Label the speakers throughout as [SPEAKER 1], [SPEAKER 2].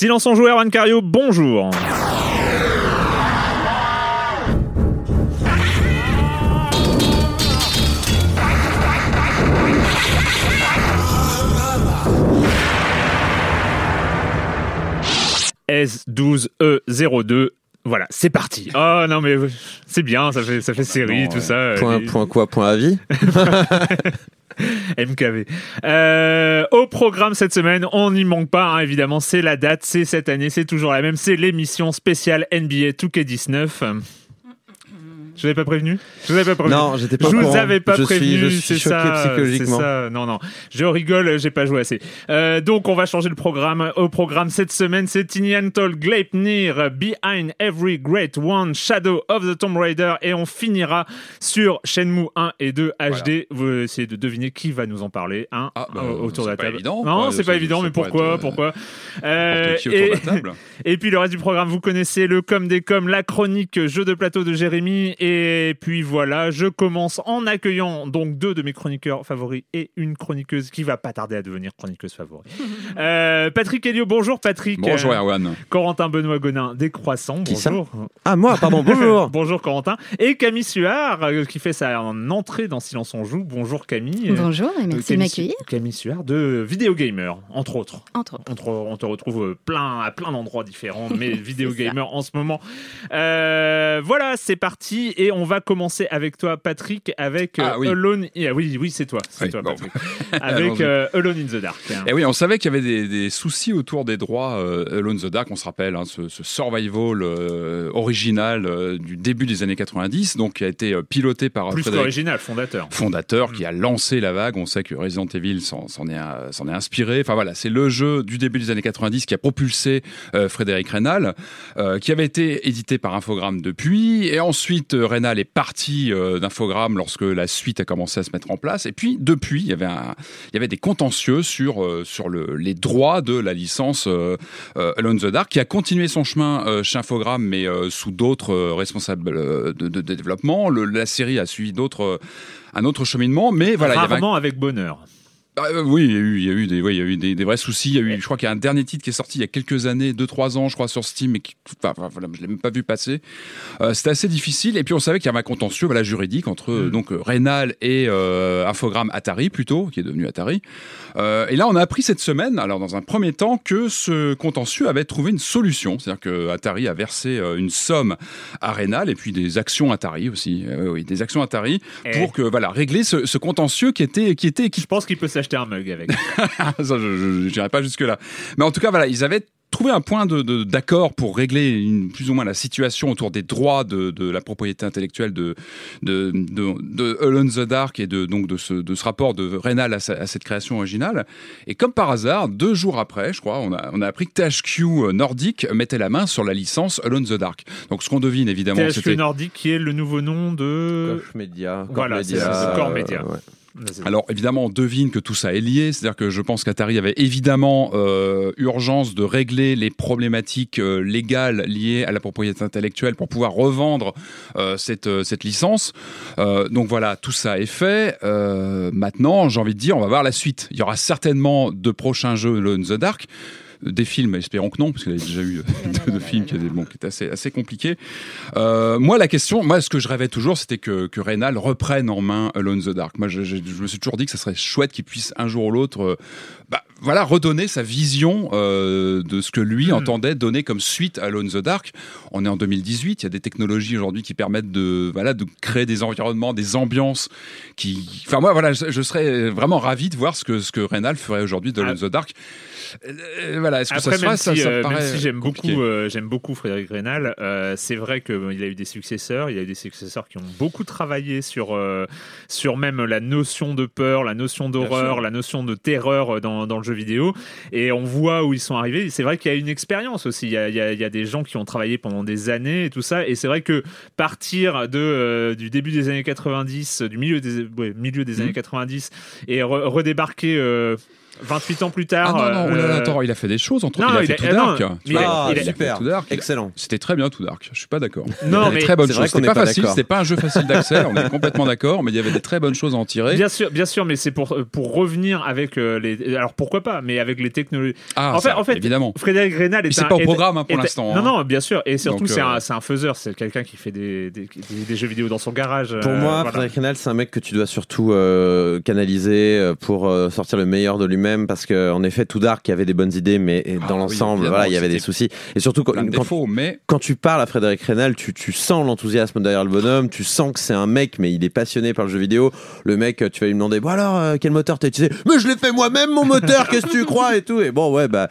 [SPEAKER 1] Silence en joueur, Juan Cario, bonjour. S12E02. Voilà, c'est parti. Oh non mais c'est bien, ça fait ça fait série tout ça.
[SPEAKER 2] Point, point quoi Point avis?
[SPEAKER 1] MKV. Euh, au programme cette semaine, on n'y manque pas, hein, évidemment, c'est la date, c'est cette année, c'est toujours la même, c'est l'émission spéciale NBA 2K19. Je vous avais pas prévenu Je vous avais pas prévenu
[SPEAKER 2] Non, j'étais pas
[SPEAKER 1] Je vous avais pas
[SPEAKER 2] je
[SPEAKER 1] prévenu,
[SPEAKER 2] Suis, je suis
[SPEAKER 1] c'est
[SPEAKER 2] choqué
[SPEAKER 1] ça,
[SPEAKER 2] psychologiquement.
[SPEAKER 1] c'est ça. Non, non, je rigole, j'ai pas joué assez. Euh, donc, on va changer le programme. Au programme cette semaine, c'est Tiniantol Gleipnir, Behind Every Great One, Shadow of the Tomb Raider, et on finira sur Shenmue 1 et 2 HD. Vous essayez de deviner qui va nous en parler, hein,
[SPEAKER 3] Ah, bah,
[SPEAKER 1] au- autour de la
[SPEAKER 3] c'est pas
[SPEAKER 1] table.
[SPEAKER 3] évident,
[SPEAKER 1] non, c'est pas évident, mais pourquoi,
[SPEAKER 3] être,
[SPEAKER 1] pourquoi? Euh, et-
[SPEAKER 3] de la table.
[SPEAKER 1] et puis le reste du programme, vous connaissez le comme des comme, la chronique jeu de plateau de Jérémy. Et puis voilà, je commence en accueillant donc deux de mes chroniqueurs favoris et une chroniqueuse qui va pas tarder à devenir chroniqueuse favori. Euh, Patrick Helio, bonjour Patrick.
[SPEAKER 3] Bonjour
[SPEAKER 1] Euh,
[SPEAKER 3] Erwan.
[SPEAKER 1] Corentin Benoît Gonin des Croissants,
[SPEAKER 2] Qui ça
[SPEAKER 1] bonjour.
[SPEAKER 2] Ah, moi, pardon, bonjour
[SPEAKER 1] bonjour Corentin. Et Camille Suard euh, qui fait sa entrée dans Silence on joue. Bonjour Camille.
[SPEAKER 4] Bonjour et merci de
[SPEAKER 1] Camille
[SPEAKER 4] m'accueillir,
[SPEAKER 1] Camille Suard de Vidéo Gamer, entre autres.
[SPEAKER 4] entre autres.
[SPEAKER 1] On te, on te retrouve euh, plein, à plein d'endroits différents, mais
[SPEAKER 4] ça.
[SPEAKER 1] gamer en ce moment. Euh, voilà, c'est parti. Et on va commencer avec toi, Patrick, avec euh,
[SPEAKER 3] Ah, oui.
[SPEAKER 1] Alone. Ah, oui, oui, c'est toi. C'est
[SPEAKER 3] Oui,
[SPEAKER 1] toi,
[SPEAKER 3] bon.
[SPEAKER 1] Patrick. avec euh, Alone in the Dark.
[SPEAKER 3] Et oui, on savait qu'il y avait des, des soucis autour des droits euh, Alone in the Dark, on se rappelle, hein, ce, ce survival euh, original euh, du début des années 90, donc qui a été euh, piloté par
[SPEAKER 1] Plus
[SPEAKER 3] Frédéric
[SPEAKER 1] qu'original, fondateur.
[SPEAKER 3] fondateur qui a lancé la vague. On sait que Resident Evil s'en est, euh, s'en est inspiré. Enfin voilà, c'est le jeu du début des années 90 qui a propulsé euh, Frédéric Reynal, euh, qui avait été édité par Infogrames depuis. Et ensuite, Reynal est parti euh, d'Infogrames lorsque la suite a commencé à se mettre en place. Et puis, depuis, il y avait, des contentieux sur, euh, les droits de la licence euh, Alone the Dark, qui a continué son chemin chez Infogrames, mais sous d'autres responsables de, développement. La série a suivi un autre cheminement, mais voilà,
[SPEAKER 1] Rarement avec bonheur.
[SPEAKER 3] Ah, euh, oui, il y a eu, il y a eu des, oui, il y a eu des, des vrais soucis. Il y a eu, je crois qu'il y a un dernier titre qui est sorti il y a quelques années, deux trois ans, je crois, sur Steam, mais qui, enfin, voilà, je l'ai même pas vu passer. Euh, C'était assez difficile. Et puis on savait qu'il y avait un contentieux, voilà, juridique entre euh,
[SPEAKER 1] Mm.
[SPEAKER 3] donc euh, Reynal et euh, Infogrames Atari plutôt, qui est devenu Atari. Et là, on a appris cette semaine, alors dans un premier temps, que ce contentieux avait trouvé une solution, c'est-à-dire que Atari a versé une somme à Reynal et puis des actions Atari aussi, oui, oui, des actions Atari
[SPEAKER 1] Eh.
[SPEAKER 3] pour que voilà régler ce, ce contentieux qui était qui était qui
[SPEAKER 1] Je pense qu'il peut s'acheter un mug avec.
[SPEAKER 3] ça, je n'irai pas jusque-là. Mais en tout cas, voilà, ils avaient trouvé un point de- de- d'accord pour régler une, plus ou moins la situation autour des droits de, de la propriété intellectuelle de, de, de, de the Dark et de, donc de, ce, de ce rapport de Reynal à, sa- à cette création originale. Et comme par hasard, deux jours après, je crois, on a, on a appris que THQ Nordic mettait la main sur la licence Alone the Dark. Donc ce qu'on devine évidemment,
[SPEAKER 1] THQ
[SPEAKER 3] c'était...
[SPEAKER 1] Nordic qui est le nouveau nom de.
[SPEAKER 2] Koch Media. Core
[SPEAKER 1] Voilà, c'est
[SPEAKER 2] Media, euh,
[SPEAKER 1] Media.
[SPEAKER 2] ouais.
[SPEAKER 3] Alors évidemment, on devine que tout ça est lié, c'est-à-dire que je pense qu'Atari avait évidemment euh, urgence de régler les problématiques euh, légales liées à la propriété intellectuelle pour pouvoir revendre euh, cette, cette licence. Donc voilà, tout ça est fait. Maintenant, j'ai envie de dire, on va voir la suite. Il y aura certainement de prochains jeux in the Dark. Des films, espérons que non, parce qu'il y a déjà eu deux, films qui étaient, bon, qui assez, assez compliqués. Euh, moi, la question, moi, ce que je rêvais toujours, c'était que, que Reynal reprenne en main Alone in the Dark. Moi, je, je- je me suis toujours dit que ça serait chouette qu'il puisse un jour ou l'autre, euh, bah, voilà, redonner sa vision euh, de ce que lui
[SPEAKER 1] Hmm.
[SPEAKER 3] entendait donner comme suite à Alone in the Dark. On est en 2018, il y a des technologies aujourd'hui qui permettent de, voilà, de créer des environnements, des ambiances qui. Enfin, moi, voilà, je, je serais vraiment ravi de voir ce que ce que Reynal ferait aujourd'hui de Alone in the Dark. Euh, voilà, est-ce que
[SPEAKER 1] Après,
[SPEAKER 3] ça se
[SPEAKER 1] même
[SPEAKER 3] fera ça,
[SPEAKER 1] si,
[SPEAKER 3] ça
[SPEAKER 1] euh, même
[SPEAKER 3] paraît
[SPEAKER 1] si j'aime beaucoup, euh, j'aime beaucoup Frédéric Rénal, euh, c'est vrai qu'il a eu des successeurs. Il y a eu des successeurs qui ont beaucoup travaillé sur, euh, sur même la notion de peur, la notion d'horreur, la notion de terreur euh, dans, dans le jeu vidéo. Et on voit où ils sont arrivés. C'est vrai qu'il y a une expérience aussi. Il y a, il y a- il y a des gens qui ont travaillé pendant des années et tout ça. Et c'est vrai que partir de, euh, du début des années 90, du milieu des, ouais, milieu des
[SPEAKER 3] Mhm.
[SPEAKER 1] années 90, et re- redébarquer. Euh, 28 ans plus tard.
[SPEAKER 3] Ah non, non,
[SPEAKER 1] euh,
[SPEAKER 3] attends, il a fait des choses entre
[SPEAKER 1] Non,
[SPEAKER 3] il a
[SPEAKER 1] il
[SPEAKER 3] fait
[SPEAKER 1] a- non,
[SPEAKER 3] dark.
[SPEAKER 1] mais
[SPEAKER 2] Ah,
[SPEAKER 1] il a-
[SPEAKER 2] super,
[SPEAKER 3] Tout Dark.
[SPEAKER 2] excellent.
[SPEAKER 3] C'était très bien tout dark. Je suis pas d'accord.
[SPEAKER 1] Non,
[SPEAKER 3] il y avait
[SPEAKER 1] mais
[SPEAKER 3] des très choses.
[SPEAKER 2] qu'on
[SPEAKER 3] C'était pas
[SPEAKER 2] pas
[SPEAKER 3] facile, c'était pas un jeu facile d'accès. on est complètement d'accord, mais il y avait des très bonnes choses à en tirer.
[SPEAKER 1] Bien sûr, bien sûr, mais c'est pour, pour revenir avec euh, les. Alors pourquoi pas, mais avec les technologies.
[SPEAKER 3] Ah,
[SPEAKER 1] En fait- en fait,
[SPEAKER 3] évidemment.
[SPEAKER 1] Frédéric Rénal est
[SPEAKER 3] c'est pas au programme hein, pour l'instant.
[SPEAKER 1] Non,
[SPEAKER 3] hein.
[SPEAKER 1] non, bien sûr. Et surtout, c'est
[SPEAKER 3] euh,
[SPEAKER 1] un, c'est un faiseur. C'est quelqu'un qui fait des, jeux vidéo dans son garage.
[SPEAKER 2] Pour
[SPEAKER 1] euh,
[SPEAKER 2] moi. Frédéric Rénal, c'est un mec que tu dois surtout euh, canaliser euh, pour euh, sortir le meilleur de lui-même, parce que en effet, tout Dark avait des bonnes idées, mais
[SPEAKER 3] Ah
[SPEAKER 2] dans
[SPEAKER 3] oui,
[SPEAKER 2] l'ensemble, voilà, il y avait des soucis. Et surtout quand,
[SPEAKER 3] mais
[SPEAKER 2] tu parles à Frédéric Rénal, tu, tu sens l'enthousiasme derrière le bonhomme, tu sens que c'est un mec, mais il est passionné par le jeu vidéo. Le mec, tu vas lui demander, bon alors, euh, quel moteur t'as utilisé? Mais je l'ai fait moi-même, mon moteur, qu'est-ce que tu crois? Et tout. Et bon, ouais, bah,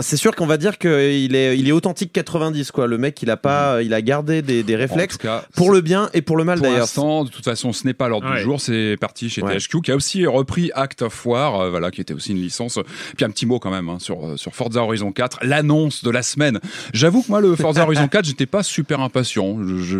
[SPEAKER 2] c'est sûr qu'on va dire qu'il est, il est authentique 90, quoi. Le mec, il a pas, il a gardé des, réflexes
[SPEAKER 3] cas,
[SPEAKER 2] pour le bien et pour le mal
[SPEAKER 3] Pour
[SPEAKER 2] d'ailleurs.
[SPEAKER 3] l'instant, de toute façon, ce n'est pas l'ordre
[SPEAKER 1] Ouais.
[SPEAKER 3] du jour. C'est parti chez
[SPEAKER 2] Ouais.
[SPEAKER 3] THQ, qui a aussi repris Act of War, euh, voilà, qui était aussi une licence. Puis un petit mot quand même hein, sur euh, sur Forza Horizon 4, l'annonce de la semaine. J'avoue que moi, le Forza Horizon 4, j'étais pas super impatient. Je, je-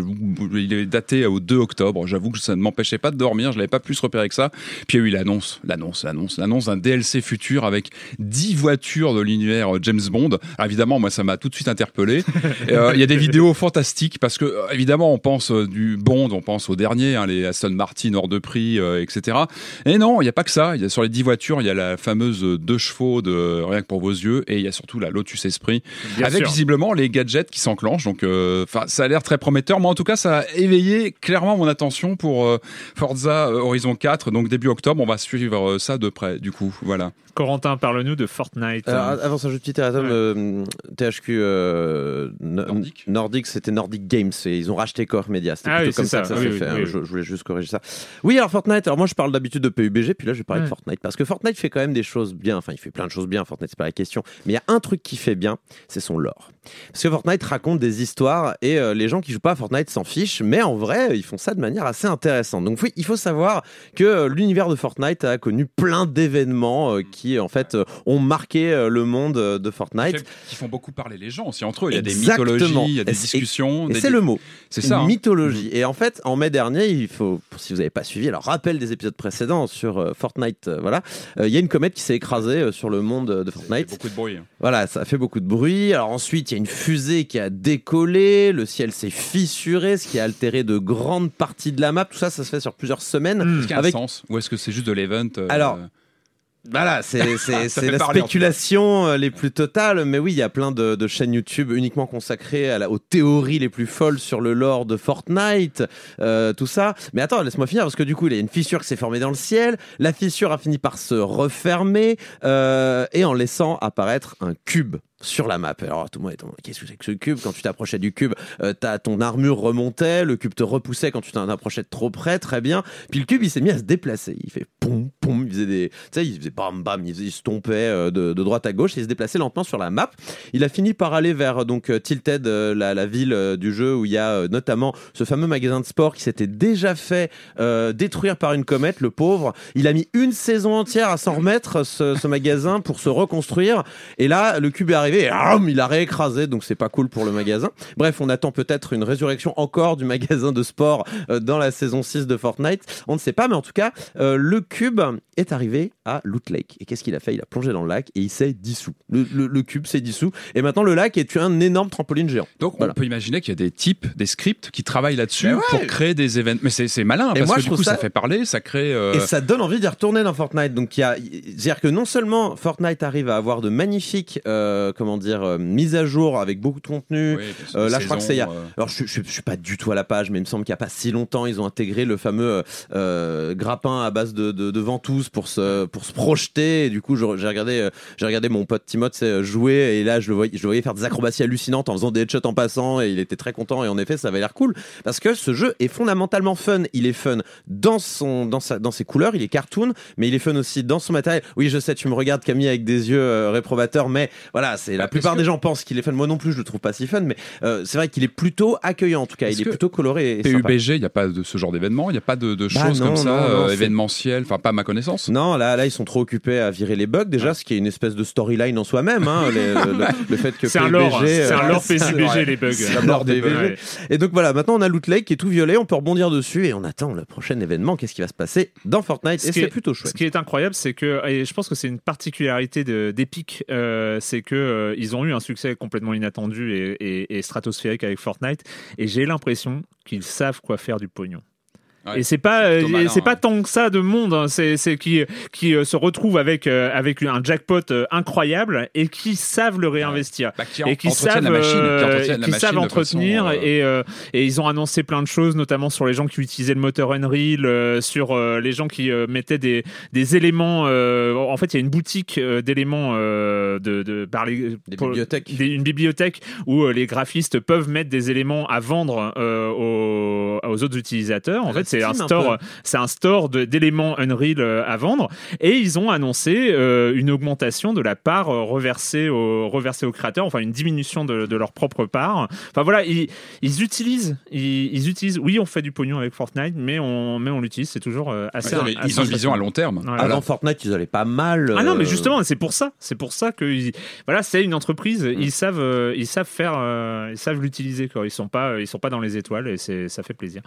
[SPEAKER 3] il est daté au 2 octobre. J'avoue que ça ne m'empêchait pas de dormir. Je l'avais pas plus repéré que ça. Puis il y a eu l'annonce, l'annonce, l'annonce, l'annonce d'un DLC futur avec 10 voitures de l'univers euh, James Bond. Alors, évidemment, moi, ça m'a tout de suite interpellé. Euh, Il y a des vidéos fantastiques parce que, évidemment, on pense du Bond, on pense au dernier, hein, les Aston Martin hors de prix, euh, etc. Et non, il n'y a pas que ça. Il y a sur les 10 voitures, il y a la fameuse euh, deux chevaux de Rien que pour vos yeux et il y a surtout la Lotus Esprit
[SPEAKER 1] Bien
[SPEAKER 3] avec
[SPEAKER 1] sûr.
[SPEAKER 3] visiblement les gadgets qui s'enclenchent. Donc, euh, enfin, ça a l'air très prometteur. Moi, en tout cas, ça a éveillé clairement mon attention pour euh, Forza Horizon 4. Donc, début octobre, on va suivre ça de près. Du coup, voilà.
[SPEAKER 1] Corentin, parle-nous de Fortnite.
[SPEAKER 2] Alors, avant ça, juste petit erratum,
[SPEAKER 1] Ouais.
[SPEAKER 2] euh, THQ euh, no-
[SPEAKER 3] Nordic.
[SPEAKER 2] Nordic, c'était Nordic Games et ils ont racheté Core Media. C'était
[SPEAKER 1] Ah
[SPEAKER 2] plutôt
[SPEAKER 1] oui,
[SPEAKER 2] comme ça,
[SPEAKER 1] ça.
[SPEAKER 2] que ça
[SPEAKER 1] Oui,
[SPEAKER 2] s'est
[SPEAKER 1] oui,
[SPEAKER 2] fait. hein. Je, je voulais juste corriger ça. Oui, alors Fortnite. Alors moi, je parle d'habitude de PUBG, puis là, je vais parler de. Fortnite parce que Fortnite fait quand même des choses bien. Enfin, il fait plein de choses bien. Fortnite, c'est pas la question. Mais il y a un truc qui fait bien, c'est son lore. Parce que Fortnite raconte des histoires et euh, les gens qui jouent pas à Fortnite s'en fichent, mais en vrai, ils font ça de manière assez intéressante. Donc oui, il faut savoir que euh, l'univers de Fortnite a connu plein d'événements euh, qui en fait ont marqué le monde de Fortnite.
[SPEAKER 3] Qui font beaucoup parler les gens aussi entre eux. Il y a des mythologies, il y a des discussions.
[SPEAKER 2] Et c'est le mot.
[SPEAKER 3] C'est ça. hein.
[SPEAKER 2] mythologie. Et en fait, en mai dernier, il faut, si vous n'avez pas suivi, alors rappel des épisodes précédents sur Fortnite, voilà, il y a une comète qui s'est écrasée sur le monde de Fortnite.
[SPEAKER 3] beaucoup de bruit. hein.
[SPEAKER 2] Voilà, ça a fait beaucoup de bruit. Alors ensuite, il y a une fusée qui a décollé, le ciel s'est fissuré, ce qui a altéré de grandes parties de la map. Tout ça, ça se fait sur plusieurs semaines.
[SPEAKER 1] Hmm.
[SPEAKER 3] Est-ce qu'il y a
[SPEAKER 2] Avec-
[SPEAKER 3] sens? Ou est-ce que c'est juste de l'event euh,
[SPEAKER 2] Alors, Voilà, c'est la
[SPEAKER 3] parler,
[SPEAKER 2] spéculation euh, les plus totales, mais oui, il y a plein de, de chaînes YouTube uniquement consacrées à la- aux théories les plus folles sur le lore de Fortnite, euh, tout ça. Mais attends, laisse-moi finir, parce que du coup, il y a une fissure qui s'est formée dans le ciel, la fissure a fini par se refermer, euh, et en laissant apparaître un cube sur la map. Alors tout le monde est en qu'est-ce que c'est que ce cube? Quand tu t'approchais du cube, euh, ton armure remontait, le cube te repoussait quand tu t'en approchais de trop près, très bien. Puis le cube, il s'est mis à se déplacer. Il fait poum, poum, il faisait des, tu sais, il faisait bam, bam, il, se tombait euh, de, de droite à gauche, il se déplaçait lentement sur la map. Il a fini par aller vers euh, donc euh, Tilted, la, ville du jeu où il y a notamment ce fameux magasin de sport qui s'était déjà fait détruire par une comète, le pauvre. Il a mis une saison entière à s'en remettre, ce, ce magasin, pour se reconstruire. Et là, le cube est arrivé, et hum, il a réécrasé, donc c'est pas cool pour le magasin. Bref, on attend peut-être une résurrection encore du magasin de sport euh, dans la saison 6 de Fortnite. On ne sait pas, mais en tout cas, euh, le cube est arrivé à Loot Lake. Et qu'est-ce qu'il a fait? Il a plongé dans le lac et il s'est dissous. Le, le- le cube s'est dissous. Et maintenant, le lac est un énorme trampoline géant.
[SPEAKER 3] Donc
[SPEAKER 2] Voilà.
[SPEAKER 3] on peut imaginer qu'il y a des types, des scripts qui travaillent là-dessus
[SPEAKER 2] ouais.
[SPEAKER 3] pour créer des événements. Mais c'est malin
[SPEAKER 2] Et
[SPEAKER 3] parce
[SPEAKER 2] moi,
[SPEAKER 3] que
[SPEAKER 2] je
[SPEAKER 3] du coup ça...
[SPEAKER 2] ça-
[SPEAKER 3] fait parler, ça crée. euh,
[SPEAKER 2] Et ça donne envie d'y retourner dans Fortnite. Donc il y a, c'est-à-dire que non seulement Fortnite arrive à avoir de magnifiques, comment dire, euh, mises à jour avec beaucoup de contenu.
[SPEAKER 3] oui,
[SPEAKER 2] euh, là, je crois que c'est il y a-
[SPEAKER 3] saisons, euh,
[SPEAKER 2] Alors je, je, je suis pas du tout à la page, mais il me semble qu'il y a pas si longtemps, ils ont intégré le fameux grappin à base de, de, de ventouses pour se pour se projeter. Et du coup, j'ai regardé, j'ai regardé mon pote Timothée jouer et là, je le voyais, je le voyais faire des acrobaties hallucinantes en faisant des headshots en passant et il était très content. Et en effet, ça avait l'air cool parce que ce jeu est fondamentalement fun. Il est fun dans son dans sa dans ses couleurs, il est cartoon, mais il est fun aussi dans son matériel. Oui, je sais, tu me regardes Camille avec des yeux euh, réprobateurs, mais voilà, c'est la
[SPEAKER 3] Bah,
[SPEAKER 2] plupart des gens pensent qu'il est fun. Moi non plus, je le trouve pas si fun, mais euh, c'est vrai qu'il est plutôt accueillant en tout cas. Il est plutôt coloré. Et.
[SPEAKER 3] PUBG, il n'y a pas de ce genre d'événement, il n'y a pas de, de
[SPEAKER 2] Bah
[SPEAKER 3] choses
[SPEAKER 2] non,
[SPEAKER 3] comme ça,
[SPEAKER 2] non,
[SPEAKER 3] euh,
[SPEAKER 2] c'est-
[SPEAKER 3] événementielles, enfin pas à ma connaissance.
[SPEAKER 2] Non, là, là, ils sont trop occupés à virer les bugs déjà, ce qui est une espèce de storyline en soi-même. Hein, le, le- le fait que
[SPEAKER 1] C'est un
[SPEAKER 2] PUBG,
[SPEAKER 1] lore, c'est un
[SPEAKER 2] euh,
[SPEAKER 1] lore
[SPEAKER 2] c'est un
[SPEAKER 1] PUBG les bugs.
[SPEAKER 2] C'est un lore des
[SPEAKER 1] Ouais.
[SPEAKER 2] Et donc voilà, maintenant on a Loot Lake qui est tout violet, on peut rebondir dessus et on attend le prochain événement. Qu'est-ce qui va se passer dans Fortnite?
[SPEAKER 1] Ce
[SPEAKER 2] Et c'est
[SPEAKER 1] est-
[SPEAKER 2] plutôt
[SPEAKER 1] Ce
[SPEAKER 2] chouette.
[SPEAKER 1] qui est incroyable, c'est que, et je pense que c'est une particularité de- d'Epic, euh, c'est que euh, ils ont eu un succès complètement inattendu et, et- et stratosphérique avec Fortnite, et j'ai l'impression qu'ils savent quoi faire du pognon.
[SPEAKER 3] Ouais,
[SPEAKER 1] et c'est pas,
[SPEAKER 3] c'est
[SPEAKER 1] euh, pas
[SPEAKER 3] hein.
[SPEAKER 1] tant que ça de monde, hein, c'est c'est qui qui euh, se retrouve avec euh, avec un jackpot euh, incroyable et qui savent le réinvestir.
[SPEAKER 3] Bah, qui
[SPEAKER 1] et qui savent,
[SPEAKER 3] la machine, qui la
[SPEAKER 1] qui
[SPEAKER 3] machine
[SPEAKER 1] savent entretenir
[SPEAKER 3] façon,
[SPEAKER 1] et, et ils ont annoncé plein de choses, notamment sur les gens qui utilisaient le moteur Unreal, sur les gens qui mettaient des, des éléments. en fait, il y a une boutique d'éléments de, de par les
[SPEAKER 2] Des
[SPEAKER 1] pour-
[SPEAKER 2] bibliothèques.
[SPEAKER 1] des- une bibliothèque où les graphistes peuvent mettre des éléments à vendre aux, aux autres utilisateurs. En
[SPEAKER 2] À
[SPEAKER 1] fait,
[SPEAKER 2] la
[SPEAKER 1] c'est un store, c'est un store d'éléments Unreal euh, à vendre. Et ils ont annoncé euh, une augmentation de la part euh, reversée, au, reversée aux créateurs, enfin une diminution de, de leur propre part. Enfin voilà, ils, ils utilisent, ils, ils utilisent. Oui, on fait du pognon avec Fortnite, mais on, mais on l'utilise. C'est toujours assez.
[SPEAKER 3] Ouais, mais
[SPEAKER 1] assez
[SPEAKER 3] ils ont une vision à long terme.
[SPEAKER 1] Voilà.
[SPEAKER 2] Avant Fortnite, ils allaient pas mal.
[SPEAKER 1] Ah non, mais justement, c'est pour ça. C'est pour ça que ils- voilà, c'est une entreprise. Ils savent, euh, ils savent faire, euh, ils savent l'utiliser. Ils sont pas, ils sont pas dans les étoiles et c'est, ça fait plaisir.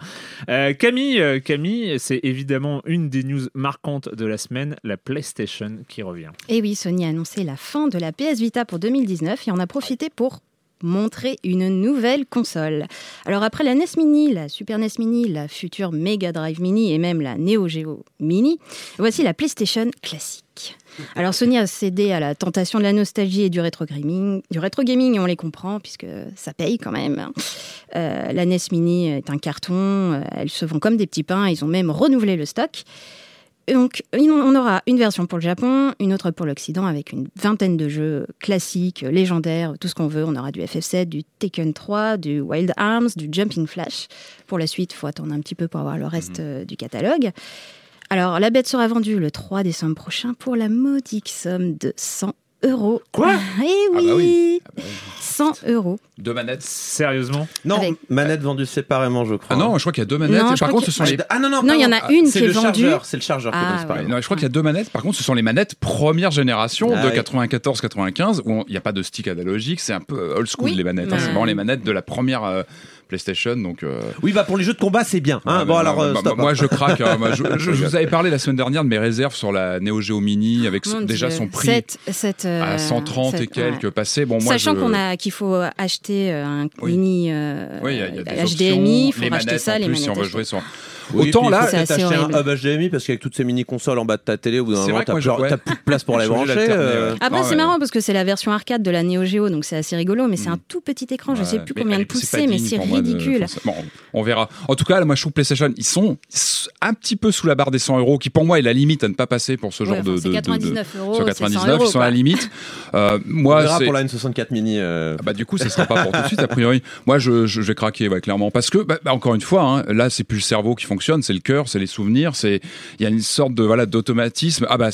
[SPEAKER 1] Euh, Camille, euh, Camille, c'est évidemment une des news marquantes de la semaine, la PlayStation qui revient.
[SPEAKER 4] Et oui, Sony a annoncé la fin de la PS Vita pour 2019 et en a profité pour montrer une nouvelle console. Alors après la NES Mini, la Super NES Mini, la future Mega Drive Mini et même la Neo Geo Mini, voici la PlayStation classique. Alors Sony a cédé à la tentation de la nostalgie et du rétro gaming, du rétro gaming et on les comprend puisque ça paye quand même. Euh, la NES Mini est un carton, euh, elle se vend comme des petits pains, ils ont même renouvelé le stock. Et Donc, on aura une version pour le Japon, une autre pour l'Occident, avec une vingtaine de jeux classiques, légendaires, tout ce qu'on veut. On aura du FF7, du Tekken 3, du Wild Arms, du Jumping Flash. Pour la suite, il faut attendre un petit peu pour avoir le reste euh, du catalogue. Alors, la bête sera vendue le 3 décembre prochain pour la modique somme de 100 euros.
[SPEAKER 1] Quoi?
[SPEAKER 4] Eh
[SPEAKER 3] Ah
[SPEAKER 4] oui,
[SPEAKER 3] bah oui.
[SPEAKER 4] 100 euros.
[SPEAKER 3] Deux manettes.
[SPEAKER 1] Sérieusement?
[SPEAKER 2] Non,
[SPEAKER 4] Avec-
[SPEAKER 2] manette vendue séparément, je crois.
[SPEAKER 3] Ah non, je crois qu'il y a deux manettes.
[SPEAKER 4] Non,
[SPEAKER 3] et par contre, ce sont
[SPEAKER 4] qu'il-
[SPEAKER 3] les.
[SPEAKER 2] Ah non, non,
[SPEAKER 4] Non, il y en a une
[SPEAKER 2] C'est
[SPEAKER 4] qui est
[SPEAKER 2] le
[SPEAKER 4] vendue.
[SPEAKER 2] chargeur, C'est le chargeur qui
[SPEAKER 4] Ah,
[SPEAKER 2] est
[SPEAKER 4] ouais.
[SPEAKER 2] séparément.
[SPEAKER 3] Non, je crois qu'il y a deux manettes. Par contre, ce sont les manettes première génération
[SPEAKER 2] Ah
[SPEAKER 3] de
[SPEAKER 2] oui.
[SPEAKER 3] 94-95 où il n'y a pas de stick analogique. C'est un peu old school
[SPEAKER 4] Oui.
[SPEAKER 3] les manettes. hein. C'est vraiment les manettes de la première euh, PlayStation. Donc, euh,
[SPEAKER 2] Oui, bah pour les jeux de combat, c'est bien. hein.
[SPEAKER 3] ouais,
[SPEAKER 2] bon,
[SPEAKER 3] bah,
[SPEAKER 2] alors,
[SPEAKER 3] bah,
[SPEAKER 2] euh,
[SPEAKER 3] bah,
[SPEAKER 2] stop.
[SPEAKER 3] moi, je craque. hein. Moi, je, je- je vous avais parlé la semaine dernière de mes réserves sur la Neo Geo Mini avec
[SPEAKER 4] Mon
[SPEAKER 3] déjà
[SPEAKER 4] Dieu.
[SPEAKER 3] son prix
[SPEAKER 4] euh,
[SPEAKER 3] à 130 et quelques
[SPEAKER 4] ouais.
[SPEAKER 3] passés. Bon, moi,
[SPEAKER 4] Sachant
[SPEAKER 3] je-
[SPEAKER 4] qu'on a qu'il faut acheter un
[SPEAKER 3] Oui.
[SPEAKER 4] mini euh,
[SPEAKER 3] Oui, il y a, il y a des
[SPEAKER 4] HDMI, il faut
[SPEAKER 3] manettes
[SPEAKER 4] ça, les
[SPEAKER 3] plus,
[SPEAKER 4] manettes.
[SPEAKER 3] si on veut jouer sur.
[SPEAKER 2] Oui,
[SPEAKER 3] Autant là,
[SPEAKER 4] assez
[SPEAKER 2] acheter un hub HDMI parce qu'avec toutes ces mini consoles en bas de ta télé, au bout d'un
[SPEAKER 3] C'est
[SPEAKER 2] moment,
[SPEAKER 3] vrai que
[SPEAKER 2] t'as plus,
[SPEAKER 3] je- ouais.
[SPEAKER 2] t'as plus de place pour les brancher. euh.
[SPEAKER 4] Après,
[SPEAKER 3] Ah
[SPEAKER 4] c'est
[SPEAKER 3] ouais.
[SPEAKER 4] marrant parce que c'est la version arcade de la Neo Geo, donc c'est assez rigolo, mais c'est un tout petit écran, je sais plus
[SPEAKER 3] mais
[SPEAKER 4] combien de poussées, mais c'est
[SPEAKER 3] de-
[SPEAKER 4] ridicule.
[SPEAKER 3] forcément. on verra. En tout cas, là, moi, je trouve PlayStation, ils sont un petit peu sous la barre des 100 euros, qui pour moi est la limite à ne pas passer pour ce genre
[SPEAKER 4] Ouais, enfin,
[SPEAKER 3] de,
[SPEAKER 4] c'est
[SPEAKER 3] de- de-
[SPEAKER 4] 99 euros,
[SPEAKER 3] Sur
[SPEAKER 4] c'est 100
[SPEAKER 3] 99,
[SPEAKER 4] euros,
[SPEAKER 3] ils sont à la limite. Euh,
[SPEAKER 2] On
[SPEAKER 3] moi,
[SPEAKER 2] verra
[SPEAKER 3] c'est-
[SPEAKER 2] pour la N64 mini. euh.
[SPEAKER 3] ah bah, du coup, ça sera pas pour tout de suite, a priori. Moi, je, je, je vais craquer, ouais, clairement. Parce que, bah, bah, encore une fois, hein, là, c'est plus le cerveau qui fonctionne, c'est le cœur, c'est les souvenirs, c'est, il y a une sorte de, voilà, d'automatisme. Ah, bah,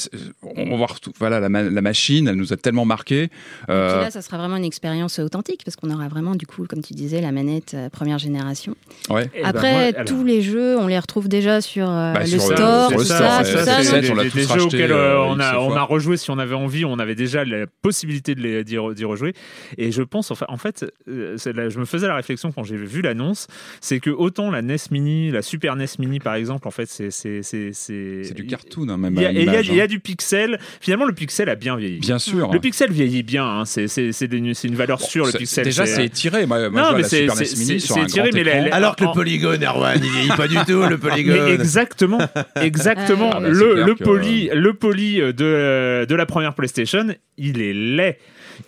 [SPEAKER 3] on va voir tout, voilà, la, ma- la machine, elle nous a tellement marqué.
[SPEAKER 4] Et puis
[SPEAKER 3] Euh,
[SPEAKER 4] là, ça sera vraiment une expérience authentique parce qu'on aura vraiment, du coup, comme tu disais, la manette euh, première génération.
[SPEAKER 3] ouais.
[SPEAKER 1] Eh ben,
[SPEAKER 4] Après,
[SPEAKER 1] moi, alors-
[SPEAKER 4] tous les jeux, on les retrouve déjà sur euh,
[SPEAKER 3] Bah,
[SPEAKER 4] le
[SPEAKER 3] sur le-
[SPEAKER 4] store,
[SPEAKER 3] sur
[SPEAKER 4] tout ça,
[SPEAKER 3] c'est-
[SPEAKER 1] des, jeux auxquels
[SPEAKER 3] euh,
[SPEAKER 1] euh, on, a, on a rejoué si on avait envie, on avait déjà la possibilité de les- d'y re- d'y rejouer. Et je pense, enfin, en fait, euh, je me faisais la réflexion quand j'ai vu l'annonce, c'est que autant la NES Mini, la Super NES Mini par exemple, en fait, c'est c'est c'est c'est
[SPEAKER 3] C'est du cartoon, hein, même.
[SPEAKER 1] Il y, a, y
[SPEAKER 3] hein.
[SPEAKER 1] du pixel. Finalement, le pixel a bien vieilli.
[SPEAKER 3] Bien sûr.
[SPEAKER 1] Le pixel vieillit bien. hein. C'est une valeur
[SPEAKER 3] Bon,
[SPEAKER 1] sûre le pixel.
[SPEAKER 3] Déjà, c'est étiré. Moi, moi,
[SPEAKER 1] Non,
[SPEAKER 3] je vois
[SPEAKER 1] mais c'est-
[SPEAKER 3] Sur un grand
[SPEAKER 1] mais
[SPEAKER 3] écran.
[SPEAKER 1] la-
[SPEAKER 2] Alors que le
[SPEAKER 1] en-
[SPEAKER 2] polygone, Erwan, il vieillit pas du tout, le
[SPEAKER 1] Mais
[SPEAKER 2] polygone.
[SPEAKER 1] exactement, exactement.
[SPEAKER 3] Ah bah,
[SPEAKER 1] le, le
[SPEAKER 3] que-
[SPEAKER 1] poly, le poly de, de la première PlayStation, il est laid.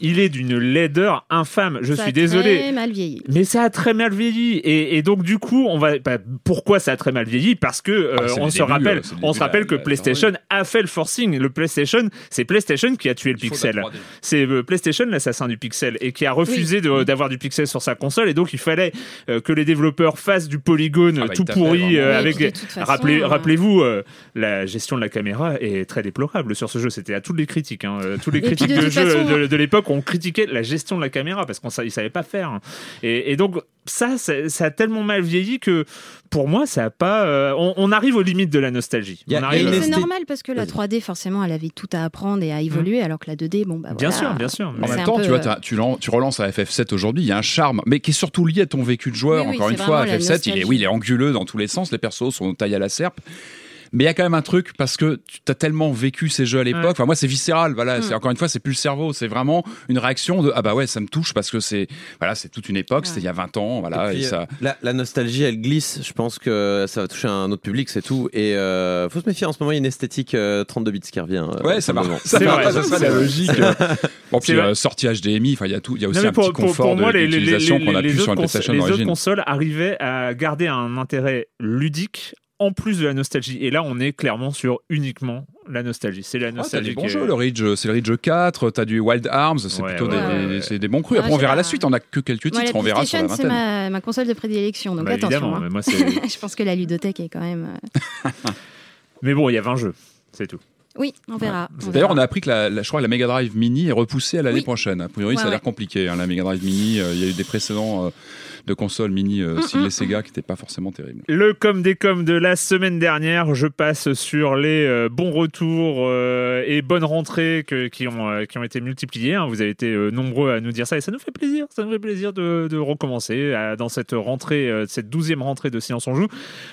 [SPEAKER 1] Il est d'une laideur infâme. Je
[SPEAKER 4] ça a
[SPEAKER 1] suis désolé.
[SPEAKER 4] Très mal vieilli.
[SPEAKER 1] Mais ça a très mal vieilli. Et, et donc du coup on va bah, pourquoi ça a très mal vieilli? Parce que euh,
[SPEAKER 3] Ah,
[SPEAKER 1] on se
[SPEAKER 3] début,
[SPEAKER 1] rappelle
[SPEAKER 3] euh,
[SPEAKER 1] on
[SPEAKER 3] début
[SPEAKER 1] se rappelle que
[SPEAKER 3] la-
[SPEAKER 1] PlayStation a fait le forcing. Le PlayStation c'est PlayStation qui a tué le pixel.
[SPEAKER 3] 3D.
[SPEAKER 1] c'est euh, PlayStation l'assassin du pixel et qui a refusé d'avoir du pixel sur sa console. Et donc il fallait euh, que les développeurs fassent du polygone
[SPEAKER 3] Ah bah,
[SPEAKER 1] tout pourri euh, avec
[SPEAKER 4] Oui, de toute façon,
[SPEAKER 1] rappelez
[SPEAKER 4] euh,
[SPEAKER 1] rappelez-vous euh, la gestion de la caméra est très déplorable sur ce jeu. C'était à toutes les critiques hein, toutes les critiques
[SPEAKER 4] de
[SPEAKER 1] de, jeu
[SPEAKER 4] façon,
[SPEAKER 1] de, de l'époque l'époque on critiquait la gestion de la caméra parce qu'on ne savait pas faire. Et, et donc ça, ça, ça a tellement mal vieilli que pour moi, ça a pas. euh, on, on arrive aux limites de la nostalgie.
[SPEAKER 2] A-
[SPEAKER 1] On arrive-
[SPEAKER 4] c'est normal parce que la 3D, forcément, elle avait tout à apprendre et à évoluer, alors que la 2D, bon, bah
[SPEAKER 1] Bien sûr, bien sûr.
[SPEAKER 3] En même temps,
[SPEAKER 4] peu,
[SPEAKER 3] tu vois,
[SPEAKER 4] euh,
[SPEAKER 3] tu, lan- tu relances à FF7 aujourd'hui, il y a un charme, mais qui est surtout lié à ton vécu de joueur.
[SPEAKER 4] Oui, oui,
[SPEAKER 3] Encore une fois,
[SPEAKER 4] vraiment la
[SPEAKER 3] FF7, il est, oui, il est anguleux dans tous les sens, les persos sont taillés à la serpe. Mais il y a quand même un truc parce que tu as tellement vécu ces jeux à l'époque.
[SPEAKER 1] Ouais.
[SPEAKER 3] Enfin, moi, c'est viscéral. Voilà,
[SPEAKER 4] Mm.
[SPEAKER 3] c'est encore une fois, c'est plus le cerveau. C'est vraiment une réaction de ah bah ouais, ça me touche parce que c'est voilà, c'est toute une époque. C'était il y a 20 ans. Voilà,
[SPEAKER 2] Et
[SPEAKER 3] ça.
[SPEAKER 2] euh, la, la nostalgie, elle glisse. Je pense que ça va toucher un autre public, c'est tout. Et euh, faut se méfier. En ce moment, il y a une esthétique euh, 32 bits qui revient. euh,
[SPEAKER 3] Ouais, ça va.
[SPEAKER 2] simplement.
[SPEAKER 3] Ça
[SPEAKER 1] C'est
[SPEAKER 3] va,
[SPEAKER 1] vrai,
[SPEAKER 3] ça serait
[SPEAKER 1] c'est
[SPEAKER 3] la logique. bon, puis euh, sortie HDMI. Enfin, il y a tout. Il y a aussi
[SPEAKER 1] Non,
[SPEAKER 3] un
[SPEAKER 1] pour,
[SPEAKER 3] petit
[SPEAKER 1] pour-
[SPEAKER 3] confort
[SPEAKER 1] pour moi,
[SPEAKER 3] de-
[SPEAKER 1] les, les, les,
[SPEAKER 3] d'utilisation qu'on a
[SPEAKER 1] les
[SPEAKER 3] plus sur une PlayStation
[SPEAKER 1] les autres consoles arrivaient à garder un intérêt ludique en plus de la nostalgie. Et là, on est clairement sur uniquement la nostalgie. C'est la
[SPEAKER 3] Ah, t'as
[SPEAKER 1] nostalgie.
[SPEAKER 3] des bons
[SPEAKER 1] qui est-
[SPEAKER 3] jeux, le Ridge, c'est le Ridge 4, t'as du Wild Arms, c'est
[SPEAKER 1] Ouais,
[SPEAKER 3] plutôt
[SPEAKER 1] ouais,
[SPEAKER 3] des,
[SPEAKER 1] ouais,
[SPEAKER 3] des-
[SPEAKER 1] ouais.
[SPEAKER 3] c'est des bons crus.
[SPEAKER 4] Ah,
[SPEAKER 3] Après, on verra la
[SPEAKER 4] la-
[SPEAKER 3] suite, on a que quelques titres,
[SPEAKER 4] la
[SPEAKER 3] on verra sur la
[SPEAKER 4] c'est ma, ma console de prédilection, donc
[SPEAKER 1] Bah,
[SPEAKER 4] attention. hein.
[SPEAKER 1] mais moi, c'est-
[SPEAKER 4] Je pense que la ludothèque est quand même. euh,
[SPEAKER 1] mais bon, il y a 20 jeux. C'est tout.
[SPEAKER 4] Oui, on verra.
[SPEAKER 3] D'ailleurs, on a appris que la, la- je crois que la Mega Drive Mini est repoussée à l'année
[SPEAKER 4] Oui.
[SPEAKER 3] prochaine. A priori,
[SPEAKER 4] Ouais,
[SPEAKER 3] ça a l'air
[SPEAKER 4] ouais.
[SPEAKER 3] compliqué. hein, la Mega Drive Mini, euh, il y a eu des précédents euh, de consoles Mini euh,
[SPEAKER 4] Mm,
[SPEAKER 3] siglées
[SPEAKER 4] mm,
[SPEAKER 3] Sega qui n'étaient pas forcément terribles.
[SPEAKER 1] Le com des com de la semaine dernière, je passe sur les euh, bons retours euh, et bonnes rentrées que- qui, ont, euh, qui ont été multipliés. hein. Vous avez été euh, nombreux à nous dire ça et ça nous fait plaisir. Ça nous fait plaisir de, de recommencer dans cette rentrée, euh, cette douzième rentrée de Silence on joue.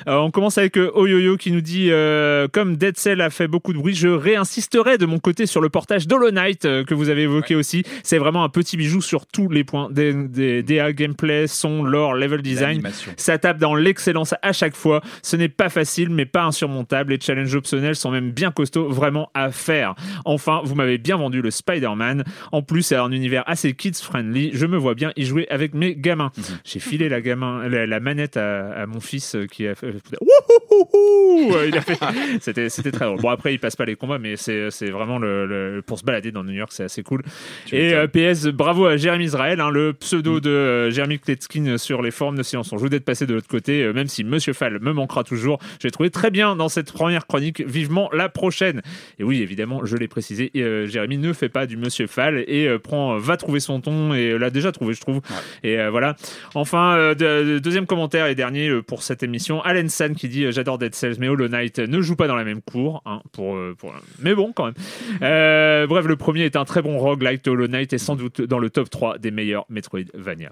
[SPEAKER 1] Euh, on commence avec euh, Oyoyo qui nous dit euh, comme Dead Cell a fait beaucoup de bruit, je réinsisterai de mon côté sur le portage d'Hollow Knight euh, que vous avez évoqué aussi. C'est vraiment un petit bijou sur tous les points des, des DA, gameplay, son, lore, level design. Ça tape dans l'excellence à chaque fois. Ce n'est pas facile, mais pas insurmontable. Les challenges optionnels sont même bien costauds, vraiment à faire. Enfin, vous m'avez bien vendu le Spider-Man. En plus, c'est un univers assez kids-friendly. Je me vois bien y jouer avec mes gamins. J'ai filé la, gamin, la, la manette à, à mon fils euh, qui a fait. Euh, fait- C'était très drôle. Bon, après, il passe pas les combats, mais c'est vraiment le, le- pour se balader dans New York, c'est assez cool.
[SPEAKER 3] Tu
[SPEAKER 1] Et euh, PS, bravo à Jérémy Israël, hein, le pseudo de euh, Jérémy Kletskin sur les forums de Silence on joue d'être passé de l'autre côté, euh, même si Monsieur Fall me manquera toujours. J'ai trouvé très bien dans cette première chronique, vivement la prochaine. Et oui, évidemment, je l'ai précisé, euh, Jérémy ne fait pas du Monsieur Fall et euh, prend, va trouver son ton et euh, l'a déjà trouvé, je trouve. Et euh, voilà. Enfin, euh, de- de- deuxième commentaire et dernier euh, pour cette émission, Alan San qui dit euh, j'adore Dead Cells, mais Hollow Knight ne joue pas dans la même cour, hein, pour, euh, pour, mais bon quand même. Euh, bref, le premier est un très bon roguelike. Hollow Knight est sans doute dans le top 3 des meilleurs Metroidvania.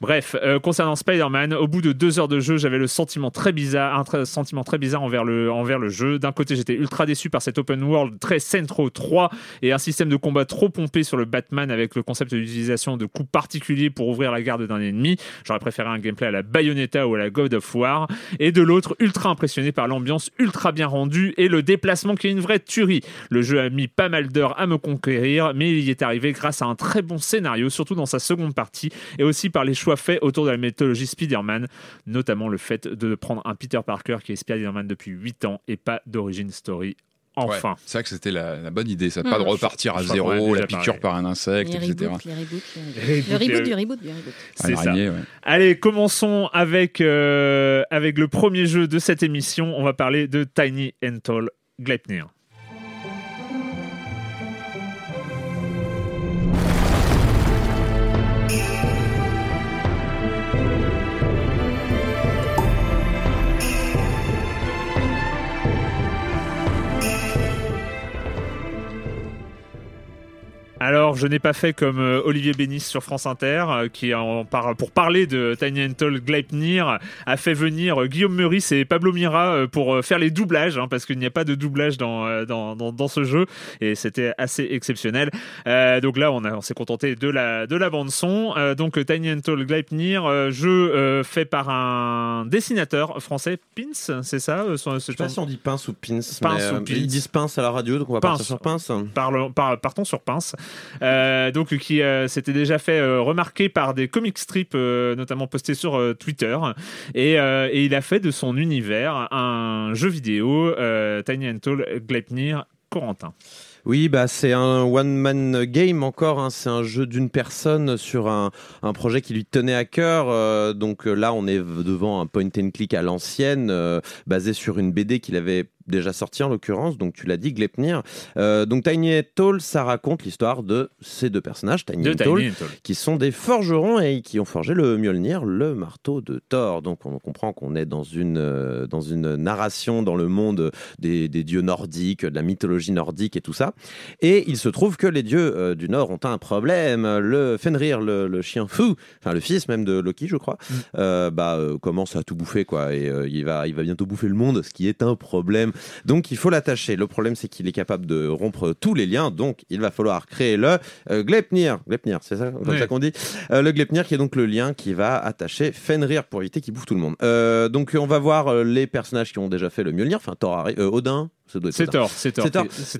[SPEAKER 1] Bref, euh, concernant Spider-Man, au bout de deux heures de jeu, j'avais le sentiment très bizarre, un sentiment très bizarre envers le, envers le jeu. D'un côté, j'étais ultra déçu par cet open world très Centro 3 et un système de combat trop pompé sur le Batman avec le concept d'utilisation de coups particuliers pour ouvrir la garde d'un ennemi. J'aurais préféré un gameplay à la Bayonetta ou à la God of War. Et de l'autre, ultra impressionné par l'ambiance ultra bien rendue et le déplacement qui est une vraie tuerie. Le jeu a mis pas mal d'heures à me conquérir, mais il y est arrivé grâce à un très bon scénario, surtout dans sa seconde partie, et aussi par les choix faits autour de la mythologie Spider-Man, notamment le fait de prendre un Peter Parker qui est Spider-Man depuis 8 ans et pas d'origin story. Enfin.
[SPEAKER 3] Ouais, c'est vrai que c'était la, la bonne idée, ça,
[SPEAKER 4] Mm.
[SPEAKER 3] pas de repartir à zéro, la piqûre par un insecte,
[SPEAKER 4] Les
[SPEAKER 3] etc.
[SPEAKER 4] reboots, les reboots, les reboots.
[SPEAKER 1] Les
[SPEAKER 4] Le reboot du reboot du reboot.
[SPEAKER 1] C'est ça.
[SPEAKER 3] ouais.
[SPEAKER 1] Allez, commençons avec, euh, avec le premier jeu de cette émission. On va parler de Tiny and Tall Gleipnir. Alors, je n'ai pas fait comme euh, Olivier Bénis sur France Inter, euh, qui en par- pour parler de Tiny Antle Gleipnir a fait venir euh, Guillaume Meurice et Pablo Mira pour faire les doublages, hein, parce qu'il n'y a pas de doublage dans, dans, dans, dans ce jeu, et c'était assez exceptionnel. Euh, donc là, on, a- on s'est contenté de la, de la bande son. Euh, donc Tiny Antle Gleipnir, jeu euh, fait par un dessinateur français, Pins, c'est ça
[SPEAKER 2] Je sais pas si on dit pince ou pins.
[SPEAKER 1] Pince
[SPEAKER 2] mais,
[SPEAKER 1] ou pince.
[SPEAKER 2] Ils disent pince à la radio, donc on va partir sur pince.
[SPEAKER 1] Parlons- par- partons sur Pince, donc qui euh, s'était déjà fait euh, remarquer par des comic strips, euh, notamment postés sur euh, Twitter, et, euh, il a fait de son univers un jeu vidéo, euh, Tiny and Tall Gleipnir Corentin.
[SPEAKER 2] Oui, bah c'est un one-man game encore. hein. C'est un jeu d'une personne sur un, projet qui lui tenait à cœur. Euh, donc euh, là, on est devant un point and click à l'ancienne, euh, basé sur une BD qu'il avait déjà sorti en l'occurrence. Donc tu l'as dit, Glepnir. Euh, donc Tiny et Tall, ça raconte l'histoire de ces deux personnages, Tiny
[SPEAKER 1] De
[SPEAKER 2] et Tall,
[SPEAKER 1] Tiny Toll.
[SPEAKER 2] qui sont des forgerons et qui ont forgé le Mjolnir, le marteau de Thor. Donc on comprend qu'on est dans une, euh, dans une narration dans le monde des, des dieux nordiques, de la mythologie nordique et tout ça. Et il se trouve que les dieux euh, du Nord ont un problème. Le Fenrir, le, le chien fou, enfin le fils même de Loki, je crois,
[SPEAKER 1] Mm.
[SPEAKER 2] euh, bah, commence à tout bouffer. quoi. Et il, va, il va bientôt bouffer le monde, ce qui est un problème. Donc il faut l'attacher. Le problème, c'est qu'il est capable de rompre tous les liens. Donc il va falloir créer le euh, Gleipnir. Gleipnir, c'est ça, comme
[SPEAKER 1] Ouais.
[SPEAKER 2] ça qu'on dit Euh, Le Gleipnir, qui est donc le lien qui va attacher Fenrir pour éviter qu'il bouffe tout le monde. Euh, donc on va voir euh, les personnages qui ont déjà fait le Mjolnir. Enfin, Thor Odin,
[SPEAKER 1] C'est. Thor, c'est Thor.
[SPEAKER 2] C'est
[SPEAKER 1] C'est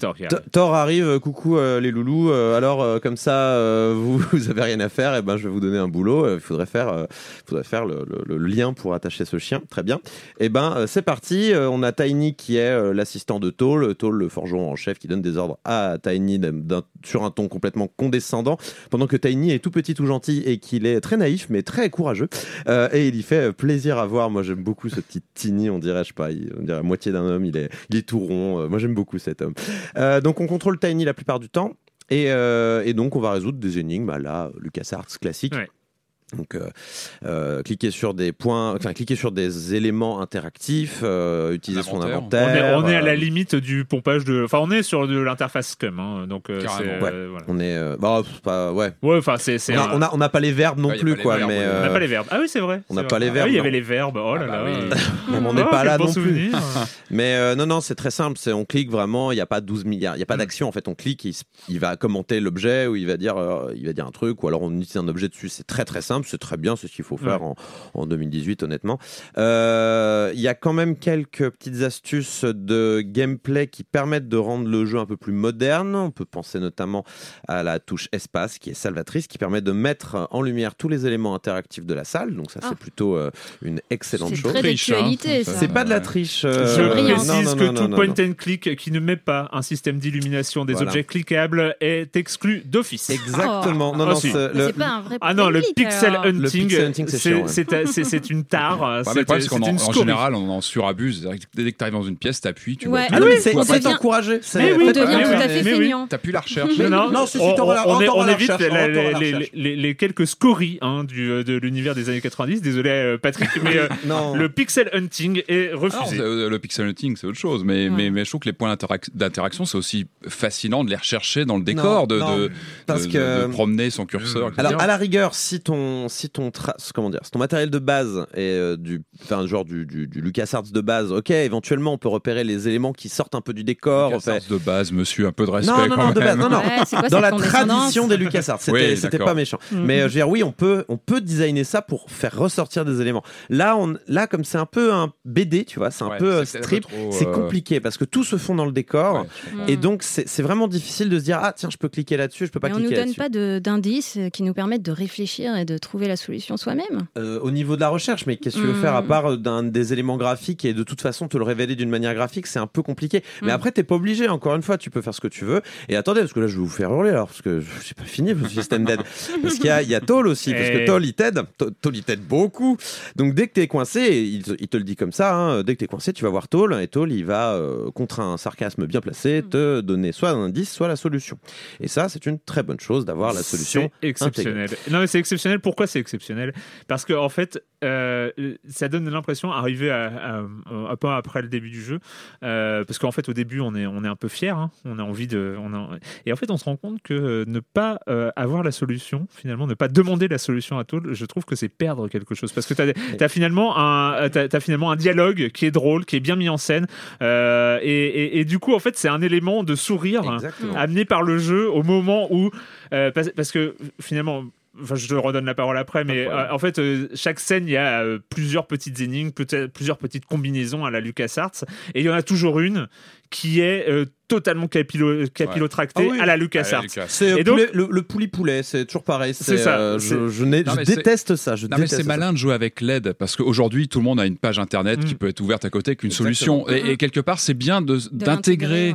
[SPEAKER 1] Thor arrive.
[SPEAKER 2] Coucou euh, les loulous. euh, alors euh, comme ça, vous, vous avez rien à faire, et ben je vais vous donner un boulot. Il faudrait faire, faudrait faire le, le- le lien pour attacher ce chien. Très bien. Et ben euh, c'est parti. On a Tiny qui est l'assistant de Toll, Toll le forgeron en chef qui donne des ordres à Tiny sur un ton complètement condescendant, pendant que Tiny est tout petit, tout gentil et qu'il est très naïf mais très courageux. Et il y fait plaisir à voir. Moi j'aime beaucoup ce petit Tiny. On dirait, je sais pas, il- on dirait moitié d'un homme. Il est, il est tout rond. Euh, moi j'aime beaucoup cet homme. Euh, donc on contrôle Tiny la plupart du temps. Et, euh, et donc on va résoudre des énigmes à la LucasArts classique. Donc euh, euh, cliquer sur des points, enfin cliquer sur des éléments interactifs, euh, utiliser son
[SPEAKER 3] L'inventaire.
[SPEAKER 1] On est,
[SPEAKER 2] inventaire.
[SPEAKER 1] on est à la
[SPEAKER 2] euh,
[SPEAKER 1] limite du pompage de. Enfin, on est sur de l'interface Scum. hein, donc, euh, voilà.
[SPEAKER 2] on est, euh, bah, ouais.
[SPEAKER 1] Ouais, enfin, c'est.
[SPEAKER 2] On
[SPEAKER 1] un-
[SPEAKER 2] a, on a, on n'a pas les verbes non
[SPEAKER 3] Ouais, y
[SPEAKER 2] plus quoi,
[SPEAKER 3] verbes,
[SPEAKER 2] mais.
[SPEAKER 1] On n'a pas les verbes. Ah oui, c'est vrai.
[SPEAKER 2] on n'a pas les verbes,
[SPEAKER 1] Ah oui, il y avait les verbes. Oh là
[SPEAKER 3] Ah bah
[SPEAKER 1] là.
[SPEAKER 3] oui.
[SPEAKER 2] on n'est
[SPEAKER 1] Oh,
[SPEAKER 2] pas là
[SPEAKER 1] bon
[SPEAKER 2] non plus. Mais euh, non, non, c'est très simple. C'est on clique vraiment. Il n'y a pas 12 milliards. Il n'y a pas
[SPEAKER 1] Mm.
[SPEAKER 2] d'action. En fait, on clique. Il, il va commenter l'objet ou il va dire, il va dire un truc ou alors on utilise un objet dessus. C'est très très simple. C'est très bien. C'est ce qu'il faut faire en, en 2018, honnêtement. Euh, Il y a quand même quelques petites astuces de gameplay qui permettent de rendre le jeu un peu plus moderne. On peut penser notamment à la touche espace qui est salvatrice, qui permet de mettre en lumière tous les éléments interactifs de la salle. Donc ça,
[SPEAKER 4] Ah.
[SPEAKER 2] c'est plutôt euh, une excellente
[SPEAKER 4] C'est
[SPEAKER 2] chose.
[SPEAKER 3] hein.
[SPEAKER 2] C'est pas de la triche.
[SPEAKER 1] Je
[SPEAKER 2] euh,
[SPEAKER 4] brillant.
[SPEAKER 1] précise
[SPEAKER 2] non, non,
[SPEAKER 1] que
[SPEAKER 2] non,
[SPEAKER 1] tout
[SPEAKER 2] non,
[SPEAKER 1] point
[SPEAKER 2] non.
[SPEAKER 1] and click qui ne met pas un système d'illumination des
[SPEAKER 2] Voilà.
[SPEAKER 1] objets cliquables est exclu d'office.
[SPEAKER 2] Exactement. Non,
[SPEAKER 1] Ah,
[SPEAKER 2] non,
[SPEAKER 1] si.
[SPEAKER 2] c'est
[SPEAKER 4] pas un vrai
[SPEAKER 1] Ah non, le
[SPEAKER 4] point and click,
[SPEAKER 1] pixel
[SPEAKER 2] pixel hunting, c'est
[SPEAKER 1] une tare. C'est
[SPEAKER 3] le en général, on en surabuse. Dès que tu arrives dans une pièce, t'appuies, tu vois.
[SPEAKER 2] Ah oui,
[SPEAKER 3] Tu
[SPEAKER 2] c'est encouragé.
[SPEAKER 1] Mais oui,
[SPEAKER 4] tout à fait feignant.
[SPEAKER 3] T'as plus la recherche.
[SPEAKER 1] Non, non, on, évite les, quelques scories hein, du, de l'univers des années 90. Désolé, euh, Patrick, mais euh, le pixel hunting est
[SPEAKER 3] Alors,
[SPEAKER 1] refusé.
[SPEAKER 3] euh, le pixel hunting, c'est autre chose, mais, je trouve que les points d'interac- d'interaction, c'est aussi fascinant de les rechercher dans le décor, de, promener son curseur. etc.
[SPEAKER 2] Alors à la rigueur, si ton si ton tra- comment dire, si ton matériel de base est euh, du enfin genre du, du, du LucasArts de base, ok, éventuellement on peut repérer les éléments qui sortent un peu du décor.
[SPEAKER 3] Lucas
[SPEAKER 2] fait-
[SPEAKER 3] Arts de base, monsieur, un peu de respect.
[SPEAKER 2] Non, non,
[SPEAKER 3] quand
[SPEAKER 2] non, de base,
[SPEAKER 3] même.
[SPEAKER 2] non, non.
[SPEAKER 4] Ouais, quoi
[SPEAKER 2] Dans la tradition des LucasArts, c'était
[SPEAKER 3] Oui,
[SPEAKER 2] pas méchant. Mais euh, je veux dire, oui, on peut on peut designer ça pour faire ressortir des éléments. Là, on là comme c'est un peu un BD, tu vois, c'est un
[SPEAKER 3] Ouais,
[SPEAKER 2] peu euh, strip. C'est
[SPEAKER 3] trop, euh,
[SPEAKER 2] compliqué parce que tout se fond dans le décor.
[SPEAKER 3] ouais.
[SPEAKER 2] Et donc, c'est vraiment difficile de se dire Ah, tiens, je peux cliquer là-dessus, je peux pas
[SPEAKER 4] Mais on nous
[SPEAKER 2] cliquer
[SPEAKER 4] donne
[SPEAKER 2] là-dessus.
[SPEAKER 4] pas d'indices euh, qui nous permettent de réfléchir et de trouver la solution soi-même.
[SPEAKER 2] Euh, au niveau de la recherche, mais qu'est-ce que tu veux faire à part euh, d'un des éléments graphiques et de toute façon te le révéler d'une manière graphique, c'est un peu compliqué. Mais
[SPEAKER 4] Mm.
[SPEAKER 2] après, t'es pas obligé. Encore une fois, tu peux faire ce que tu veux. Et attendez, parce que là, je vais vous faire hurler alors, parce que j'ai pas fini le système d'aide. parce qu'il y a, il y a Toll aussi, parce que
[SPEAKER 1] Eh.
[SPEAKER 2] Toll il t'aide. To- Toll il t'aide beaucoup. Donc dès que t'es coincé, il, te- il te le dit comme ça. hein, dès que t'es coincé, tu vas voir Toll et Toll il va euh, contre un sarcasme bien placé te donner soit un indice, soit la solution. Et ça, c'est une très bonne chose d'avoir la solution.
[SPEAKER 1] C'est exceptionnel. Non, mais c'est exceptionnel. Pourquoi c'est exceptionnel? Parce que en fait, euh, ça donne l'impression, arrivé à, un peu après le début du jeu, euh, parce qu'en fait, au début, on est, on est un peu fier, hein, on a envie de, on a- et en fait, on se rend compte que euh, ne pas euh, avoir la solution, finalement, ne pas demander la solution à Toll, je trouve que c'est perdre quelque chose, parce que tu as, finalement un, finalement un dialogue qui est drôle, qui est bien mis en scène, et, et- et du coup, en fait, c'est un élément de sourire amené par le jeu au moment où parce, parce que finalement Enfin, je te redonne la parole après, mais euh, en fait, euh, chaque scène, il y a euh, plusieurs petites énigmes, plusieurs petites combinaisons à la LucasArts, et il y en a toujours une qui est euh, totalement capillo, capillotracté
[SPEAKER 2] Ah oui.
[SPEAKER 1] à la LucasArts.
[SPEAKER 3] Lucas.
[SPEAKER 2] C'est euh,
[SPEAKER 1] Et donc-
[SPEAKER 2] poulet- le, le poulet poulet, c'est toujours pareil.
[SPEAKER 1] C'est ça,
[SPEAKER 2] euh,
[SPEAKER 1] c'est-
[SPEAKER 2] je,
[SPEAKER 3] Non,
[SPEAKER 2] déteste ça. Je
[SPEAKER 3] Non mais c'est
[SPEAKER 2] ça.
[SPEAKER 3] malin de jouer avec l'aide parce qu'aujourd'hui tout le monde a une page internet
[SPEAKER 1] Mm.
[SPEAKER 3] qui peut être ouverte à côté avec une
[SPEAKER 2] Exactement.
[SPEAKER 3] solution et, et quelque part c'est bien d'intégrer
[SPEAKER 4] ouais.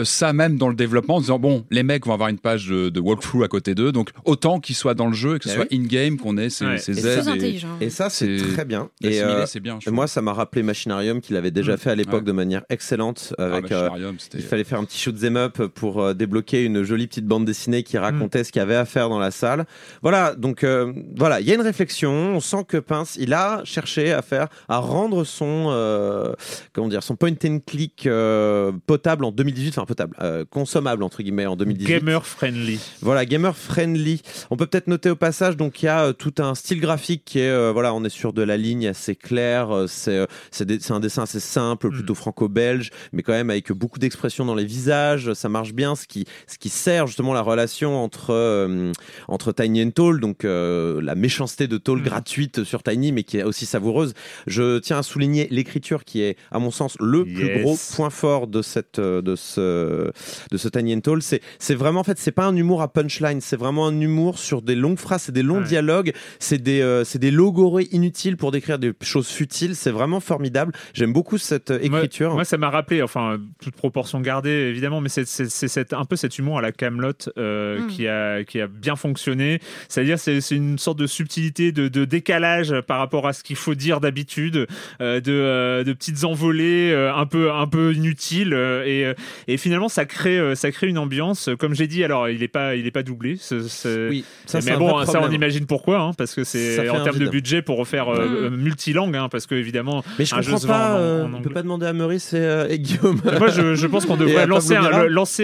[SPEAKER 3] euh, ça même dans le développement en disant bon les mecs vont avoir une page de, de walkthrough à côté d'eux donc autant qu'ils soient dans le jeu et que ce
[SPEAKER 2] Ah
[SPEAKER 3] soit in-game qu'on ait ces,
[SPEAKER 1] Ouais.
[SPEAKER 3] ces aides
[SPEAKER 4] Très
[SPEAKER 3] et,
[SPEAKER 4] intelligent.
[SPEAKER 2] Et ça, c'est très bien.
[SPEAKER 3] et
[SPEAKER 2] euh,
[SPEAKER 3] bien
[SPEAKER 2] moi, ça m'a rappelé Machinarium qu'il avait déjà
[SPEAKER 1] Mm.
[SPEAKER 2] fait à l'époque de manière excellente.
[SPEAKER 3] Ah,
[SPEAKER 2] Avec, euh, il fallait faire un petit shoot 'em up pour euh, débloquer une jolie petite bande dessinée qui racontait ce qu'il y avait à faire dans la salle. Voilà, donc euh, voilà, il y a une réflexion. On sent que Pince, il a cherché à faire, à rendre son, euh, comment dire, son point and click euh, potable en 2018, enfin potable, euh, consommable entre guillemets en 2018.
[SPEAKER 1] Gamer friendly.
[SPEAKER 2] Voilà, gamer friendly. On peut peut-être noter au passage, donc il y a euh, tout un style graphique qui est, euh, voilà, on est sur de la ligne assez claire. euh, c'est euh, c'est des- c'est un dessin assez simple,
[SPEAKER 1] Mm.
[SPEAKER 2] plutôt franco-belge, mais quand même avec beaucoup d'expressions dans les visages. Ça marche bien, ce qui, ce qui sert justement la relation entre euh, entre Tiny and Tall, donc euh, la méchanceté de Tall
[SPEAKER 1] Mm.
[SPEAKER 2] gratuite sur Tiny, mais qui est aussi savoureuse. Je tiens à souligner l'écriture qui est, à mon sens, le plus gros point fort de cette euh, de ce de ce Tiny and Tall. C'est vraiment en fait c'est pas un humour à punchline, c'est vraiment un humour sur des longues phrases, c'est des longs
[SPEAKER 1] Ouais.
[SPEAKER 2] dialogues, c'est des euh, des logorées inutiles pour décrire des choses futiles. C'est vraiment formidable. J'aime beaucoup cette
[SPEAKER 1] Moi-
[SPEAKER 2] écriture.
[SPEAKER 1] Moi, ça m'a rappelé, enfin, toute proportion gardée, évidemment, mais c'est c'est- c'est cette- un peu cet humour à la Camelot
[SPEAKER 4] Mm.
[SPEAKER 1] qui, a, qui a bien fonctionné. C'est-à-dire, c'est c'est une sorte de subtilité, de, de décalage par rapport à ce qu'il faut dire d'habitude, euh, de, euh, de petites envolées euh, un peu un peu inutiles, euh, et, euh, et finalement, ça crée euh, ça crée une ambiance. Comme j'ai dit, alors, il est pas il est pas doublé. ce- ce-
[SPEAKER 2] oui, ça c'est
[SPEAKER 1] mais bon, ça on imagine pourquoi, hein, parce que c'est en termes de budget pour refaire euh,
[SPEAKER 4] Mm.
[SPEAKER 1] euh, multilangue, hein, parce que évidemment,
[SPEAKER 2] Mais je
[SPEAKER 1] un jeu
[SPEAKER 2] comprends
[SPEAKER 1] se vend
[SPEAKER 2] pas.
[SPEAKER 1] en-
[SPEAKER 2] euh,
[SPEAKER 1] en
[SPEAKER 2] on peut pas demander à Maurice et, euh, et Guillaume.
[SPEAKER 1] Moi, je, je pense qu'on devrait lancer, un,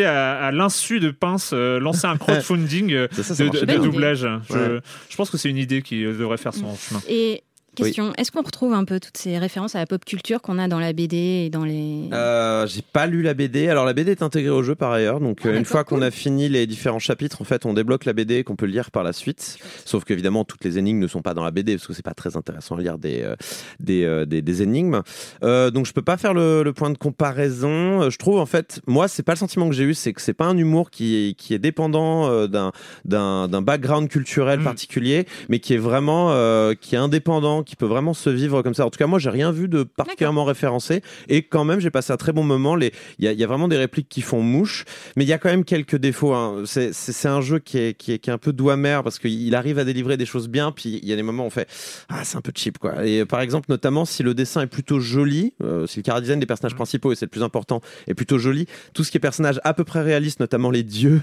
[SPEAKER 1] à, à l'insu de Pince, euh, lancer un crowdfunding euh,
[SPEAKER 2] Ça, ça, ça
[SPEAKER 1] de, de- doublage. Je,
[SPEAKER 2] Ouais.
[SPEAKER 1] je pense que c'est une idée qui devrait faire son chemin.
[SPEAKER 4] Et question, est-ce qu'on retrouve un peu toutes ces références à la pop culture qu'on a dans la BD et dans les...
[SPEAKER 2] Euh, j'ai pas lu la BD. Alors la BD est intégrée au jeu par ailleurs. Donc
[SPEAKER 4] Ah,
[SPEAKER 2] euh, une fois qu'on
[SPEAKER 4] cool.
[SPEAKER 2] a fini les différents chapitres, en fait, on débloque la BD et qu'on peut lire par la suite. Sauf qu'évidemment, toutes les énigmes ne sont pas dans la BD parce que c'est pas très intéressant à lire des euh, des, euh, des, des énigmes. Euh, donc je peux pas faire le, le point de comparaison. Je trouve en fait, moi, c'est pas le sentiment que j'ai eu, c'est que c'est pas un humour qui est, qui est dépendant euh, d'un d'un d'un background culturel
[SPEAKER 1] Mm.
[SPEAKER 2] particulier, mais qui est vraiment euh, qui est indépendant, qui peut vraiment se vivre comme ça. En tout cas, moi, j'ai rien vu de particulièrement référencé et quand même, j'ai passé un très bon moment. Il y a, il y a vraiment des répliques qui font mouche, mais il y a quand même quelques défauts. hein. C'est, un jeu qui est, qui est, qui est un peu doigt mère parce qu'il arrive à délivrer des choses bien, puis il y a des moments où on fait ah c'est un peu cheap quoi. Et par exemple, notamment si le dessin est plutôt joli, euh, si le chara design des personnages principaux et c'est le plus important est plutôt joli, tout ce qui est personnage à peu près réaliste, notamment les dieux,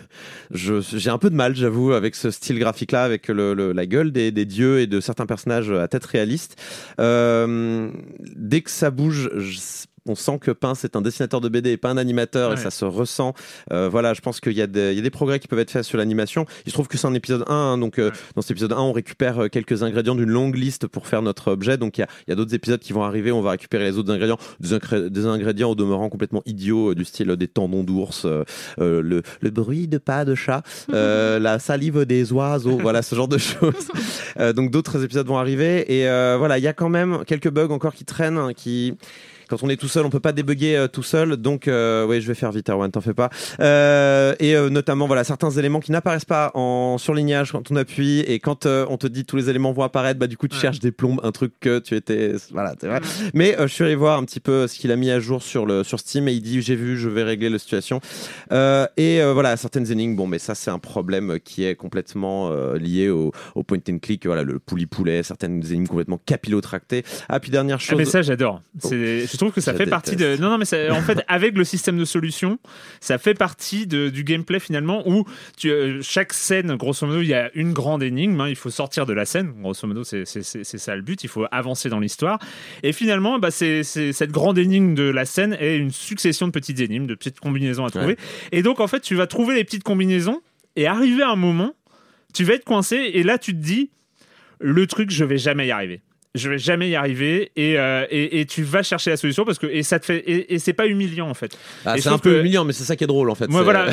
[SPEAKER 2] j'ai un peu de mal, j'avoue, avec ce style graphique là, avec le, le- la gueule des, des dieux et de certains personnages à tête réaliste. Euh, dès que ça bouge, je- on sent que Pince est un dessinateur de BD et pas un animateur et ça se ressent. Euh, voilà, je pense qu'il y, a des- il y a des progrès qui peuvent être faits sur l'animation. Il se trouve que c'est un épisode 1, hein, donc euh,
[SPEAKER 1] Ouais.
[SPEAKER 2] dans cet épisode 1, on récupère euh, quelques ingrédients d'une longue liste pour faire notre objet. Donc il y a, d'autres épisodes qui vont arriver, on va récupérer les autres ingrédients, des, ingrédients au demeurant complètement idiots, du style des tendons d'ours, le, le bruit de pas de chat, la salive des oiseaux, voilà ce genre de choses. Donc d'autres épisodes vont arriver et voilà, il y a quand même quelques bugs encore qui traînent, hein, qui quand on est tout seul, on peut pas débugger euh, tout seul. Donc, euh, oui, je vais faire vite, Erwan, t'en fais pas. Euh, et euh, notamment, voilà, certains éléments qui n'apparaissent pas en surlignage quand on appuie et quand euh, on te dit tous les éléments vont apparaître, bah du coup, tu
[SPEAKER 1] Ouais.
[SPEAKER 2] cherches des plombes, un truc que tu étais, voilà, c'est vrai. Mais euh, je suis allé voir un petit peu ce qu'il a mis à jour sur le sur Steam et il dit j'ai vu, je vais régler la situation. Euh, et euh, voilà, certaines énigmes, bon, mais ça c'est un problème qui est complètement euh, lié au, au point and click. Voilà, le pouli poulet, certaines énigmes complètement capillotractées. Ah puis dernière
[SPEAKER 1] Ah,
[SPEAKER 2] chose.
[SPEAKER 1] mais ça, j'adore. C'est- Je trouve que ça
[SPEAKER 2] Je
[SPEAKER 1] fait partie de. Non, non, mais ça- en fait, avec le système de solution, ça fait partie de- du gameplay finalement où tu, euh, chaque scène, grosso modo, il y a une grande énigme. hein, il faut sortir de la scène. Grosso modo, c'est ça le but. Il faut avancer dans l'histoire. Et finalement, bah, c'est c'est- cette grande énigme de la scène est une succession de petites énigmes, de petites combinaisons à trouver. Et donc, en fait, tu vas trouver les petites combinaisons et arriver à un moment, tu vas être coincé et là, tu te dis, le truc, je vais jamais y arriver. Je vais jamais y arriver et, euh, et, et tu vas chercher la solution parce que et ça te fait et, et c'est pas humiliant en fait.
[SPEAKER 2] Ah, c'est un peu
[SPEAKER 1] que-
[SPEAKER 2] humiliant, mais c'est ça qui est drôle en fait.
[SPEAKER 1] Moi
[SPEAKER 2] C'est-
[SPEAKER 1] voilà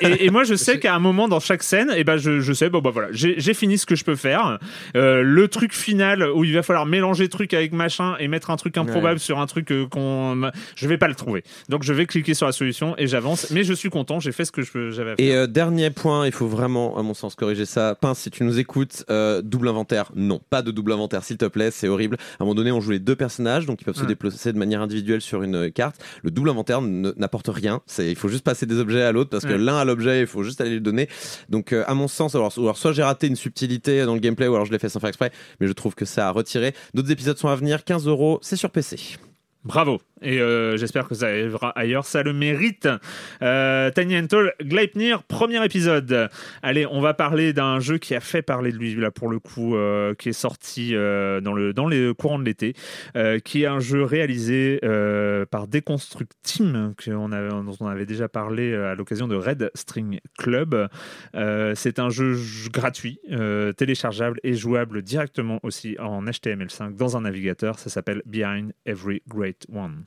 [SPEAKER 1] et, moi je sais qu'à un moment dans chaque scène et ben je, je sais bon bah voilà j'ai fini ce que je peux faire Euh, le truc final où il va falloir mélanger truc avec machin et mettre un truc improbable sur un truc euh, qu'on je vais pas le trouver donc je vais cliquer sur la solution et j'avance mais je suis content j'ai fait ce que j'avais à faire.
[SPEAKER 2] Et euh, dernier point, il faut vraiment, à mon sens, corriger ça. Pince, si tu nous écoutes, double inventaire, non, pas de double inventaire, s'il te plaît, c'est horrible. À un moment donné, on joue les deux personnages, donc ils peuvent se
[SPEAKER 1] Ouais.
[SPEAKER 2] déplacer de manière individuelle sur une euh, carte. Le double inventaire n'apporte rien. C'est, il faut juste passer des objets à l'autre parce que l'un a l'objet, il faut juste aller le donner. Donc, euh, à mon sens, alors, alors soit j'ai raté une subtilité dans le gameplay, ou alors je l'ai fait sans faire exprès, mais je trouve que ça a retiré. D'autres épisodes sont à venir. 15 euros, c'est sur PC.
[SPEAKER 1] Bravo. Et euh, j'espère que ça arrivera ailleurs. Ça le mérite. Euh, Tiny Antle, Gleipnir, premier épisode. Allez, on va parler d'un jeu qui a fait parler de lui, là, pour le coup, euh, qui est sorti euh, dans, le, dans les courants de l'été, qui est un jeu réalisé par Deconstruct Team, dont on avait déjà parlé à l'occasion de Red String Club. C'est un jeu gratuit, téléchargeable et jouable directement aussi en HTML5 dans un navigateur. Ça s'appelle Behind Every Great One.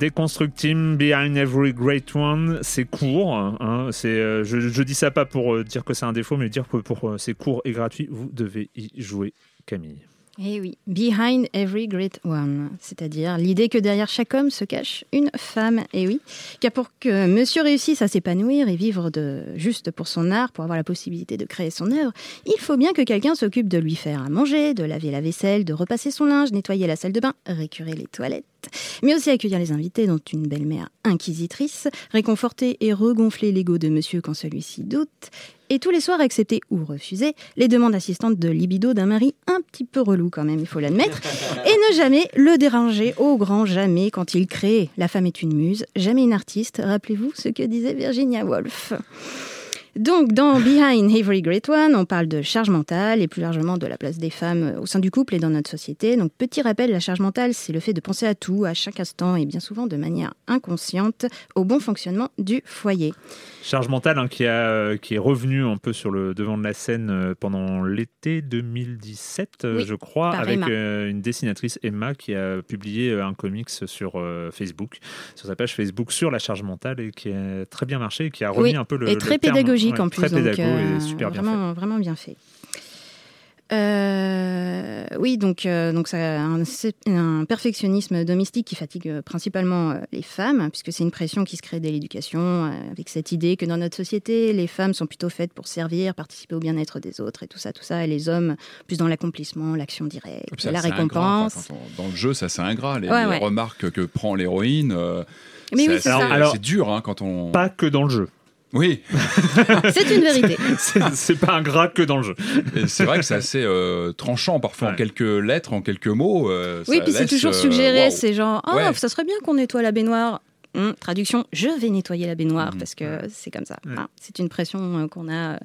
[SPEAKER 1] Deconstruct Team, Behind Every Great One, c'est court. hein, c'est, euh, je, je dis ça pas pour euh, dire que c'est un défaut, mais dire que pour, euh, c'est court et gratuit, vous devez y jouer, Camille.
[SPEAKER 4] Eh oui, behind every great one, c'est-à-dire l'idée que derrière chaque homme se cache une femme. Et oui, car pour que monsieur réussisse à s'épanouir et vivre de juste pour son art, pour avoir la possibilité de créer son œuvre, il faut bien que quelqu'un s'occupe de lui faire à manger, de laver la vaisselle, de repasser son linge, nettoyer la salle de bain, récurer les toilettes, mais aussi accueillir les invités, dont une belle-mère inquisitrice, réconforter et regonfler l'ego de monsieur quand celui-ci doute, et tous les soirs accepter ou refuser les demandes assistantes de libido d'un mari un petit peu relou quand même, il faut l'admettre, et ne jamais le déranger au grand jamais quand il crée. La femme est une muse, jamais une artiste. Rappelez-vous ce que disait Virginia Woolf. Donc, dans Behind Every Great One, on parle de charge mentale et plus largement de la place des femmes au sein du couple et dans notre société. Donc, petit rappel, la charge mentale, c'est le fait de penser à tout, à chaque instant et bien souvent de manière inconsciente au bon fonctionnement du foyer.
[SPEAKER 1] Charge mentale hein, qui, a, euh, qui est revenu un peu sur le devant de la scène euh, pendant l'été 2017, euh,
[SPEAKER 4] Oui,
[SPEAKER 1] je crois, avec
[SPEAKER 4] Emma.
[SPEAKER 1] euh, une dessinatrice Emma qui a publié euh, un comics sur euh, Facebook, sur sa page Facebook sur la charge mentale et qui a très bien marché et qui a remis
[SPEAKER 4] Oui,
[SPEAKER 1] un peu le.
[SPEAKER 4] et très
[SPEAKER 1] terme.
[SPEAKER 4] pédagogique
[SPEAKER 1] Ouais,
[SPEAKER 4] en plus.
[SPEAKER 1] Très
[SPEAKER 4] donc,
[SPEAKER 1] pédago
[SPEAKER 4] euh,
[SPEAKER 1] et super bien fait.
[SPEAKER 4] vraiment, Vraiment bien fait. Euh, oui, donc, euh, donc ça un, c'est un perfectionnisme domestique qui fatigue euh, principalement les femmes, puisque c'est une pression qui se crée dès l'éducation, euh, avec cette idée que dans notre société, les femmes sont plutôt faites pour servir, participer au bien-être des autres et tout ça, tout ça, et les hommes plus dans l'accomplissement, l'action directe,
[SPEAKER 3] Ça,
[SPEAKER 4] la
[SPEAKER 3] c'est ingrat.
[SPEAKER 4] récompense.
[SPEAKER 3] Enfin, on- dans le jeu, ça c'est ingrat. Les,
[SPEAKER 4] Ouais,
[SPEAKER 3] les
[SPEAKER 4] ouais.
[SPEAKER 3] remarques que prend l'héroïne, euh,
[SPEAKER 4] oui,
[SPEAKER 3] c'est dur hein, quand on.
[SPEAKER 1] Pas que dans le jeu.
[SPEAKER 3] Oui,
[SPEAKER 4] C'est une vérité.
[SPEAKER 1] C'est pas un gras que dans le jeu.
[SPEAKER 3] C'est vrai que c'est assez euh, tranchant parfois en quelques lettres, en quelques mots. euh,
[SPEAKER 4] Oui,
[SPEAKER 3] ça
[SPEAKER 4] puis c'est toujours
[SPEAKER 3] euh,
[SPEAKER 4] suggéré,
[SPEAKER 3] waouh.
[SPEAKER 4] c'est genre, ah,
[SPEAKER 3] Ouais.
[SPEAKER 4] ça serait bien qu'on nettoie la baignoire. Hum, traduction, je vais nettoyer la baignoire
[SPEAKER 3] Mhm.
[SPEAKER 4] parce que c'est comme ça. Hein, c'est une pression euh, qu'on a euh,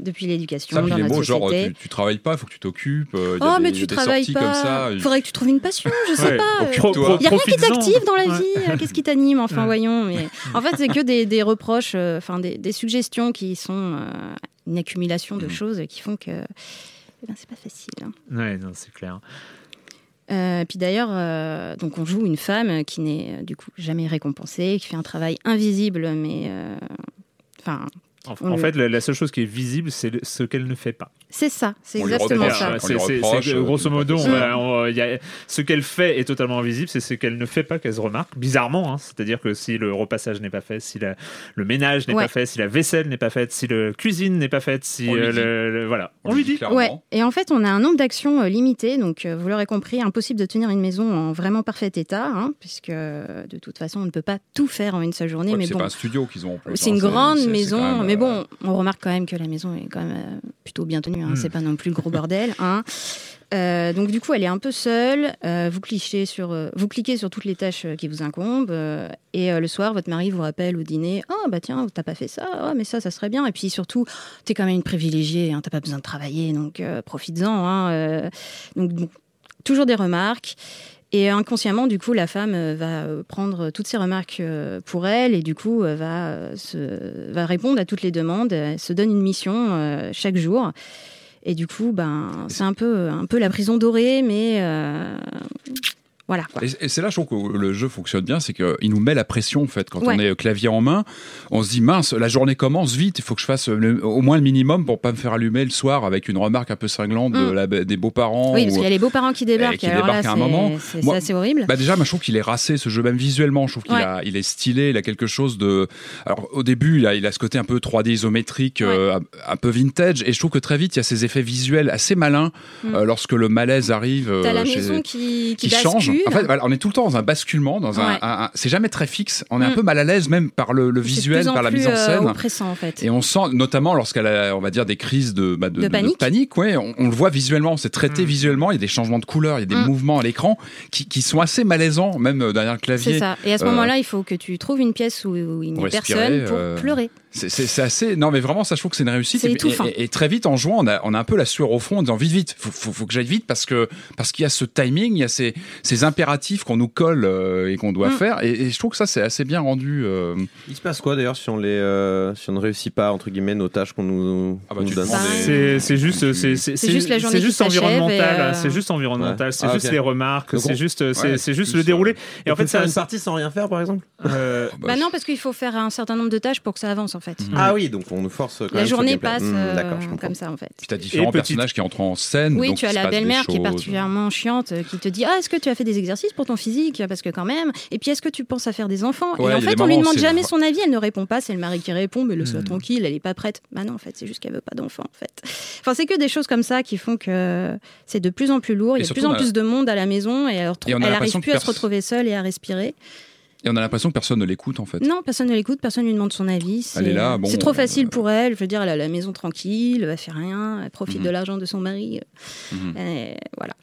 [SPEAKER 4] depuis l'éducation
[SPEAKER 3] Ça,
[SPEAKER 4] dans notre
[SPEAKER 3] mots, genre, tu, tu travailles pas, il faut que tu t'occupes. euh, il
[SPEAKER 4] Oh,
[SPEAKER 3] des-
[SPEAKER 4] mais
[SPEAKER 3] il
[SPEAKER 4] tu travailles pas.
[SPEAKER 3] ça.
[SPEAKER 4] Faudrait que tu trouves une passion, je sais
[SPEAKER 1] Ouais.
[SPEAKER 4] pas. euh, Il n'y a rien qui t'active dans la
[SPEAKER 1] Ouais.
[SPEAKER 4] vie. Qu'est-ce qui t'anime Enfin,
[SPEAKER 1] Ouais.
[SPEAKER 4] voyons. Mais en fait, c'est que des, des reproches, euh, enfin des, des suggestions qui sont euh, une accumulation de
[SPEAKER 3] Mhm.
[SPEAKER 4] choses qui font que eh ben, c'est pas facile. hein.
[SPEAKER 1] Ouais, non, c'est clair.
[SPEAKER 4] Euh, puis d'ailleurs, euh, donc on joue une femme qui n'est euh, du coup jamais récompensée, qui fait un travail invisible, mais enfin,
[SPEAKER 1] En,
[SPEAKER 4] On
[SPEAKER 1] en fait, la, la seule chose qui est visible, c'est ce qu'elle ne fait pas.
[SPEAKER 4] c'est ça, c'est exactement ça.
[SPEAKER 1] C'est-
[SPEAKER 3] euh,
[SPEAKER 1] grosso modo, on va- on- y a- ce qu'elle fait est totalement invisible, c'est ce qu'elle ne fait pas qu'elle se remarque, bizarrement. hein. C'est-à-dire que si le repassage n'est pas fait, si la- le ménage n'est
[SPEAKER 4] Ouais.
[SPEAKER 1] pas fait, si la vaisselle n'est pas faite, si la cuisine n'est pas faite, si
[SPEAKER 3] On lui
[SPEAKER 1] euh,
[SPEAKER 3] dit.
[SPEAKER 1] le, le- voilà, on lui dit.
[SPEAKER 3] clairement.
[SPEAKER 4] Ouais, et en fait, on a un nombre d'actions euh, limité, donc euh, vous l'aurez compris, impossible de tenir une maison en vraiment parfait état, hein, puisque euh, de toute façon, on ne peut pas tout faire en une seule journée.
[SPEAKER 3] Ouais,
[SPEAKER 4] mais
[SPEAKER 3] c'est
[SPEAKER 4] bon,
[SPEAKER 3] pas un studio qu'ils ont.
[SPEAKER 4] c'est
[SPEAKER 3] hein,
[SPEAKER 4] une grande maison, mais
[SPEAKER 3] euh,
[SPEAKER 4] bon, on remarque quand même que la maison est quand même euh, plutôt bien tenue. hein,
[SPEAKER 1] Mm.
[SPEAKER 4] C'est pas non plus le gros bordel. Hein. Euh, donc du coup, elle est un peu seule. Euh, vous cliquez sur, euh, vous cliquez sur toutes les tâches euh, qui vous incombent. euh, et euh, le soir, votre mari vous rappelle au dîner, ah bah tiens, t'as pas fait ça, Ah, mais ça, ça serait bien. Et puis surtout, t'es quand même une privilégiée, hein, t'as pas besoin de travailler, donc euh, profites-en. hein, euh. donc, donc, toujours des remarques. Et inconsciemment, du coup, la femme euh, va euh, prendre toutes ces remarques euh, pour elle et du coup euh, va, euh, se, va répondre à toutes les demandes. Elle se donne une mission euh, chaque jour. Et du coup, ben, c'est un peu, un peu la prison dorée, mais euh, voilà. Quoi.
[SPEAKER 3] Et, et c'est là, je trouve que le jeu fonctionne bien, c'est qu'il nous met la pression en fait. Quand
[SPEAKER 4] Ouais.
[SPEAKER 3] on est clavier en main, on se dit mince, la journée commence vite, il faut que je fasse le- au moins le minimum pour pas me faire allumer le soir avec une remarque un peu cinglante de
[SPEAKER 4] Mm.
[SPEAKER 3] la- des beaux-parents.
[SPEAKER 4] Oui, parce qu'il y a les beaux-parents qui débarquent.
[SPEAKER 3] Eh, qui
[SPEAKER 4] alors là,
[SPEAKER 3] débarquent à un moment.
[SPEAKER 4] c'est assez horrible.
[SPEAKER 3] Bah déjà, moi, je trouve qu'il est racé ce jeu, même visuellement. Je trouve qu'il
[SPEAKER 4] Ouais.
[SPEAKER 3] a, il est stylé, il a quelque chose de. Alors au début, il a, il a ce côté un peu 3D isométrique, euh, un, peu vintage, et je trouve que très vite, il y a ces effets visuels assez malins
[SPEAKER 4] Mm.
[SPEAKER 3] euh, lorsque le malaise arrive. euh,
[SPEAKER 4] T'as la
[SPEAKER 3] chez-
[SPEAKER 4] maison qui, qui,
[SPEAKER 3] qui change.
[SPEAKER 4] Bascule.
[SPEAKER 3] En fait, voilà, on est tout le temps dans un basculement, dans un,
[SPEAKER 4] Ouais.
[SPEAKER 3] un- un- c'est jamais très fixe. On est un
[SPEAKER 4] Mm.
[SPEAKER 3] peu mal à l'aise même par le, visuel, par la mise en
[SPEAKER 4] euh,
[SPEAKER 3] scène.
[SPEAKER 4] oppressant, en fait.
[SPEAKER 3] Et on sent, notamment lorsqu'elle a, on va dire, des crises de, bah, de,
[SPEAKER 4] De panique.
[SPEAKER 3] ouais, on, on le voit visuellement, c'est traité
[SPEAKER 1] Mm.
[SPEAKER 3] visuellement, il y a des changements de couleurs, il y a des
[SPEAKER 4] Mm.
[SPEAKER 3] mouvements à l'écran qui, qui sont assez malaisants, même euh, derrière le clavier.
[SPEAKER 4] C'est ça. Et à ce
[SPEAKER 3] euh,
[SPEAKER 4] moment-là, il faut que tu trouves une pièce où, où il n'y a personne pour
[SPEAKER 3] euh,
[SPEAKER 4] pleurer.
[SPEAKER 3] C'est- C'est c'est assez. Non, mais vraiment, ça, je trouve que c'est une réussite.
[SPEAKER 4] C'est
[SPEAKER 3] Et, et- et très vite, en jouant, on a, on a un peu la sueur au front en disant vite, vite, faut, faut, faut que j'aille vite parce que parce qu'il y a ce timing, il y a ces, ces impératifs qu'on nous colle euh, et qu'on doit
[SPEAKER 4] Mm.
[SPEAKER 3] faire. Et, et je trouve que ça, c'est assez bien rendu. euh,
[SPEAKER 2] Il se passe quoi d'ailleurs si on les euh, si on ne réussit pas entre guillemets nos tâches qu'on nous,
[SPEAKER 3] Ah bah,
[SPEAKER 2] nous donne
[SPEAKER 1] C'est c'est juste, c'est
[SPEAKER 4] C'est juste la journée
[SPEAKER 1] c'est juste environnemental.
[SPEAKER 4] euh,
[SPEAKER 1] C'est juste environnemental.
[SPEAKER 2] Ouais.
[SPEAKER 1] C'est
[SPEAKER 2] Ah,
[SPEAKER 1] juste
[SPEAKER 2] ok.
[SPEAKER 1] les remarques.
[SPEAKER 2] Donc
[SPEAKER 1] C'est
[SPEAKER 2] on-
[SPEAKER 1] juste, c'est
[SPEAKER 3] Ouais,
[SPEAKER 1] c'est juste le déroulé.
[SPEAKER 3] euh,
[SPEAKER 1] Et en fait, ça.
[SPEAKER 2] une partie sans rien faire par exemple
[SPEAKER 1] euh,
[SPEAKER 3] bah,
[SPEAKER 4] Bah non, parce qu'il faut faire un certain nombre de tâches pour que ça avance, en fait.
[SPEAKER 3] Mhm.
[SPEAKER 2] Ah oui donc on nous force quand
[SPEAKER 4] La
[SPEAKER 2] même le
[SPEAKER 4] journée passe
[SPEAKER 2] Hmm,
[SPEAKER 4] euh, comme ça, en fait.
[SPEAKER 3] Puis t'as différents
[SPEAKER 1] Et petite-
[SPEAKER 3] personnages qui entrent en scène.
[SPEAKER 4] Oui,
[SPEAKER 3] donc
[SPEAKER 4] tu as la belle-mère qui est particulièrement chiante, euh, qui te dit Ah, est-ce que tu as fait des exercices pour ton physique? Parce que quand même. Et puis, est-ce que tu penses à faire des enfants?
[SPEAKER 3] Ouais,
[SPEAKER 4] Et en fait, on lui demande jamais son avis, elle ne répond pas. C'est le mari qui répond, mais laisse-la
[SPEAKER 1] Hmm.
[SPEAKER 4] tranquille, elle n'est pas prête. Bah non, en fait, c'est juste qu'elle veut pas d'enfants, en fait. Enfin, c'est que des choses comme ça qui font que c'est de plus en plus lourd. Il y a de plus en plus de monde à la maison et elle, elle arrive
[SPEAKER 3] l'impression que
[SPEAKER 4] plus à se retrouver seule et à respirer.
[SPEAKER 3] Et on a l'impression que personne ne l'écoute en fait.
[SPEAKER 4] Non, personne ne l'écoute, personne ne lui demande son avis. C'est
[SPEAKER 3] Elle est là, bon,
[SPEAKER 4] c'est trop
[SPEAKER 3] euh,
[SPEAKER 4] facile pour elle. Je veux dire, elle a la maison tranquille, elle fait rien, elle profite
[SPEAKER 3] Mhm.
[SPEAKER 4] de l'argent de son mari.
[SPEAKER 3] Mhm.
[SPEAKER 4] Et voilà.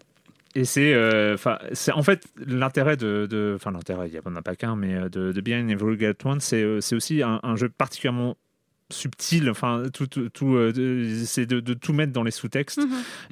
[SPEAKER 1] Et c'est, euh, enfin, c'est en fait l'intérêt de, enfin l'intérêt, il n'y en a pas qu'un, mais euh, de, de Behind Every Great One, c'est, euh, c'est aussi un, un jeu particulièrement subtil. Enfin, tout, tout, tout, euh, c'est de, de tout mettre dans les sous-textes.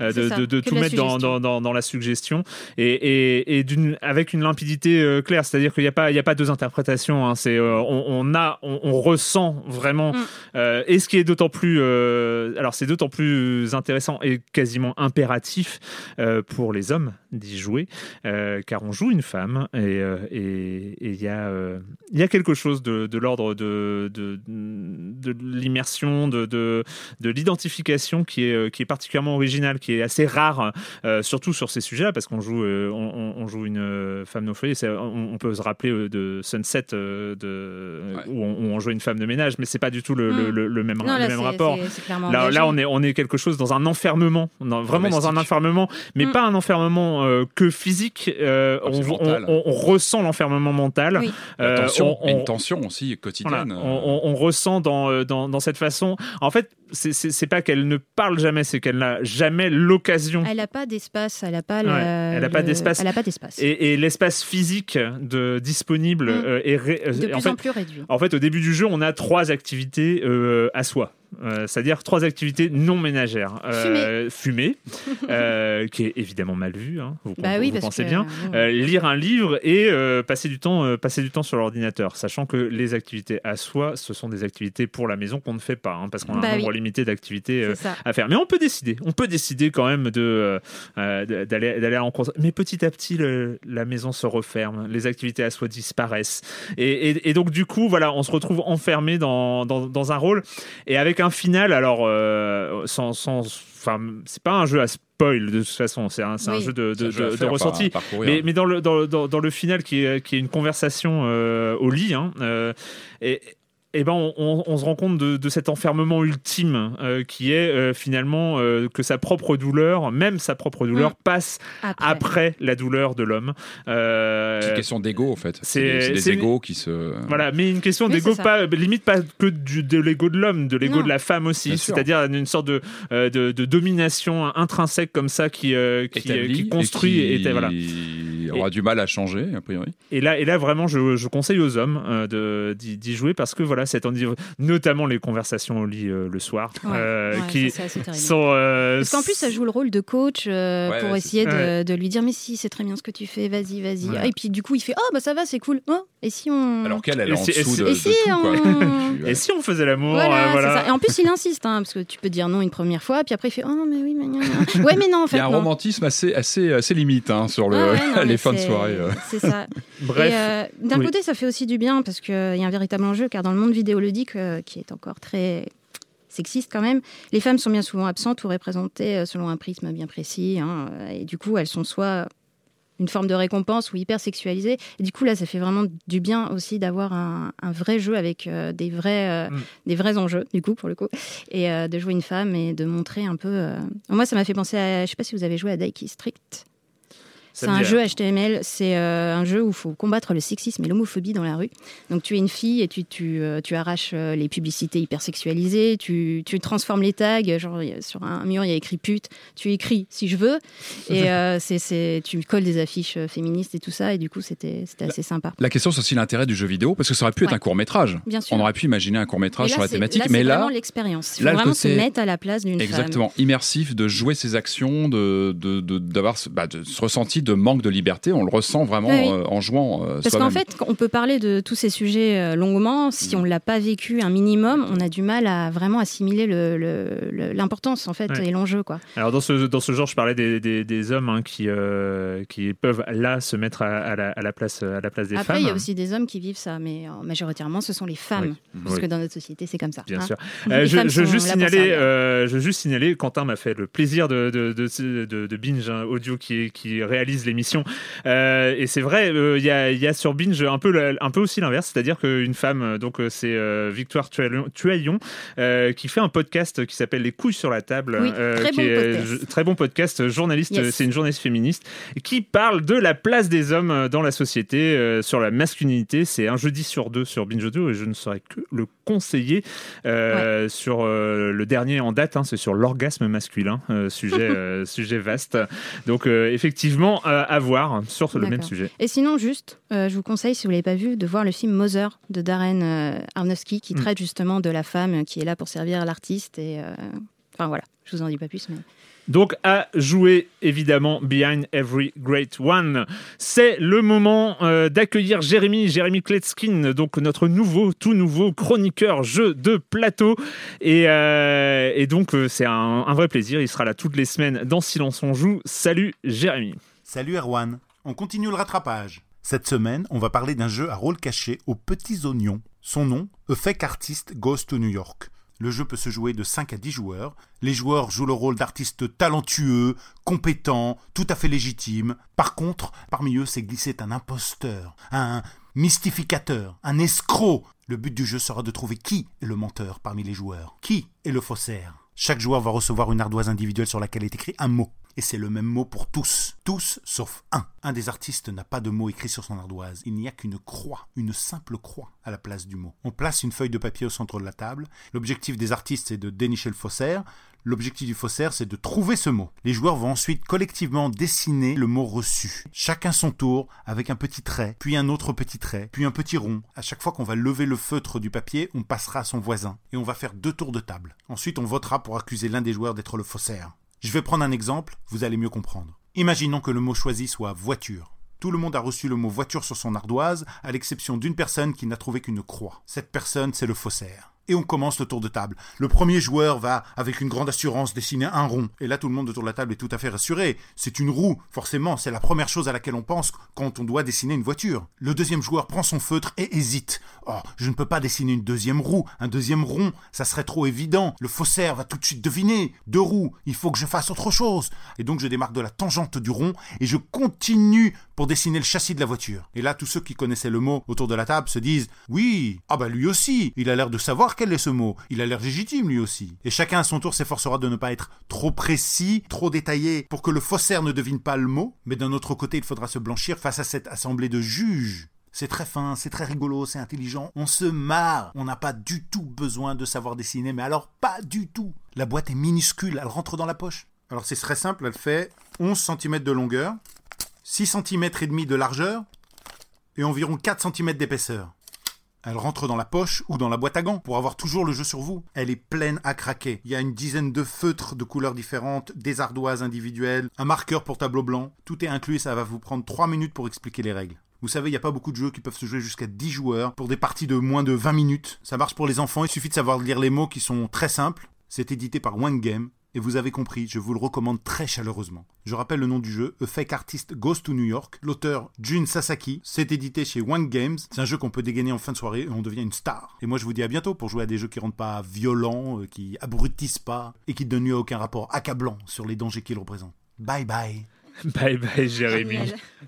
[SPEAKER 1] euh,
[SPEAKER 4] C'est
[SPEAKER 1] de, tout mettre dans,
[SPEAKER 4] suggestion.
[SPEAKER 1] dans, dans, dans la suggestion et, et, et d'une, avec une limpidité euh, claire. C'est-à-dire qu'il n'y a, pas- il y a pas deux interprétations. hein. C'est, euh, on, on, a, on, on ressent vraiment.
[SPEAKER 4] Mm.
[SPEAKER 1] euh, et ce qui est d'autant plus. euh, alors, c'est d'autant plus intéressant et quasiment impératif euh, pour les hommes d'y jouer, euh, car on joue une femme et euh, et- et il y, a, euh, il y a quelque chose de, de l'ordre de, de, de l'immersion, de, de, de l'identification qui est, qui est particulièrement original, qui est assez rare, euh, surtout sur ces sujets-là, parce qu'on joue, euh, on, joue une femme naufragée. On, on peut se rappeler de Sunset, euh, de,
[SPEAKER 3] Ouais.
[SPEAKER 1] où, on, où on joue une femme de ménage, mais c'est pas du tout le, le-
[SPEAKER 4] Mm.
[SPEAKER 1] le- le même,
[SPEAKER 4] Non,
[SPEAKER 1] le
[SPEAKER 4] là,
[SPEAKER 1] même
[SPEAKER 4] c'est-
[SPEAKER 1] rapport. Là, là, on est, on est quelque chose dans un enfermement, dans- vraiment dans un enfermement, mais
[SPEAKER 4] Mm.
[SPEAKER 1] pas un enfermement euh, que physique. euh, on,
[SPEAKER 3] c'est
[SPEAKER 1] on-
[SPEAKER 3] mental.
[SPEAKER 1] on- on ressent l'enfermement mental.
[SPEAKER 4] Oui.
[SPEAKER 1] Euh,
[SPEAKER 3] tension,
[SPEAKER 1] on-
[SPEAKER 3] et
[SPEAKER 1] on-
[SPEAKER 3] une tension aussi
[SPEAKER 1] voilà,
[SPEAKER 3] quotidienne.
[SPEAKER 1] on, on- on ressent dans, dans, dans cette façon. En fait, c'est- pas qu'elle ne parle jamais, c'est qu'elle n'a jamais l'occasion.
[SPEAKER 4] Elle n'a pas d'espace, elle n'a pas,
[SPEAKER 1] Ouais, elle a pas d'espace.
[SPEAKER 4] Elle n'a pas d'espace.
[SPEAKER 1] Et, et l'espace physique de, disponible
[SPEAKER 4] Mm.
[SPEAKER 1] est ré-
[SPEAKER 4] De plus
[SPEAKER 1] en
[SPEAKER 4] plus réduit.
[SPEAKER 1] En fait, au début du jeu, on a trois activités euh, à soi. Euh, C'est-à-dire trois activités non ménagères. Euh, fumer, euh, qui est évidemment mal vu, hein, vous,
[SPEAKER 4] Bah
[SPEAKER 1] vous
[SPEAKER 4] oui,
[SPEAKER 1] pensez
[SPEAKER 4] que,
[SPEAKER 1] bien. lire un livre et passer du temps, passer du temps sur l'ordinateur, sachant que les activités à soi, ce sont des activités pour la maison qu'on ne fait pas, hein, parce qu'on a
[SPEAKER 4] Bah
[SPEAKER 1] un
[SPEAKER 4] oui.
[SPEAKER 1] nombre limité d'activités à faire. Mais on peut décider, on peut décider quand même de d'aller d'aller à. Mais petit à petit, le- la maison se referme, les activités à soi disparaissent, et, et- et donc du coup, voilà, on se retrouve enfermé dans, dans, dans un rôle et avec un final. Alors, euh, sans, sans, enfin, c'est pas un jeu à spoil de toute façon, c'est un, c'est un jeu de,
[SPEAKER 3] un
[SPEAKER 1] de,
[SPEAKER 3] jeu faire,
[SPEAKER 1] ressenti. Mais, mais dans, le, dans, dans, dans le final, qui est, qui est une conversation euh, au lit, hein, euh, et, eh ben, on, on- on se rend compte de, de cet enfermement ultime euh, qui est euh, finalement euh, que sa propre douleur, même sa propre douleur,
[SPEAKER 4] Mm.
[SPEAKER 1] passe
[SPEAKER 4] Après.
[SPEAKER 1] après la douleur de l'homme. Euh,
[SPEAKER 3] C'est une question d'ego en fait.
[SPEAKER 1] c'est-
[SPEAKER 3] des, égos qui se.
[SPEAKER 1] Voilà, mais une question
[SPEAKER 4] Oui,
[SPEAKER 1] d'ego, pas limite pas que du, de l'ego de l'homme, de l'ego de la femme aussi, c'est-à-dire une sorte de, de, de domination intrinsèque comme ça qui, euh, qui,
[SPEAKER 3] établi
[SPEAKER 1] qui construit
[SPEAKER 3] et
[SPEAKER 1] et,
[SPEAKER 3] qui
[SPEAKER 1] voilà.
[SPEAKER 3] aura du mal à changer a priori.
[SPEAKER 1] Et là, et là vraiment, je, je conseille aux hommes euh, d'y jouer parce que voilà, c'est notamment les conversations au lit euh, le soir,
[SPEAKER 4] Ouais,
[SPEAKER 1] euh,
[SPEAKER 4] ouais,
[SPEAKER 1] qui
[SPEAKER 4] ça,
[SPEAKER 1] sont. euh,
[SPEAKER 4] Parce qu'en plus, ça joue le rôle de coach euh,
[SPEAKER 3] Ouais,
[SPEAKER 4] pour
[SPEAKER 3] ouais,
[SPEAKER 4] essayer
[SPEAKER 1] ça.
[SPEAKER 4] de, de lui dire Mais si, c'est très bien ce que tu fais, vas-y, vas-y.
[SPEAKER 1] Ouais.
[SPEAKER 4] Et puis, du coup, il fait Oh, bah ça va, c'est cool. Oh, et si on.
[SPEAKER 3] Alors qu'elle, elle est
[SPEAKER 1] Et
[SPEAKER 3] en
[SPEAKER 1] si- et
[SPEAKER 3] dessous
[SPEAKER 1] si-
[SPEAKER 3] de,
[SPEAKER 4] et
[SPEAKER 3] de
[SPEAKER 4] si
[SPEAKER 3] tout quoi.
[SPEAKER 4] on-
[SPEAKER 1] Et si on faisait l'amour,
[SPEAKER 4] Voilà,
[SPEAKER 1] euh,
[SPEAKER 4] c'est
[SPEAKER 1] voilà.
[SPEAKER 4] ça. Et en plus, il insiste, hein, parce que tu peux dire non une première fois, puis après, il fait Oh, mais oui, mais. Ouais, mais non, en
[SPEAKER 3] Il y
[SPEAKER 4] fait.
[SPEAKER 3] a un
[SPEAKER 4] non.
[SPEAKER 3] romantisme assez, assez, assez limite hein, sur le,
[SPEAKER 4] Ah ouais, non,
[SPEAKER 3] les fins de soirée.
[SPEAKER 4] C'est ça.
[SPEAKER 1] Bref.
[SPEAKER 4] Euh, D'un
[SPEAKER 1] Oui.
[SPEAKER 4] côté, ça fait aussi du bien parce qu'il y a un véritable enjeu, car dans le monde vidéoludique, euh, qui est encore très sexiste quand même, les femmes sont bien souvent absentes ou représentées euh, selon un prisme bien précis. hein, euh, et du coup, elles sont soit une forme de récompense ou hyper sexualisées. Et du coup, là, ça fait vraiment du bien aussi d'avoir un, un vrai jeu avec euh, des, vrais, euh,
[SPEAKER 1] Mm.
[SPEAKER 4] des vrais enjeux, du coup, pour le coup. Et euh, de jouer une femme et de montrer un peu... Moi, ça m'a fait penser à... Je sais pas si vous avez joué à Daiki Strict. C'est un jeu HTML, c'est euh, un jeu où il faut combattre le sexisme et l'homophobie dans la rue. Donc tu es une fille et tu, tu, euh, tu arraches euh, les publicités hyper sexualisées, tu, tu transformes les tags, genre sur un mur il y a écrit pute, tu écris si je veux, et c'est, c'est, tu colles des affiches féministes et tout ça, et du coup c'était, assez sympa.
[SPEAKER 3] La question, c'est aussi l'intérêt du jeu vidéo, parce que ça aurait pu être un court métrage.
[SPEAKER 4] Bien sûr.
[SPEAKER 3] On aurait pu imaginer un court métrage
[SPEAKER 4] là,
[SPEAKER 3] sur la
[SPEAKER 4] c'est-
[SPEAKER 3] thématique,
[SPEAKER 4] là,
[SPEAKER 3] mais
[SPEAKER 4] c'est
[SPEAKER 3] là,
[SPEAKER 4] vraiment l'expérience. Il faut
[SPEAKER 3] là, le
[SPEAKER 4] vraiment
[SPEAKER 3] côté-
[SPEAKER 4] se mettre à la place d'une femme.
[SPEAKER 3] exactement, immersif, de jouer ses actions, de, de, de- d'avoir bah, de ce ressenti de manque de liberté, on le ressent vraiment
[SPEAKER 4] oui.
[SPEAKER 3] euh, en jouant euh,
[SPEAKER 4] Parce qu'en fait, on peut parler de tous ces sujets euh, longuement. Si on ne l'a pas vécu un minimum, on a du mal à vraiment assimiler le- le- le- l'importance en fait
[SPEAKER 1] Ouais.
[SPEAKER 4] et l'enjeu. quoi.
[SPEAKER 1] Alors dans ce, dans ce genre, je parlais des, des, des hommes hein, qui, euh, qui peuvent là se mettre à, à la, à la place, à la place des
[SPEAKER 4] Après,
[SPEAKER 1] femmes.
[SPEAKER 4] il y a aussi des hommes qui vivent ça, mais euh, majoritairement, ce sont les femmes.
[SPEAKER 1] Oui.
[SPEAKER 4] Parce
[SPEAKER 1] Oui.
[SPEAKER 4] que dans notre société, c'est comme ça.
[SPEAKER 1] Bien
[SPEAKER 4] hein.
[SPEAKER 1] sûr.
[SPEAKER 4] Les
[SPEAKER 1] Euh, je, je juste signaler, euh, je veux juste signaler, Quentin m'a fait le plaisir de, de, de, de- de Binge hein, Audio qui, qui l'émission. Euh, et c'est vrai, euh, il y, a, il y a sur Binge un peu, la- un peu aussi l'inverse, c'est-à-dire qu'une femme, euh, donc c'est Victoire Tuaillon, qui fait un podcast qui s'appelle Les couilles sur la table.
[SPEAKER 4] Oui, très
[SPEAKER 1] qui
[SPEAKER 4] bon
[SPEAKER 1] est,
[SPEAKER 4] podcast.
[SPEAKER 1] très bon podcast, journaliste,
[SPEAKER 4] Yes.
[SPEAKER 1] c'est une journaliste féministe qui parle de la place des hommes dans la société, sur la masculinité. C'est un jeudi sur deux sur Binge Audio et je ne saurais que le conseiller sur le dernier en date, hein, c'est sur l'orgasme masculin, sujet, sujet vaste. Donc euh, effectivement, à voir sur le même sujet.
[SPEAKER 4] Et sinon, juste, euh, je vous conseille, si vous ne l'avez pas vu, de voir le film Mother de Darren euh, Aronofsky, qui
[SPEAKER 1] Mm.
[SPEAKER 4] traite justement de la femme qui est là pour servir l'artiste. Et euh, enfin voilà, je vous en dis pas plus. Mais...
[SPEAKER 1] Donc à jouer évidemment Behind Every Great One. C'est le moment euh, d'accueillir Jérémy, Jérémy Kletskin, donc notre nouveau, tout nouveau chroniqueur jeu de plateau. Et, euh, et donc euh, c'est un, un vrai plaisir. Il sera là toutes les semaines dans Silence on joue. Salut Jérémy.
[SPEAKER 5] Salut Erwan, on continue le rattrapage. Cette semaine, on va parler d'un jeu à rôle caché aux petits oignons. Son nom, A Fake Artist Goes to New York. Le jeu peut se jouer de 5 à 10 joueurs. Les joueurs jouent le rôle d'artistes talentueux, compétents, tout à fait légitimes. Par contre, parmi eux s'est glissé un imposteur, un mystificateur, un escroc. Le but du jeu sera de trouver qui est le menteur parmi les joueurs. Qui est le faussaire? Chaque joueur va recevoir une ardoise individuelle sur laquelle est écrit un mot. Et c'est le même mot pour tous. Tous sauf un. Un des artistes n'a pas de mot écrit sur son ardoise. Il n'y a qu'une croix, une simple croix à la place du mot. On place une feuille de papier au centre de la table. L'objectif des artistes c'est de dénicher le faussaire. L'objectif du faussaire, c'est de trouver ce mot. Les joueurs vont ensuite collectivement dessiner le mot reçu. Chacun son tour, avec un petit trait, puis un autre petit trait, puis un petit rond. À chaque fois qu'on va lever le feutre du papier, on passera à son voisin. Et on va faire deux tours de table. Ensuite, on votera pour accuser l'un des joueurs d'être le faussaire. Je vais prendre un exemple, vous allez mieux comprendre. Imaginons que le mot choisi soit voiture. Tout le monde a reçu le mot voiture sur son ardoise, à l'exception d'une personne qui n'a trouvé qu'une croix. Cette personne, c'est le faussaire. Et on commence le tour de table. Le premier joueur va, avec une grande assurance, dessiner un rond. Et là, tout le monde autour de la table est tout à fait rassuré. C'est une roue, forcément, c'est la première chose à laquelle on pense quand on doit dessiner une voiture. Le deuxième joueur prend son feutre et hésite. Oh, je ne peux pas dessiner une deuxième roue, un deuxième rond, ça serait trop évident. Le faussaire va tout de suite deviner. Deux roues, il faut que je fasse autre chose. Et donc je démarque de la tangente du rond et je continue pour dessiner le châssis de la voiture. Et là, tous ceux qui connaissaient le mot autour de la table se disent Oui, ah bah lui aussi, il a l'air de savoir quel est ce mot, il a l'air légitime lui aussi. Et chacun à son tour s'efforcera de ne pas être trop précis, trop détaillé, pour que le faussaire ne devine pas le mot, mais d'un autre côté, il faudra se blanchir face à cette assemblée de juges c'est très fin, c'est très rigolo, c'est intelligent. On se marre. On n'a pas du tout besoin de savoir dessiner, mais alors pas du tout. La boîte est minuscule, elle rentre dans la poche. Alors c'est très simple, elle fait 11 cm de longueur, 6 cm et demi de largeur et environ 4 cm d'épaisseur. Elle rentre dans la poche ou dans la boîte à gants pour avoir toujours le jeu sur vous. Elle est pleine à craquer. Il y a une dizaine de feutres de couleurs différentes, des ardoises individuelles, un marqueur pour tableau blanc. Tout est inclus et ça va vous prendre 3 minutes pour expliquer les règles. Vous savez, il n'y a pas beaucoup de jeux qui peuvent se jouer jusqu'à 10 joueurs pour des parties de moins de 20 minutes. Ça marche pour les enfants, il suffit de savoir lire les mots qui sont très simples. C'est édité par One Game. Et vous avez compris, je vous le recommande très chaleureusement. Je rappelle le nom du jeu, A Fake Artist Goes to New York. L'auteur Jun Sasaki. C'est édité chez One Games. C'est un jeu qu'on peut dégainer en fin de soirée et on devient une star. Et moi je vous dis à bientôt pour jouer à des jeux qui rendent pas violents, euh, qui abrutissent pas et qui donnent lieu à aucun rapport accablant sur les dangers qu'ils représentent. Bye bye.
[SPEAKER 1] Bye bye Jérémy.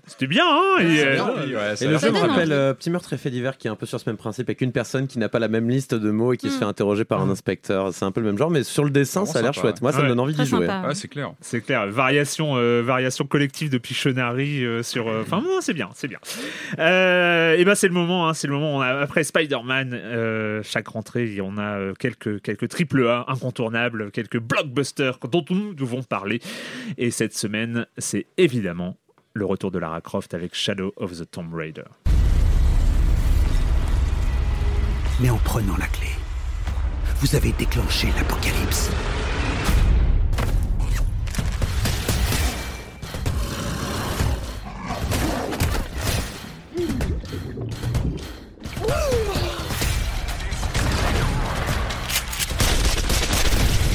[SPEAKER 1] C'était bien, hein et, euh,
[SPEAKER 2] Et le jeu me rappelle euh, Petit meurtre et fait divers qui est un peu sur ce même principe avec une personne qui n'a pas la même liste de mots et qui se
[SPEAKER 4] Mm.
[SPEAKER 2] fait interroger par un inspecteur. C'est un peu le même genre, mais sur le dessin, ça a l'air chouette. Moi, ça me donne envie d'y jouer.
[SPEAKER 3] Ouais, c'est clair.
[SPEAKER 1] C'est clair, variation, euh, variation collective de Pictionary euh, sur. euh, Enfin, non, c'est bien, c'est bien. Euh, et ben, c'est le moment, hein, c'est le moment. On a, après Spider-Man, euh, chaque rentrée, on a euh, quelques quelques triple A incontournables, quelques blockbusters dont nous devons parler. Et cette semaine, c'est évidemment le retour de Lara Croft avec Shadow of the Tomb Raider.
[SPEAKER 6] Mais en prenant la clé, vous avez déclenché l'apocalypse.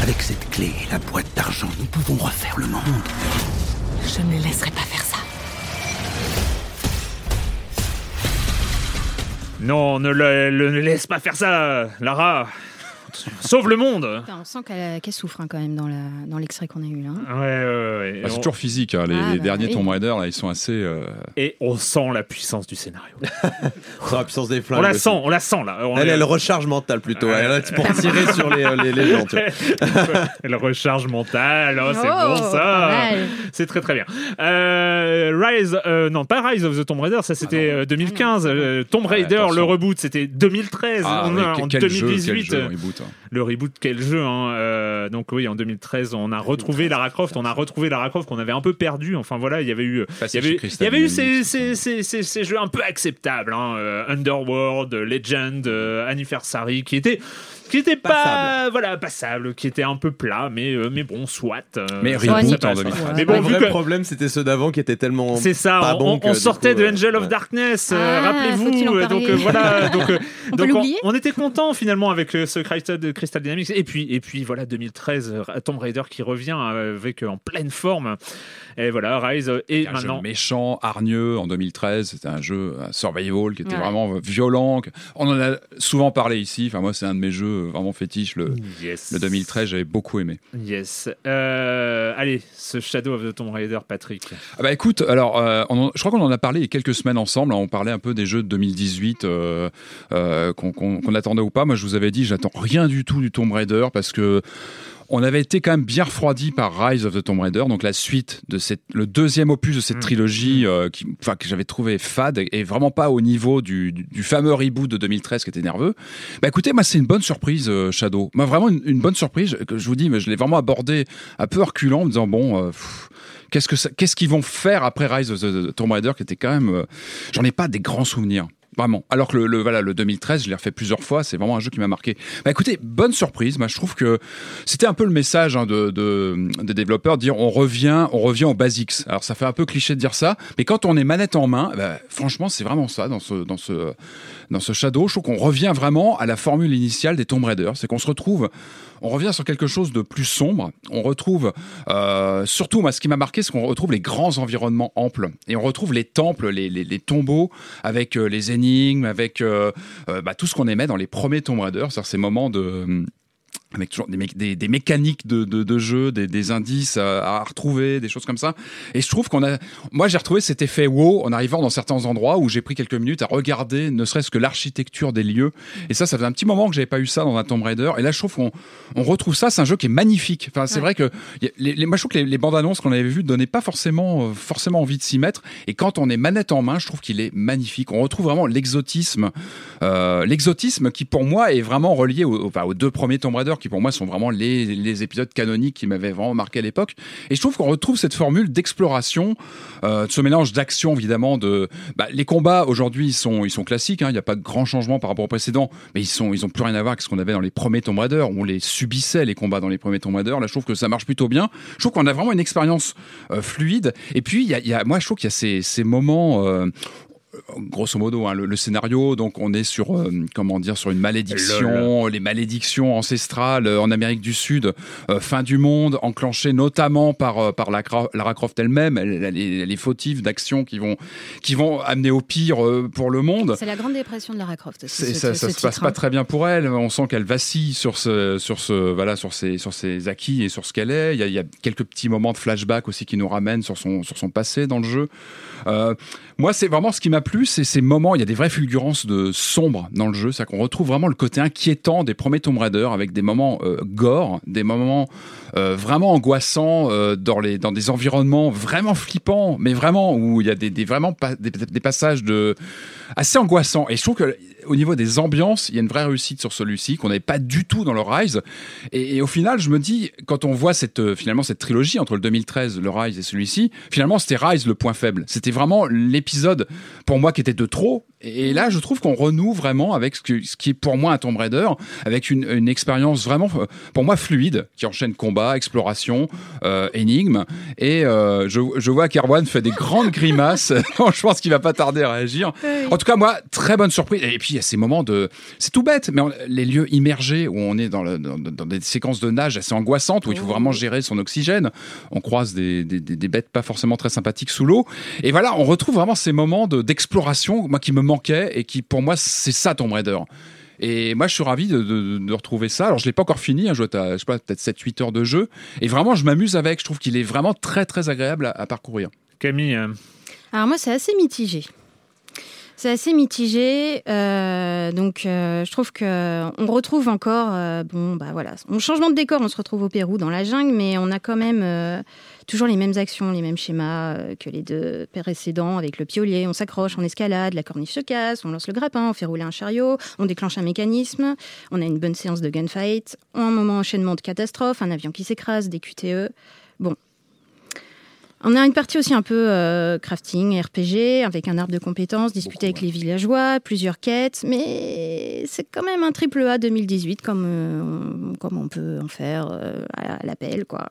[SPEAKER 6] Avec cette clé et la boîte d'argent, nous pouvons refaire le monde.
[SPEAKER 7] Je ne les laisserai pas faire ça.
[SPEAKER 1] Non, ne, le- laisse pas faire ça, Lara. Sauve le monde.
[SPEAKER 4] On sent qu'elle souffre hein, quand même dans la- dans l'extrait qu'on a eu là. hein.
[SPEAKER 1] Ouais, ouais, ouais.
[SPEAKER 3] Bah, c'est
[SPEAKER 1] On-
[SPEAKER 3] toujours physique. hein. Les,
[SPEAKER 4] Ah,
[SPEAKER 3] les
[SPEAKER 4] bah
[SPEAKER 3] derniers
[SPEAKER 4] oui.
[SPEAKER 3] Tomb Raider, là, ils sont assez. euh,
[SPEAKER 1] Et on sent la puissance du scénario.
[SPEAKER 2] Sur la puissance des flingues.
[SPEAKER 1] On la
[SPEAKER 2] aussi.
[SPEAKER 1] sent, on la sent là. On
[SPEAKER 2] Elle,
[SPEAKER 1] est-
[SPEAKER 2] elle recharge mentale plutôt. Elle est pour tirer sur les, les, les gens. tu vois.
[SPEAKER 1] Elle recharge mentale, oh, c'est
[SPEAKER 4] Oh,
[SPEAKER 1] bon ça. C'est très très bien. Euh, Rise, euh, non pas Rise of the Tomb Raider, ça c'était euh, 2015. Euh, Tomb Raider, le reboot, c'était 2013.
[SPEAKER 3] Ah,
[SPEAKER 1] on a
[SPEAKER 3] quel-
[SPEAKER 1] en
[SPEAKER 3] quel jeu,
[SPEAKER 1] 2018.
[SPEAKER 3] quel jeu,
[SPEAKER 1] euh,
[SPEAKER 3] reboot,
[SPEAKER 1] le reboot, quel jeu hein, euh, Donc oui, en 2013, on a retrouvé Lara Croft. On a retrouvé Lara Croft qu'on avait un peu perdu. Enfin voilà, il y avait eu, il
[SPEAKER 3] Passé
[SPEAKER 1] y avait,
[SPEAKER 3] chez
[SPEAKER 1] il
[SPEAKER 3] Crystal
[SPEAKER 1] y avait eu
[SPEAKER 3] Dynamics,
[SPEAKER 1] ces, ces, ces, ces- ces jeux un peu acceptables, hein, euh, Underworld, Legend, euh, Anniversary, qui étaient qui était pas
[SPEAKER 2] Passable.
[SPEAKER 1] voilà passable, qui était un peu plat, mais euh, mais bon soit. euh,
[SPEAKER 3] Mais reboot en. 2013.
[SPEAKER 1] Mais
[SPEAKER 2] Le
[SPEAKER 1] bon, vu
[SPEAKER 2] vrai
[SPEAKER 1] que
[SPEAKER 2] problème, c'était ceux d'avant qui étaient tellement.
[SPEAKER 1] c'est ça,
[SPEAKER 2] pas
[SPEAKER 1] on,
[SPEAKER 2] bon
[SPEAKER 1] on-
[SPEAKER 2] que,
[SPEAKER 1] on
[SPEAKER 2] du
[SPEAKER 1] sortait
[SPEAKER 2] coup,
[SPEAKER 1] de Angel of. Darkness, euh,
[SPEAKER 4] Ah,
[SPEAKER 1] rappelez-vous. Donc euh, voilà, donc, euh,
[SPEAKER 4] On
[SPEAKER 1] donc on, était content finalement avec euh, ce Crystal, de Crystal Dynamics. Et puis et puis voilà 2013, euh, Tomb Raider qui revient avec euh, en pleine forme. Et voilà Rise euh, et
[SPEAKER 3] Un jeu méchant, hargneux en 2013. C'était un jeu un survival qui était
[SPEAKER 4] Ouais.
[SPEAKER 3] vraiment violent. On en a souvent parlé ici. Enfin, moi, c'est un de mes jeux vraiment fétiches. Le,
[SPEAKER 1] Yes.
[SPEAKER 3] le 2013, j'avais beaucoup aimé.
[SPEAKER 1] Yes. Euh, allez, ce Shadow of the Tomb Raider, Patrick.
[SPEAKER 3] Ah bah écoute, alors euh, on en- je crois qu'on en a parlé il y a quelques semaines ensemble. hein, on parlait un peu des jeux de 2018 euh, qu'on attendait ou pas. Moi, je vous avais dit, j'attends rien du tout du Tomb Raider parce que on avait été quand même bien refroidi par Rise of the Tomb Raider, donc la suite de cette, le deuxième opus de cette
[SPEAKER 1] Mm.
[SPEAKER 3] trilogie, euh, qui, enfin que j'avais trouvé fade et vraiment pas au niveau du, du, du fameux reboot de 2013 qui était nerveux. Bah écoutez, moi c'est une bonne surprise euh, Shadow, moi vraiment une, une bonne surprise que je vous dis, mais je l'ai vraiment abordé un peu reculant, en me disant bon. euh, pff, Qu'est-ce que ça- qu'est-ce qu'ils vont faire après Rise of the Tomb Raider qui était quand même euh, j'en ai pas des grands souvenirs vraiment. Alors que le, le- voilà le 2013 je l'ai refait plusieurs fois c'est vraiment un jeu qui m'a marqué. Bah écoutez bonne surprise. Moi je trouve que c'était un peu le message hein, de, de- des développeurs dire on revient on revient aux basics. Alors ça fait un peu cliché de dire ça mais quand on est manette en main bah, franchement c'est vraiment ça dans ce dans ce dans ce Shadow je trouve qu'on revient vraiment à la formule initiale des Tomb Raider c'est qu'on se retrouve on revient sur quelque chose de plus sombre. On retrouve, euh, surtout, moi, ce qui m'a marqué, c'est qu'on retrouve les grands environnements amples et on retrouve les temples, les, tombeaux avec euh, les énigmes, avec euh, bah, tout ce qu'on aimait dans les premiers Tomb Raider, c'est-à-dire ces moments de avec toujours des, mé- des, des mécaniques de, de, de jeu, des, des indices à, à retrouver, des choses comme ça. Et je trouve qu'on a, moi j'ai retrouvé cet effet wow en arrivant dans certains endroits où j'ai pris quelques minutes à regarder, ne serait-ce que l'architecture des lieux. Et ça, ça faisait un petit moment que j'avais pas eu ça dans un Tomb Raider. Et là, je trouve qu'on on retrouve ça. C'est un jeu qui est magnifique. Enfin, c'est vrai que y a- les, les- moi je trouve que les, les bandes annonces qu'on avait vues donnaient pas forcément, euh, forcément envie de s'y mettre. Et quand on est manette en main, je trouve qu'il est magnifique. On retrouve vraiment l'exotisme, euh, l'exotisme qui pour moi est vraiment relié au- au- enfin, aux deux premiers Tomb Raider qui pour moi sont vraiment les, les épisodes canoniques qui m'avaient vraiment marqué à l'époque. Et je trouve qu'on retrouve cette formule d'exploration, euh, ce mélange d'action évidemment. De bah, les combats aujourd'hui ils sont ils sont classiques. hein. Il n'y a pas de grand changement par rapport au précédent, mais ils sont ils ont plus rien à voir avec ce qu'on avait dans les premiers Tomb Raider où on les subissait les combats dans les premiers Tomb Raider. Là je trouve que ça marche plutôt bien. Je trouve qu'on a vraiment une expérience euh, fluide. Et puis il y a- moi je trouve qu'il y a ces, ces moments euh, grosso modo hein, le, le scénario donc on est sur euh, comment dire sur une malédiction les malédictions ancestrales euh, en Amérique du Sud euh, fin du monde enclenchée notamment par euh, par Lara Croft elle-même elle, elle est, elle est fautive d'actions qui vont qui vont amener au pire euh, pour le monde
[SPEAKER 4] C'est la grande dépression de Lara Croft. aussi,
[SPEAKER 3] c'est-
[SPEAKER 4] ce-
[SPEAKER 3] ça,
[SPEAKER 4] ce
[SPEAKER 3] ça se passe
[SPEAKER 4] titre,
[SPEAKER 3] pas
[SPEAKER 4] hein.
[SPEAKER 3] très bien pour elle. On sent qu'elle vacille sur ce, sur ce, voilà, sur ses, sur ses acquis et sur ce qu'elle est. Il y, a, il y a quelques petits moments de flashback aussi qui nous ramènent sur son, sur son passé dans le jeu. Euh, moi, c'est vraiment ce qui m'a plu, c'est ces moments. Il y a des vraies fulgurances de sombre dans le jeu, c'est qu'on retrouve vraiment le côté inquiétant des premiers Tomb Raider avec des moments euh, gore, des moments euh, vraiment angoissants euh, dans les dans des environnements vraiment flippants, mais vraiment où il y a des, vraiment des, des passages de assez angoissants. Et je trouve que au niveau des ambiances, il y a une vraie réussite sur celui-ci qu'on n'avait pas du tout dans le Rise. Et, et au final, je me dis, quand on voit cette euh, finalement cette trilogie entre le 2013, le Rise et celui-ci, finalement c'était Rise le point faible. C'était vraiment l'épisode pour moi qui était de trop. Et là, je trouve qu'on renoue vraiment avec ce, que- ce qui est pour moi un Tomb Raider, avec une, une expérience vraiment, euh, pour moi, fluide, qui enchaîne combat, exploration, euh, énigme. Et euh, je, je vois qu'Erwan fait des grandes grimaces. je pense qu'il va pas tarder à réagir. En tout cas, moi, très bonne surprise. Et puis, il y a ces moments de... C'est tout bête, mais on- les lieux immergés où on est dans, le- dans- dans des séquences de nage assez angoissantes, où il faut vraiment gérer son oxygène. On croise des, des- des- des bêtes pas forcément très sympathiques sous l'eau. Et voilà, on retrouve vraiment ces moments de- d'exploration, moi, qui me et qui, pour moi, c'est ça Tomb Raider. Et moi, je suis ravi de, de- de retrouver ça. Alors, je l'ai pas encore fini. hein, je à, je sais pas, peut-être 7-8 heures de jeu. Et vraiment, je m'amuse avec. Je trouve qu'il est vraiment très, très agréable à, à parcourir.
[SPEAKER 1] Camille, euh,
[SPEAKER 4] Alors moi, c'est assez mitigé. C'est assez mitigé, euh, donc euh, je trouve que on retrouve encore, euh, bon bah voilà, on changement de décor, on se retrouve au Pérou dans la jungle, mais on a quand même euh, toujours les mêmes actions, les mêmes schémas euh, que les deux précédents avec le piolier. On s'accroche, on escalade, la corniche se casse, on lance le grappin, on fait rouler un chariot, on déclenche un mécanisme, on a une bonne séance de gunfight, un moment enchaînement de catastrophe, un avion qui s'écrase, des QTE. Bon, on a une partie aussi un peu euh, crafting, RPG, avec un arbre de compétences, discuter avec les villageois, plusieurs quêtes, mais c'est quand même un triple A 2018 comme, euh, on- comme on peut en faire euh, à l'appel, quoi.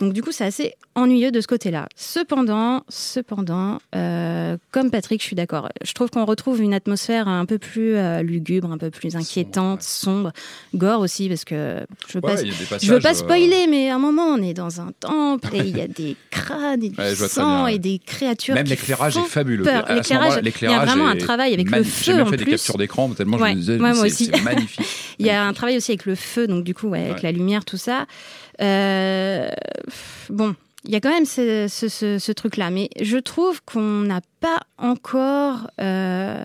[SPEAKER 4] Donc du coup, c'est assez ennuyeux de ce côté-là. Cependant, cependant, comme Patrick, je suis d'accord. Je trouve qu'on retrouve une atmosphère un peu plus lugubre, un peu plus inquiétante, sombre, gore aussi, parce que je veux pas,
[SPEAKER 3] Ouais,
[SPEAKER 4] je veux pas spoiler, mais à un moment, on est dans un temple et il y a des crânes et du
[SPEAKER 3] Ouais,
[SPEAKER 4] sang
[SPEAKER 3] bien,
[SPEAKER 4] et des créatures.
[SPEAKER 3] Même l'éclairage est fabuleux.
[SPEAKER 4] L'éclairage,
[SPEAKER 3] moment-là,
[SPEAKER 4] il y a vraiment un travail avec le feu
[SPEAKER 3] J'ai même
[SPEAKER 4] en
[SPEAKER 3] fait des
[SPEAKER 4] plus.
[SPEAKER 3] captures d'écran tellement
[SPEAKER 4] Ouais,
[SPEAKER 3] je me disais,
[SPEAKER 4] ouais,
[SPEAKER 3] c'est- magnifique.
[SPEAKER 4] Il y a un travail aussi avec le feu, donc du coup, avec la lumière, tout ça. Euh, bon, il y a quand même ce, ce- ce- ce truc-là, mais je trouve qu'on n'a pas encore. euh,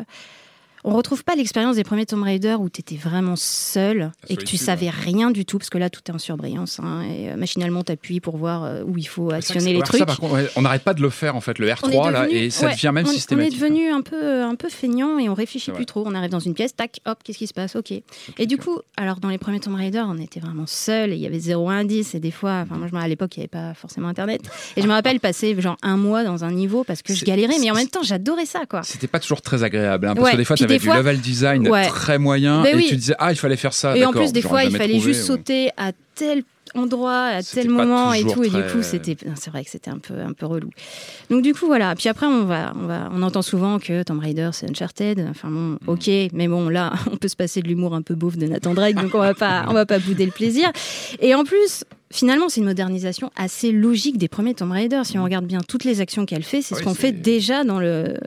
[SPEAKER 4] on retrouve pas l'expérience des premiers Tomb Raider où tu étais vraiment seul et que tu savais rien du tout, parce que là, tout est en surbrillance. hein, et euh, machinalement, tu pour voir euh, où il faut actionner les trucs.
[SPEAKER 3] Ça, par contre, ouais, on n'arrête pas de le faire en fait, le
[SPEAKER 4] On est
[SPEAKER 3] R3 là, et ça
[SPEAKER 4] ouais,
[SPEAKER 3] devient même
[SPEAKER 4] on-
[SPEAKER 3] systématique.
[SPEAKER 4] On est devenu un peu, un peu feignant et on réfléchit plus trop. On arrive dans une pièce, tac, hop, qu'est-ce qui se passe Ok. Et du coup, alors dans les premiers Tomb Raider, on était vraiment seuls et il y avait zéro indice et des fois, enfin moi à l'époque il n'y avait pas forcément internet et je me rappelle passer genre un mois dans un niveau parce que je galérais, mais en même temps j'adorais ça quoi.
[SPEAKER 3] C'était pas toujours très agréable, hein, parce
[SPEAKER 4] Ouais,
[SPEAKER 3] que des fois, tu du
[SPEAKER 4] fois-
[SPEAKER 3] level design
[SPEAKER 4] Ouais.
[SPEAKER 3] très moyen,
[SPEAKER 4] Ben
[SPEAKER 3] et
[SPEAKER 4] oui.
[SPEAKER 3] tu disais, ah, il fallait faire ça.
[SPEAKER 4] Et en plus des fois il fallait
[SPEAKER 3] trouvé,
[SPEAKER 4] juste
[SPEAKER 3] ouais.
[SPEAKER 4] sauter à tel endroit à tel moment et tout et du coup c'était c'est vrai que c'était un peu un peu relou donc du coup voilà puis après on va on va on entend souvent que Tomb Raider c'est Uncharted enfin bon ok mais bon là on peut se passer de l'humour un peu beauf de Nathan Drake donc on va pas on va pas bouder le plaisir et en plus Finalement, c'est une modernisation assez logique des premiers Tomb Raider. Si on regarde bien toutes les actions qu'elle fait, c'est ce qu'on fait déjà dans le.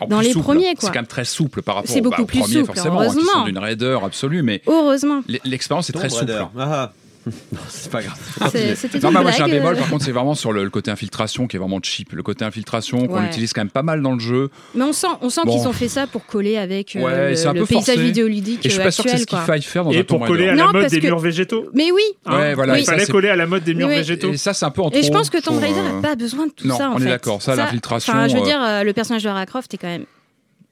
[SPEAKER 3] En
[SPEAKER 4] Dans les
[SPEAKER 3] souple.
[SPEAKER 4] premiers, quoi.
[SPEAKER 3] C'est quand même très souple par rapport
[SPEAKER 4] C'est
[SPEAKER 3] au,
[SPEAKER 4] beaucoup
[SPEAKER 3] bah, au
[SPEAKER 4] plus
[SPEAKER 3] premier,
[SPEAKER 4] souple,
[SPEAKER 3] forcément, hein, qui sont d'une raideur absolue, mais
[SPEAKER 4] Heureusement.
[SPEAKER 3] l'expérience est
[SPEAKER 2] Tomb
[SPEAKER 3] très souple.
[SPEAKER 2] Raider. Ah. non, c'est pas grave.
[SPEAKER 4] C'est- C'était
[SPEAKER 3] Non, bah, moi j'ai un bémol,
[SPEAKER 4] euh,
[SPEAKER 3] par contre, c'est vraiment sur le, le côté infiltration qui est vraiment cheap. Le côté infiltration qu'on
[SPEAKER 4] Ouais.
[SPEAKER 3] utilise quand même pas mal dans le jeu.
[SPEAKER 4] Mais on sent, on sent
[SPEAKER 3] Bon.
[SPEAKER 4] qu'ils ont fait ça pour coller avec euh,
[SPEAKER 3] Ouais,
[SPEAKER 4] le, paysage
[SPEAKER 3] forcé.
[SPEAKER 4] vidéoludique
[SPEAKER 3] Et je suis pas sûr que c'est
[SPEAKER 4] actuel.
[SPEAKER 3] ce qu'il faille faire dans
[SPEAKER 1] Et
[SPEAKER 3] un
[SPEAKER 1] pour
[SPEAKER 3] Tomb
[SPEAKER 1] coller à la
[SPEAKER 4] Non,
[SPEAKER 1] mode des
[SPEAKER 4] que-
[SPEAKER 1] murs végétaux.
[SPEAKER 4] Mais oui.
[SPEAKER 3] Ouais, voilà,
[SPEAKER 1] Il
[SPEAKER 3] ça,
[SPEAKER 1] fallait coller à la mode des murs
[SPEAKER 4] Oui.
[SPEAKER 1] végétaux.
[SPEAKER 3] Et ça, c'est un peu en
[SPEAKER 4] Et je pense que Tomb Raider
[SPEAKER 3] euh,
[SPEAKER 4] n'a pas besoin de tout
[SPEAKER 3] non,
[SPEAKER 4] ça. en
[SPEAKER 3] on est
[SPEAKER 4] fait.
[SPEAKER 3] d'accord. Ça, l'infiltration,
[SPEAKER 4] Enfin, je veux
[SPEAKER 3] euh,
[SPEAKER 4] dire, euh, le personnage de Lara Croft est quand même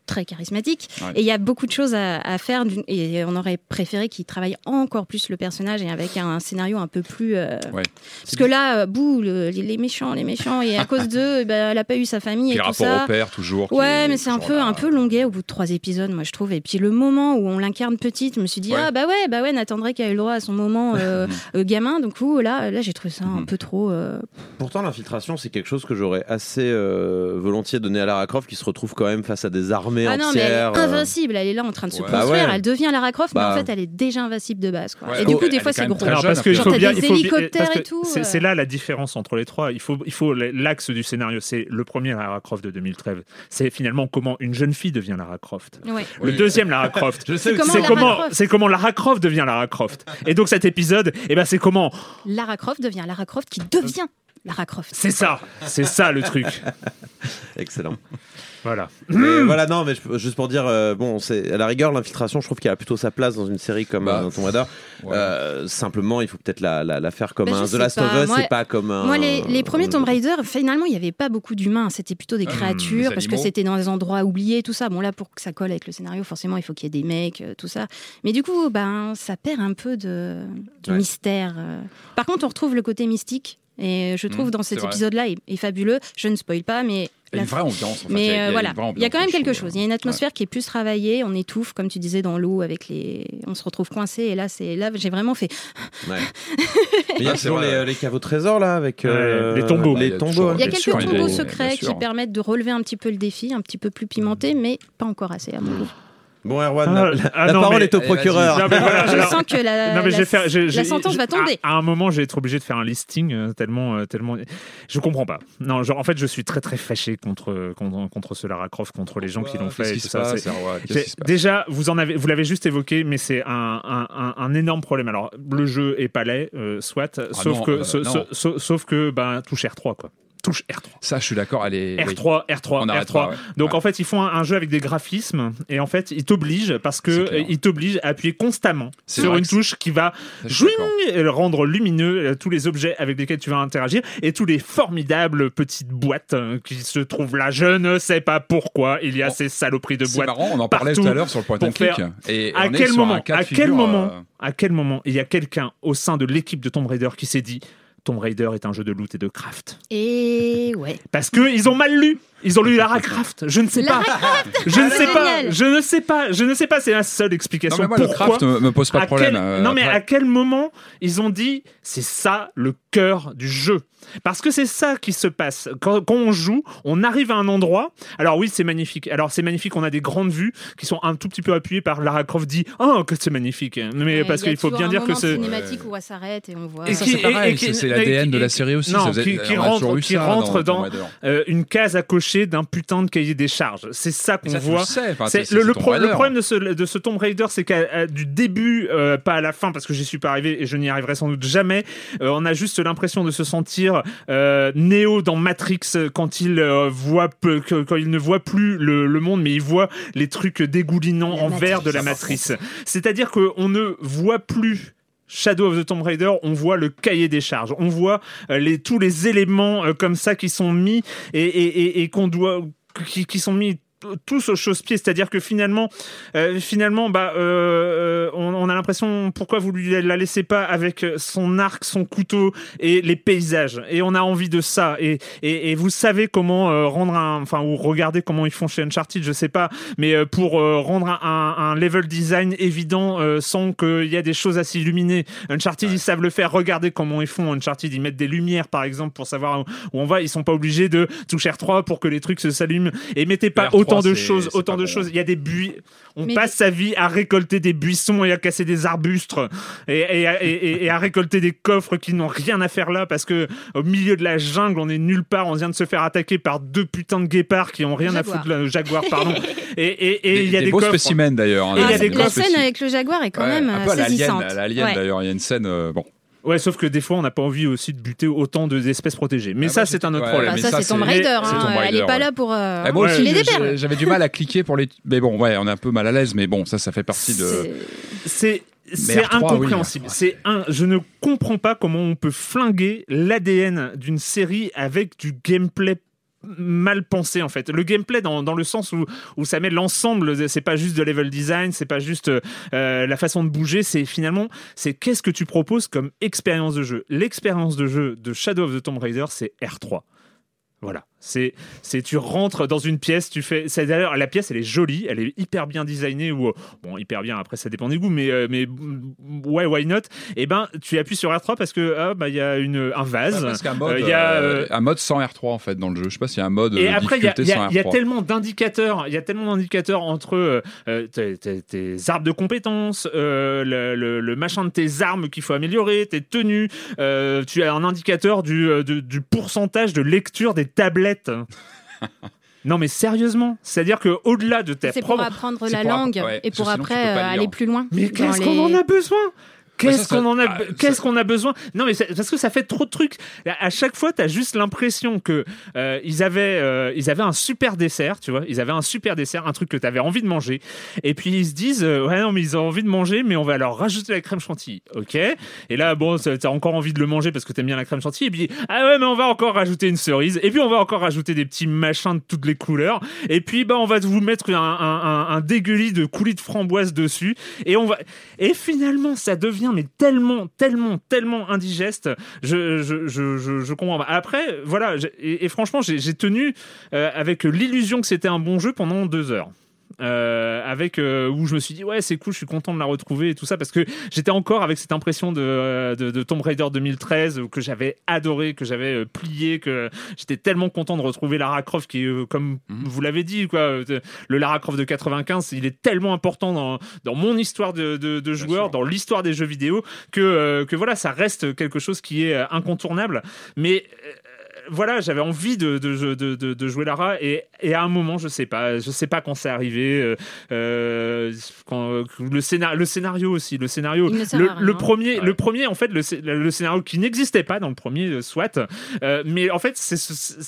[SPEAKER 4] très charismatique
[SPEAKER 3] Ouais.
[SPEAKER 4] et il y a beaucoup de choses à, à faire et on aurait préféré qu'il travaille encore plus le personnage et avec un, scénario un peu plus euh,
[SPEAKER 3] Ouais.
[SPEAKER 4] parce que là euh, bouh le- les, méchants les méchants et à cause d'eux ben, elle a pas eu sa famille
[SPEAKER 3] Puis
[SPEAKER 4] et
[SPEAKER 3] le
[SPEAKER 4] tout
[SPEAKER 3] rapport
[SPEAKER 4] ça
[SPEAKER 3] au père, toujours.
[SPEAKER 4] Ouais, mais c'est un peu,
[SPEAKER 3] là.
[SPEAKER 4] un peu longuet au bout de trois épisodes, moi je trouve. Et puis le moment où on l'incarne petite, je me suis dit
[SPEAKER 3] Ouais.
[SPEAKER 4] ah bah ouais, bah ouais, Nathan Drake a eu le droit à son moment euh, euh, gamin. Donc ouh, là, là j'ai trouvé ça un
[SPEAKER 3] Mhm.
[SPEAKER 4] peu trop. euh,
[SPEAKER 2] Pourtant, l'infiltration, c'est quelque chose que j'aurais assez euh, volontiers donné à Lara Croft qui se retrouve quand même face à des
[SPEAKER 4] Ah non, mais elle est
[SPEAKER 2] euh,
[SPEAKER 4] invincible. Elle est là en train de se
[SPEAKER 3] Ouais.
[SPEAKER 4] construire.
[SPEAKER 2] Bah ouais.
[SPEAKER 4] Elle devient Lara Croft, mais
[SPEAKER 2] Bah.
[SPEAKER 4] en fait, elle est déjà invincible de base. Quoi.
[SPEAKER 3] Ouais.
[SPEAKER 4] Et du coup, des fois,
[SPEAKER 3] quand
[SPEAKER 4] c'est
[SPEAKER 3] même
[SPEAKER 4] gros.
[SPEAKER 3] très
[SPEAKER 1] Alors,
[SPEAKER 3] jeune,
[SPEAKER 1] parce que il
[SPEAKER 3] Genre,
[SPEAKER 1] faut
[SPEAKER 4] t'as
[SPEAKER 1] bien,
[SPEAKER 4] des
[SPEAKER 1] il faut,
[SPEAKER 4] hélicoptères
[SPEAKER 1] parce
[SPEAKER 4] et tout,
[SPEAKER 1] C'est
[SPEAKER 4] euh.
[SPEAKER 1] c'est là la différence entre les trois. Il faut, il faut l'axe du scénario. C'est le premier Lara Croft de 2013. C'est finalement comment une jeune fille devient Lara Croft.
[SPEAKER 4] Ouais.
[SPEAKER 1] Le
[SPEAKER 3] Oui.
[SPEAKER 1] deuxième Lara Croft.
[SPEAKER 2] Je sais
[SPEAKER 4] C'est comment
[SPEAKER 1] C'est
[SPEAKER 4] Lara
[SPEAKER 1] comment,
[SPEAKER 4] Croft
[SPEAKER 1] c'est comment Lara Croft devient Lara Croft. Et donc cet épisode, eh ben c'est comment
[SPEAKER 4] Lara Croft devient Lara Croft qui devient Lara Croft.
[SPEAKER 1] C'est ça, c'est ça le truc.
[SPEAKER 2] Excellent.
[SPEAKER 1] Voilà.
[SPEAKER 2] Mais voilà, non, mais je- juste pour dire, euh, bon, c'est à la rigueur, l'infiltration, je trouve qu'elle a plutôt sa place dans une série comme
[SPEAKER 3] Bah,
[SPEAKER 2] euh, Tomb Raider.
[SPEAKER 3] Ouais.
[SPEAKER 2] Euh, simplement, il faut peut-être la, la, la faire comme
[SPEAKER 4] Bah, je
[SPEAKER 2] un The
[SPEAKER 4] sais
[SPEAKER 2] Last
[SPEAKER 4] pas.
[SPEAKER 2] of Us,
[SPEAKER 4] Moi-
[SPEAKER 2] c'est pas comme un.
[SPEAKER 4] Moi, les, les premiers Tomb Raider, finalement, il n'y avait pas beaucoup d'humains. C'était plutôt des
[SPEAKER 3] Hum,
[SPEAKER 4] créatures,
[SPEAKER 3] des
[SPEAKER 4] parce que
[SPEAKER 3] animaux.
[SPEAKER 4] c'était dans des endroits oubliés, tout ça. Bon, là, pour que ça colle avec le scénario, forcément, il faut qu'il y ait des mecs, euh, tout ça. Mais du coup, ben, ça perd un peu de, du
[SPEAKER 2] Ouais.
[SPEAKER 4] mystère. euh. Par contre, on retrouve le côté mystique. Et je trouve
[SPEAKER 3] Hum,
[SPEAKER 4] dans cet épisode-là est, est fabuleux. Je ne spoil pas, mais
[SPEAKER 3] Il y a une vraie ambiance. en fait.
[SPEAKER 4] mais
[SPEAKER 3] il
[SPEAKER 4] euh, voilà, il y a quand même quelque chose. Il y a une atmosphère qui est plus travaillée. On étouffe, comme tu disais, dans l'eau avec les. On se retrouve coincé. Et là, c'est là, j'ai vraiment fait.
[SPEAKER 2] Ouais. Il y a
[SPEAKER 3] Ah,
[SPEAKER 2] toujours
[SPEAKER 3] vrai.
[SPEAKER 2] les, les caveaux trésors là, avec euh,
[SPEAKER 1] les tombeaux.
[SPEAKER 3] Il y
[SPEAKER 2] Les
[SPEAKER 3] a
[SPEAKER 2] tombeaux. hein.
[SPEAKER 4] Il y a quelques tombeaux secrets qui permettent de relever un petit peu le défi, un petit peu plus pimenté, mais pas encore assez à mon goût.
[SPEAKER 2] Bon, Erwan,
[SPEAKER 1] Ah,
[SPEAKER 2] la,
[SPEAKER 1] ah
[SPEAKER 2] la
[SPEAKER 1] non,
[SPEAKER 2] parole
[SPEAKER 1] mais-
[SPEAKER 2] est au
[SPEAKER 3] vas-y.
[SPEAKER 2] procureur.
[SPEAKER 1] Non, mais voilà,
[SPEAKER 4] Je
[SPEAKER 1] alors-
[SPEAKER 4] sens que la,
[SPEAKER 1] non mais
[SPEAKER 4] la-
[SPEAKER 1] fait,
[SPEAKER 4] la sentence va tomber.
[SPEAKER 1] À, à un moment, j'ai été obligé de faire un listing euh, tellement, euh, tellement. Je comprends pas. Non, genre en fait, je suis très très fâché contre contre, contre ce Lara Croft, contre les gens qui l'ont fait. et tout ça. Déjà, vous en avez, vous l'avez juste évoqué, mais c'est un, un, un, un énorme problème. Alors, le jeu est pas laid, euh, soit, sauf
[SPEAKER 3] non,
[SPEAKER 1] que,
[SPEAKER 3] euh,
[SPEAKER 1] sauf que, ben, touche R3 quoi. Touche R3.
[SPEAKER 3] Ça, je suis d'accord. Elle est. oui.
[SPEAKER 1] R3, R3,
[SPEAKER 3] On
[SPEAKER 1] R3.
[SPEAKER 3] arrêtera, ouais.
[SPEAKER 1] Donc
[SPEAKER 3] Ouais.
[SPEAKER 1] en fait, ils font un, un jeu avec des graphismes et en fait, ils t'obligent parce que
[SPEAKER 3] C'est
[SPEAKER 1] ils t'obligent à appuyer constamment
[SPEAKER 3] C'est
[SPEAKER 1] sur une
[SPEAKER 3] c'est-
[SPEAKER 1] touche qui va jouing rendre lumineux euh, tous les objets avec lesquels tu vas interagir et tous les formidables petites boîtes euh, qui se trouvent là. Je ne sais pas pourquoi il y a
[SPEAKER 3] Bon.
[SPEAKER 1] ces saloperies de
[SPEAKER 3] C'est
[SPEAKER 1] boîtes.
[SPEAKER 3] marrant, on en parlait tout à l'heure sur le point and click. Et
[SPEAKER 1] À
[SPEAKER 3] on est
[SPEAKER 1] quel
[SPEAKER 3] sur
[SPEAKER 1] moment
[SPEAKER 3] un cas de
[SPEAKER 1] À quel
[SPEAKER 3] figure,
[SPEAKER 1] moment
[SPEAKER 3] euh,
[SPEAKER 1] À quel moment il y a quelqu'un au sein de l'équipe de Tomb Raider qui s'est dit Tomb Raider est un jeu de loot et de craft
[SPEAKER 4] Et ouais.
[SPEAKER 1] parce que ils ont mal lu. Ils ont lu Lara Croft. Je ne sais pas. Je ne
[SPEAKER 4] Ah,
[SPEAKER 1] sais pas. Je ne sais pas. Je ne sais pas. C'est la seule
[SPEAKER 3] Non,
[SPEAKER 1] explication.
[SPEAKER 3] mais moi, le
[SPEAKER 1] Pourquoi
[SPEAKER 3] craft me, pose pas de problème.
[SPEAKER 1] quel-
[SPEAKER 3] euh,
[SPEAKER 1] non mais
[SPEAKER 3] après.
[SPEAKER 1] à quel moment ils ont dit c'est ça le cœur du jeu? Parce que c'est ça qui se passe quand, quand on joue on arrive à un endroit alors oui c'est magnifique alors c'est magnifique on a des grandes vues qui sont un tout petit peu appuyées par Lara Croft dit oh que c'est magnifique mais parce qu'il faut bien
[SPEAKER 4] un
[SPEAKER 1] dire que c'est
[SPEAKER 4] cinématique où elle s'arrête et on voit.
[SPEAKER 1] Et
[SPEAKER 3] Ça, c'est pareil, c'est- l'ADN de la série aussi.
[SPEAKER 1] non,
[SPEAKER 3] ça faisait-
[SPEAKER 1] qui- rentre-
[SPEAKER 3] toujours eu
[SPEAKER 1] qui
[SPEAKER 3] ça
[SPEAKER 1] rentre dans- euh, une case à cocher d'un putain de cahier des charges c'est ça qu'on voit
[SPEAKER 3] le enfin,
[SPEAKER 1] C'est- le, pro- problème de ce, de ce Tomb Raider, c'est qu'à du début, euh, pas à la fin, parce que j'y suis pas arrivé et je n'y arriverai sans doute jamais, euh, on a juste l'impression de se sentir euh, Néo dans Matrix quand il euh, voit peu- que- quand il ne voit plus le, le monde, mais il voit les trucs dégoulinants
[SPEAKER 4] La
[SPEAKER 1] en verre de la matrice. C'est-à-dire qu'on ne voit plus. Shadow of the Tomb Raider, on voit le cahier des charges, on voit euh, les, tous les éléments euh, comme ça qui sont mis et, et, et, et qu'on doit qui, qui sont mis tous au chausse-pied, c'est-à-dire que finalement, euh, finalement, bah, euh, euh, on, on a l'impression pourquoi vous lui la laissez pas avec son arc, son couteau et les paysages, et on a envie de ça, et, et, et vous savez comment euh, rendre un, enfin ou regardez comment ils font chez Uncharted, je sais pas, mais euh, pour rendre un, un, un level design évident euh, sans qu'il y a des choses à s'illuminer. Uncharted, ils savent le faire. Regardez comment ils font. Uncharted, ils mettent des lumières par exemple pour savoir où on va. Ils sont pas obligés de toucher R3 pour que les trucs se s'allument. Et mettez pas
[SPEAKER 3] R3,
[SPEAKER 1] autant de choses, autant de choses. Il y a des buis. On
[SPEAKER 4] Mais-
[SPEAKER 1] passe sa vie à récolter des buissons et à casser des arbustes et, et, à- et- et- et à récolter des coffres qui n'ont rien à faire là parce que au milieu de la jungle, on est nulle part. On vient de se faire attaquer par deux putins de guépards qui ont rien à foutre là. Jaguar, pardon. Et et- et il y a des,
[SPEAKER 3] beaux
[SPEAKER 1] coffres.
[SPEAKER 3] spécimens d'ailleurs. hein.
[SPEAKER 1] Et il y a
[SPEAKER 4] Ah,
[SPEAKER 1] des
[SPEAKER 4] la scène avec le jaguar est quand
[SPEAKER 3] Ouais,
[SPEAKER 4] même
[SPEAKER 3] un peu
[SPEAKER 4] saisissante.
[SPEAKER 3] l'alien
[SPEAKER 4] Ouais.
[SPEAKER 3] d'ailleurs. Il y a une scène. euh, bon.
[SPEAKER 1] Ouais, sauf que des fois, on n'a pas envie aussi de buter autant de- d'espèces protégées. Mais
[SPEAKER 3] Ah
[SPEAKER 1] ça,
[SPEAKER 3] bah,
[SPEAKER 1] c'est un autre
[SPEAKER 3] ouais,
[SPEAKER 1] problème.
[SPEAKER 4] Ça,
[SPEAKER 3] ça,
[SPEAKER 4] c'est Tomb Raider. hein,
[SPEAKER 3] Tomb
[SPEAKER 4] Elle
[SPEAKER 3] Raider,
[SPEAKER 4] est pas
[SPEAKER 3] ouais.
[SPEAKER 4] là pour euh,
[SPEAKER 3] Ah, moi aussi, j'avais du mal à cliquer pour les. Mais bon, ouais, on est un peu mal à l'aise, mais bon, ça, ça fait partie de.
[SPEAKER 4] C'est-
[SPEAKER 1] C'est c'est
[SPEAKER 3] R3, oui,
[SPEAKER 1] incompréhensible.
[SPEAKER 3] R3.
[SPEAKER 1] C'est un. Je ne comprends pas comment on peut flinguer l'ADN d'une série avec du gameplay mal pensé en fait. Le gameplay dans, dans le sens où, où ça met l'ensemble c'est pas juste de level design c'est pas juste euh, la façon de bouger c'est finalement c'est qu'est-ce que tu proposes comme expérience de jeu. L'expérience de jeu de Shadow of the Tomb Raider c'est R3 voilà, c'est c'est tu rentres dans une pièce, tu fais. C'est d'ailleurs la pièce, elle est jolie, elle est hyper bien designée ou bon hyper bien. Après ça dépend des goûts, mais euh, mais mm, ouais why not? Et ben tu appuies sur R3 parce que ah, bah il y a une un vase.
[SPEAKER 3] Parce qu'un mode,
[SPEAKER 1] Euh, il y a,
[SPEAKER 3] euh,
[SPEAKER 1] euh,
[SPEAKER 3] un mode sans R3 en fait dans le jeu. Je sais pas s'il y a un mode
[SPEAKER 1] et
[SPEAKER 3] euh,
[SPEAKER 1] après, il y a,
[SPEAKER 3] difficulté
[SPEAKER 1] il y a-
[SPEAKER 3] sans
[SPEAKER 1] il y a
[SPEAKER 3] R3.
[SPEAKER 1] tellement d'indicateurs, il y a tellement d'indicateurs entre euh, euh, tes, tes- tes arbres de compétences, euh, le, le- le machin de tes armes qu'il faut améliorer, tes tenues. euh, tu as un indicateur du, euh, du, du pourcentage de lecture des tablettes. Non, mais sérieusement, c'est-à-dire que au-delà de tes
[SPEAKER 4] C'est pour apprendre la
[SPEAKER 3] pour app-
[SPEAKER 4] langue
[SPEAKER 3] ouais,
[SPEAKER 4] et pour après euh, aller plus loin.
[SPEAKER 1] Mais qu'est-ce
[SPEAKER 4] les-
[SPEAKER 1] qu'on en a besoin? Qu'est-ce
[SPEAKER 3] ça-
[SPEAKER 1] qu'on en a,
[SPEAKER 3] ah,
[SPEAKER 1] qu'est-ce qu'on a besoin? Non, mais parce que ça fait trop de trucs. À chaque fois, t'as juste l'impression que euh, ils avaient, euh, ils avaient un super dessert, tu vois. Ils avaient un super dessert, un truc que t'avais envie de manger. Et puis ils se disent, euh, ouais, non, mais ils ont envie de manger, mais on va leur rajouter la crème chantilly, ok? Et là, bon, t'as encore envie de le manger parce que t'aimes bien la crème chantilly. Et puis, ah ouais, mais on va encore rajouter une cerise. Et puis, on va encore rajouter des petits machins de toutes les couleurs. Et puis, bah, on va vous mettre un, un, un, un dégueulis de coulis de framboise dessus. Et on va, et finalement, ça devient mais tellement, tellement, tellement indigeste. Je, comprends. Après, voilà. Et, franchement, j'ai j'ai tenu euh, avec l'illusion que c'était un bon jeu pendant deux heures. Euh, avec euh, où je me suis dit ouais c'est cool je suis content de la retrouver et tout ça parce que j'étais encore avec cette impression de, euh, de, de Tomb Raider 2013 que j'avais adoré que j'avais euh, plié que j'étais tellement content de retrouver Lara Croft qui est euh, comme
[SPEAKER 3] Mhm.
[SPEAKER 1] vous l'avez dit quoi le Lara Croft de 95 il est tellement important dans, dans mon histoire de, de, de joueur
[SPEAKER 3] sûr.
[SPEAKER 1] dans l'histoire des jeux vidéo que, que voilà ça reste quelque chose qui est incontournable mais voilà, j'avais envie de, de, de, de, de jouer Lara et, et à un moment, je sais pas, je sais pas quand c'est arrivé. euh, euh, quand, le, scénario, le scénario aussi, le scénario.
[SPEAKER 4] Il ne sert
[SPEAKER 1] Le,
[SPEAKER 4] à rien.
[SPEAKER 1] le premier,
[SPEAKER 3] Ouais.
[SPEAKER 1] le premier, en fait, le, scé- le scénario qui n'existait pas dans le premier, euh, soit. euh, mais en fait,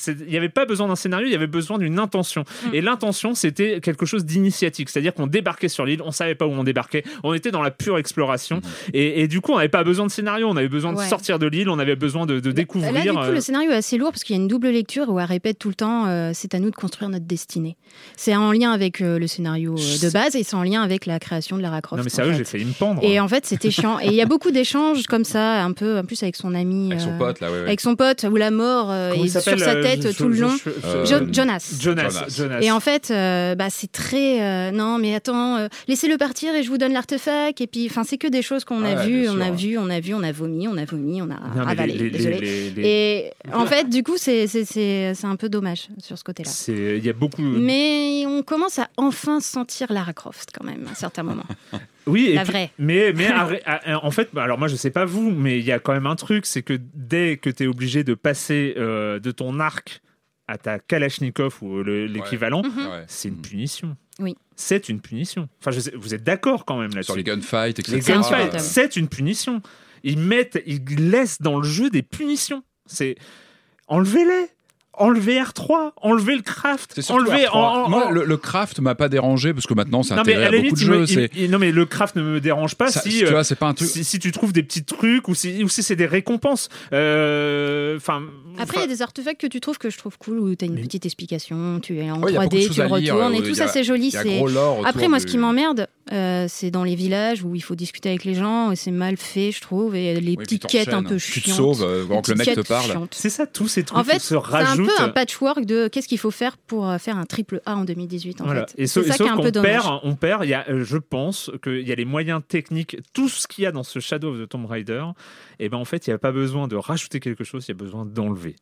[SPEAKER 1] il n'y avait pas besoin d'un scénario, il y avait besoin d'une intention.
[SPEAKER 4] Mm.
[SPEAKER 1] Et l'intention, c'était quelque chose d'initiatique, c'est-à-dire qu'on débarquait sur l'île, on savait pas où on débarquait, on était dans la pure exploration. Et, et du coup, on n'avait pas besoin de scénario, on avait besoin de
[SPEAKER 4] Ouais.
[SPEAKER 1] sortir de l'île, on avait besoin de, de découvrir.
[SPEAKER 4] Là, du coup,
[SPEAKER 1] euh,
[SPEAKER 4] le scénario est assez lourd parce qu'il y a une double lecture où elle répète tout le temps euh, c'est à nous de construire notre destinée. C'est en lien avec euh, le scénario euh, de base et c'est en lien avec la création de Lara Croft.
[SPEAKER 1] Non mais sérieux,
[SPEAKER 4] fait.
[SPEAKER 1] j'ai failli me pendre.
[SPEAKER 4] Et en fait, c'était chiant. Et il y a beaucoup d'échanges comme ça, un peu, en plus avec son ami.
[SPEAKER 3] Avec son pote là, ouais. ouais.
[SPEAKER 4] Avec son pote, où la mort euh, est sur sa tête tout le long.
[SPEAKER 3] Euh,
[SPEAKER 4] Jonas.
[SPEAKER 1] Jonas.
[SPEAKER 3] Jonas.
[SPEAKER 1] Jonas.
[SPEAKER 4] Et en fait, euh, bah, c'est très euh, non, mais attends, euh, laissez-le partir et je vous donne l'artefact. Et puis, enfin, c'est que des choses qu'on a
[SPEAKER 3] Ouais,
[SPEAKER 4] vues,
[SPEAKER 3] bien
[SPEAKER 4] on a
[SPEAKER 3] sûr.
[SPEAKER 4] vu, on a vu, on a vomi, on a vomi, on a
[SPEAKER 1] Non, mais
[SPEAKER 4] avalé.
[SPEAKER 1] les- les-
[SPEAKER 4] désolé.
[SPEAKER 1] les- les-
[SPEAKER 4] Et en fait, du coup, c'est c'est- c'est c'est un peu dommage sur ce côté-là.
[SPEAKER 1] il y a beaucoup.
[SPEAKER 4] Mais on commence à enfin sentir Lara Croft quand même à un certain moment.
[SPEAKER 1] Oui, et
[SPEAKER 4] La
[SPEAKER 1] puis-
[SPEAKER 4] vraie.
[SPEAKER 1] Mais, mais en fait, bah, alors moi je sais pas vous, mais il y a quand même un truc, c'est que dès que tu es obligé de passer euh, de ton arc à ta Kalachnikov ou le- l'équivalent,
[SPEAKER 4] Mhm.
[SPEAKER 1] C'est une punition.
[SPEAKER 4] Oui.
[SPEAKER 1] C'est une punition. Enfin, je sais- vous êtes d'accord quand même là-dessus.
[SPEAKER 3] Sur les gunfights, etc.
[SPEAKER 1] Les
[SPEAKER 4] C'est
[SPEAKER 1] gunfights, c'est une punition. Ils mettent, ils laissent dans le jeu des punitions. C'est enlevez-les. Enlever R3, enlever le craft, enlever.
[SPEAKER 3] R3.
[SPEAKER 1] en- en-
[SPEAKER 3] Moi, le, le craft m'a pas dérangé parce que maintenant c'est intégré
[SPEAKER 1] à
[SPEAKER 3] à
[SPEAKER 1] la
[SPEAKER 3] beaucoup
[SPEAKER 1] limite,
[SPEAKER 3] de
[SPEAKER 1] me-
[SPEAKER 3] jeux.
[SPEAKER 1] il-
[SPEAKER 3] c'est-
[SPEAKER 1] il- non mais le craft ne me dérange pas
[SPEAKER 3] ça-
[SPEAKER 1] si
[SPEAKER 3] tu
[SPEAKER 1] euh,
[SPEAKER 3] vois, c'est pas un truc.
[SPEAKER 1] si, si tu trouves des petits trucs ou si, ou si c'est des récompenses. Euh.
[SPEAKER 4] Après, il y a des artefacts que tu trouves que je trouve cool, où tu as une petite explication, tu es en
[SPEAKER 3] Ouais, il y a beaucoup de
[SPEAKER 4] 3D,
[SPEAKER 3] choses
[SPEAKER 4] tu
[SPEAKER 3] lire,
[SPEAKER 4] retournes,
[SPEAKER 3] euh,
[SPEAKER 4] et
[SPEAKER 3] il
[SPEAKER 4] tout ça, c'est joli. Après, moi,
[SPEAKER 3] du-
[SPEAKER 4] ce qui m'emmerde, euh, c'est dans les villages où il faut discuter avec les gens, et c'est mal fait, je trouve, et les
[SPEAKER 3] Oui,
[SPEAKER 4] petites quêtes un peu
[SPEAKER 3] Tu te
[SPEAKER 4] chiantes.
[SPEAKER 3] sauves euh, que le mec te parle.
[SPEAKER 4] chiantes.
[SPEAKER 1] C'est ça, tous ces trucs
[SPEAKER 4] En fait,
[SPEAKER 1] qui se rajoutent.
[SPEAKER 4] Peu un patchwork de qu'est-ce qu'il faut faire pour euh, faire un triple A en 2018, en
[SPEAKER 1] Voilà.
[SPEAKER 4] fait.
[SPEAKER 1] Et
[SPEAKER 4] C'est ça qui est un peu dommage.
[SPEAKER 1] perd, on perd. Il y a, euh, je pense qu'il y a les moyens techniques, tout ce qu'il y a dans ce Shadow of the Tomb Raider. Et ben en fait, il n'y a pas besoin de rajouter quelque chose, il y a besoin d'enlever.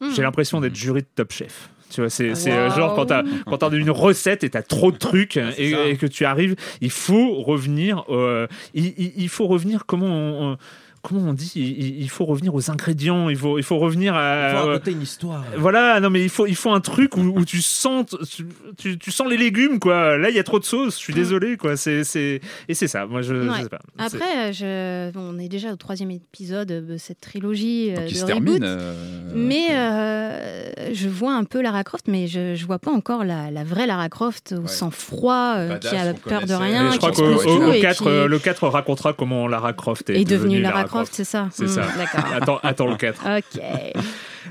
[SPEAKER 4] Hmm.
[SPEAKER 1] J'ai l'impression d'être jury de Top Chef. Tu vois, c'est euh,
[SPEAKER 4] Wow.
[SPEAKER 1] genre quand t'as quand t'as une recette et t'as trop de trucs et, que tu arrives, il faut revenir. euh, il, il- il faut revenir. Comment on, on- comment on dit il, faut revenir aux ingrédients. Il faut il faut revenir à.
[SPEAKER 2] Il faut raconter une histoire.
[SPEAKER 1] Voilà, non mais il faut, il faut un truc où, où tu sens tu, tu- tu sens les légumes quoi. Là il y a trop de sauce, je suis désolé quoi. C'est c'est et c'est ça. Moi je, je
[SPEAKER 4] Ouais.
[SPEAKER 1] sais pas.
[SPEAKER 4] Après, je... bon, on est déjà au troisième épisode de cette trilogie
[SPEAKER 3] Donc,
[SPEAKER 4] euh,
[SPEAKER 3] il
[SPEAKER 4] de
[SPEAKER 3] se
[SPEAKER 4] reboot.
[SPEAKER 3] termine. euh,
[SPEAKER 4] Mais euh, je vois un peu Lara Croft, mais je, je vois pas encore la, la vraie Lara Croft au
[SPEAKER 3] Ouais.
[SPEAKER 4] sang-froid, euh, qui a peur de rien.
[SPEAKER 1] Et je
[SPEAKER 4] qui
[SPEAKER 1] crois
[SPEAKER 4] explose
[SPEAKER 1] qu'au
[SPEAKER 3] explose
[SPEAKER 1] au-
[SPEAKER 4] tout
[SPEAKER 1] au
[SPEAKER 4] et
[SPEAKER 1] 4,
[SPEAKER 4] qui
[SPEAKER 1] euh, le 4 racontera comment Lara Croft est,
[SPEAKER 4] est devenue Lara Croft, c'est ça
[SPEAKER 1] C'est
[SPEAKER 4] Hmm,
[SPEAKER 1] ça.
[SPEAKER 4] D'accord.
[SPEAKER 1] Attends, attends le 4.
[SPEAKER 4] Ok.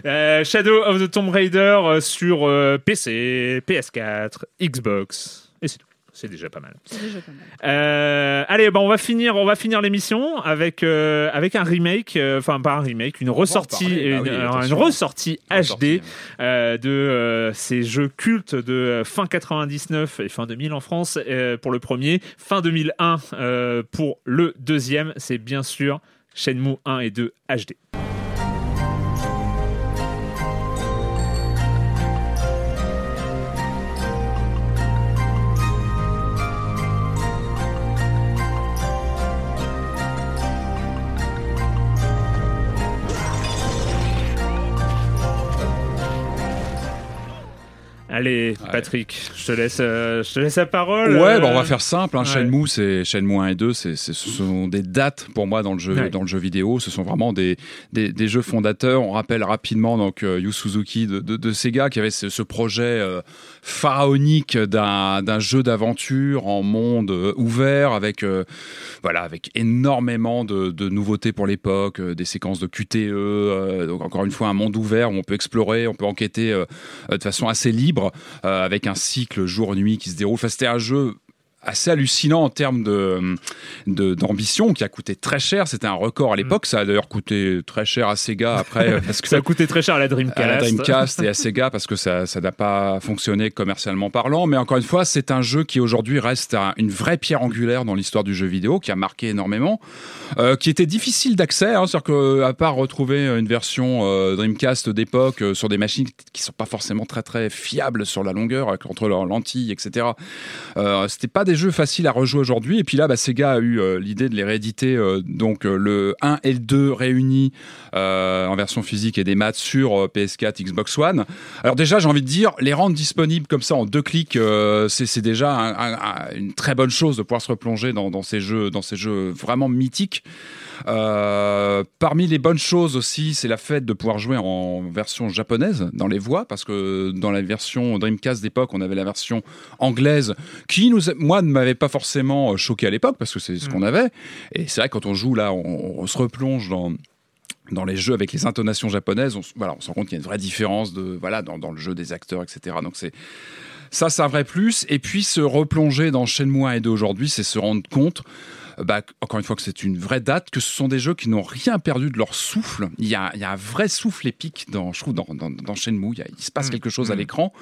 [SPEAKER 1] Euh, Shadow of the Tomb Raider euh, sur euh, PC, PS4, Xbox. Et c'est tout. C'est déjà pas mal.
[SPEAKER 4] C'est déjà pas mal.
[SPEAKER 1] Euh, allez, bon, on va finir, on va finir l'émission avec euh, avec un remake, euh, enfin pas un remake, une
[SPEAKER 3] en
[SPEAKER 1] ressortie,
[SPEAKER 3] parler, bah
[SPEAKER 1] une,
[SPEAKER 3] oui, attention.
[SPEAKER 1] une ressortie
[SPEAKER 3] Ressorti.
[SPEAKER 1] HD euh, de euh, ces jeux cultes de fin 99 et fin 2000 en France euh, pour le premier, fin 2001 euh, pour le deuxième. C'est bien sûr Shenmue 1 et 2 HD. Allez. Patrick, je te laisse, euh, je te laisse la parole.
[SPEAKER 3] Ouais,
[SPEAKER 1] euh,
[SPEAKER 3] bah, on va faire simple. Hein.
[SPEAKER 1] ouais.
[SPEAKER 3] Shenmue, c'est Shenmue 1 et 2, c'est, ce sont des dates pour moi dans le jeu,
[SPEAKER 1] Ouais.
[SPEAKER 3] dans le jeu vidéo. Ce sont vraiment des, des, des jeux fondateurs. On rappelle rapidement donc euh, Yu Suzuki de, de, de Sega qui avait ce, ce projet euh, pharaonique d'un, jeu d'aventure en monde euh, ouvert avec euh, voilà avec énormément de, de nouveautés pour l'époque, euh, des séquences de QTE. donc encore une fois un monde ouvert où on peut explorer, on peut enquêter de façon assez libre avec un cycle jour-nuit qui se déroule. Enfin, c'était un jeu assez hallucinant en termes de de- d'ambition qui a coûté très cher. C'était un record à l'époque. Ça a d'ailleurs coûté très cher à Sega après parce que
[SPEAKER 1] Ça a coûté très cher à la Dreamcast.
[SPEAKER 3] à la Dreamcast et à Sega parce que ça ça n'a pas fonctionné commercialement parlant. Mais encore une fois c'est un jeu qui aujourd'hui reste un- une vraie pierre angulaire dans l'histoire du jeu vidéo qui a marqué énormément euh, qui était difficile d'accès hein, c'est-à-dire que à part retrouver une version euh, Dreamcast d'époque euh, sur des machines qui sont pas forcément très très fiables sur la longueur entre leurs lentilles etc c'était pas des jeux faciles à rejouer aujourd'hui. Et puis là bah, Sega a eu euh, l'idée de les rééditer euh, donc euh, le 1 et le 2 réunis en version physique et des maths sur euh, PS4 Xbox One. Alors déjà j'ai envie de dire les rendre disponibles comme ça en deux clics c'est déjà un- un- un- une très bonne chose de pouvoir se replonger dans ces jeux dans ces jeux vraiment mythiques euh, parmi les bonnes choses aussi, c'est la fête de pouvoir jouer en version japonaise dans les voix, parce que dans la version Dreamcast d'époque, on avait la version anglaise qui, nous, moi, ne m'avait pas forcément euh, choqué à l'époque, parce que c'est ce qu'on avait. Et c'est vrai, quand on joue là, on, on se replonge dans dans les jeux avec les intonations japonaises, on, voilà, on se rend compte qu'il y a une vraie différence de, voilà, dans, dans le jeu des acteurs, etc. Donc c'est ça, c'est un vrai plus. Et puis se replonger dans Shenmue 1 et 2 aujourd'hui, c'est se rendre compte bah, encore une fois que c'est une vraie date, que ce sont des jeux qui n'ont rien perdu de leur souffle. Il y a, il y a un vrai souffle épique dans, je trouve, dans, dans, dans Shenmue. Il, y a- il se passe
[SPEAKER 1] Mm.
[SPEAKER 3] quelque chose à
[SPEAKER 1] Mm.
[SPEAKER 3] l'écran.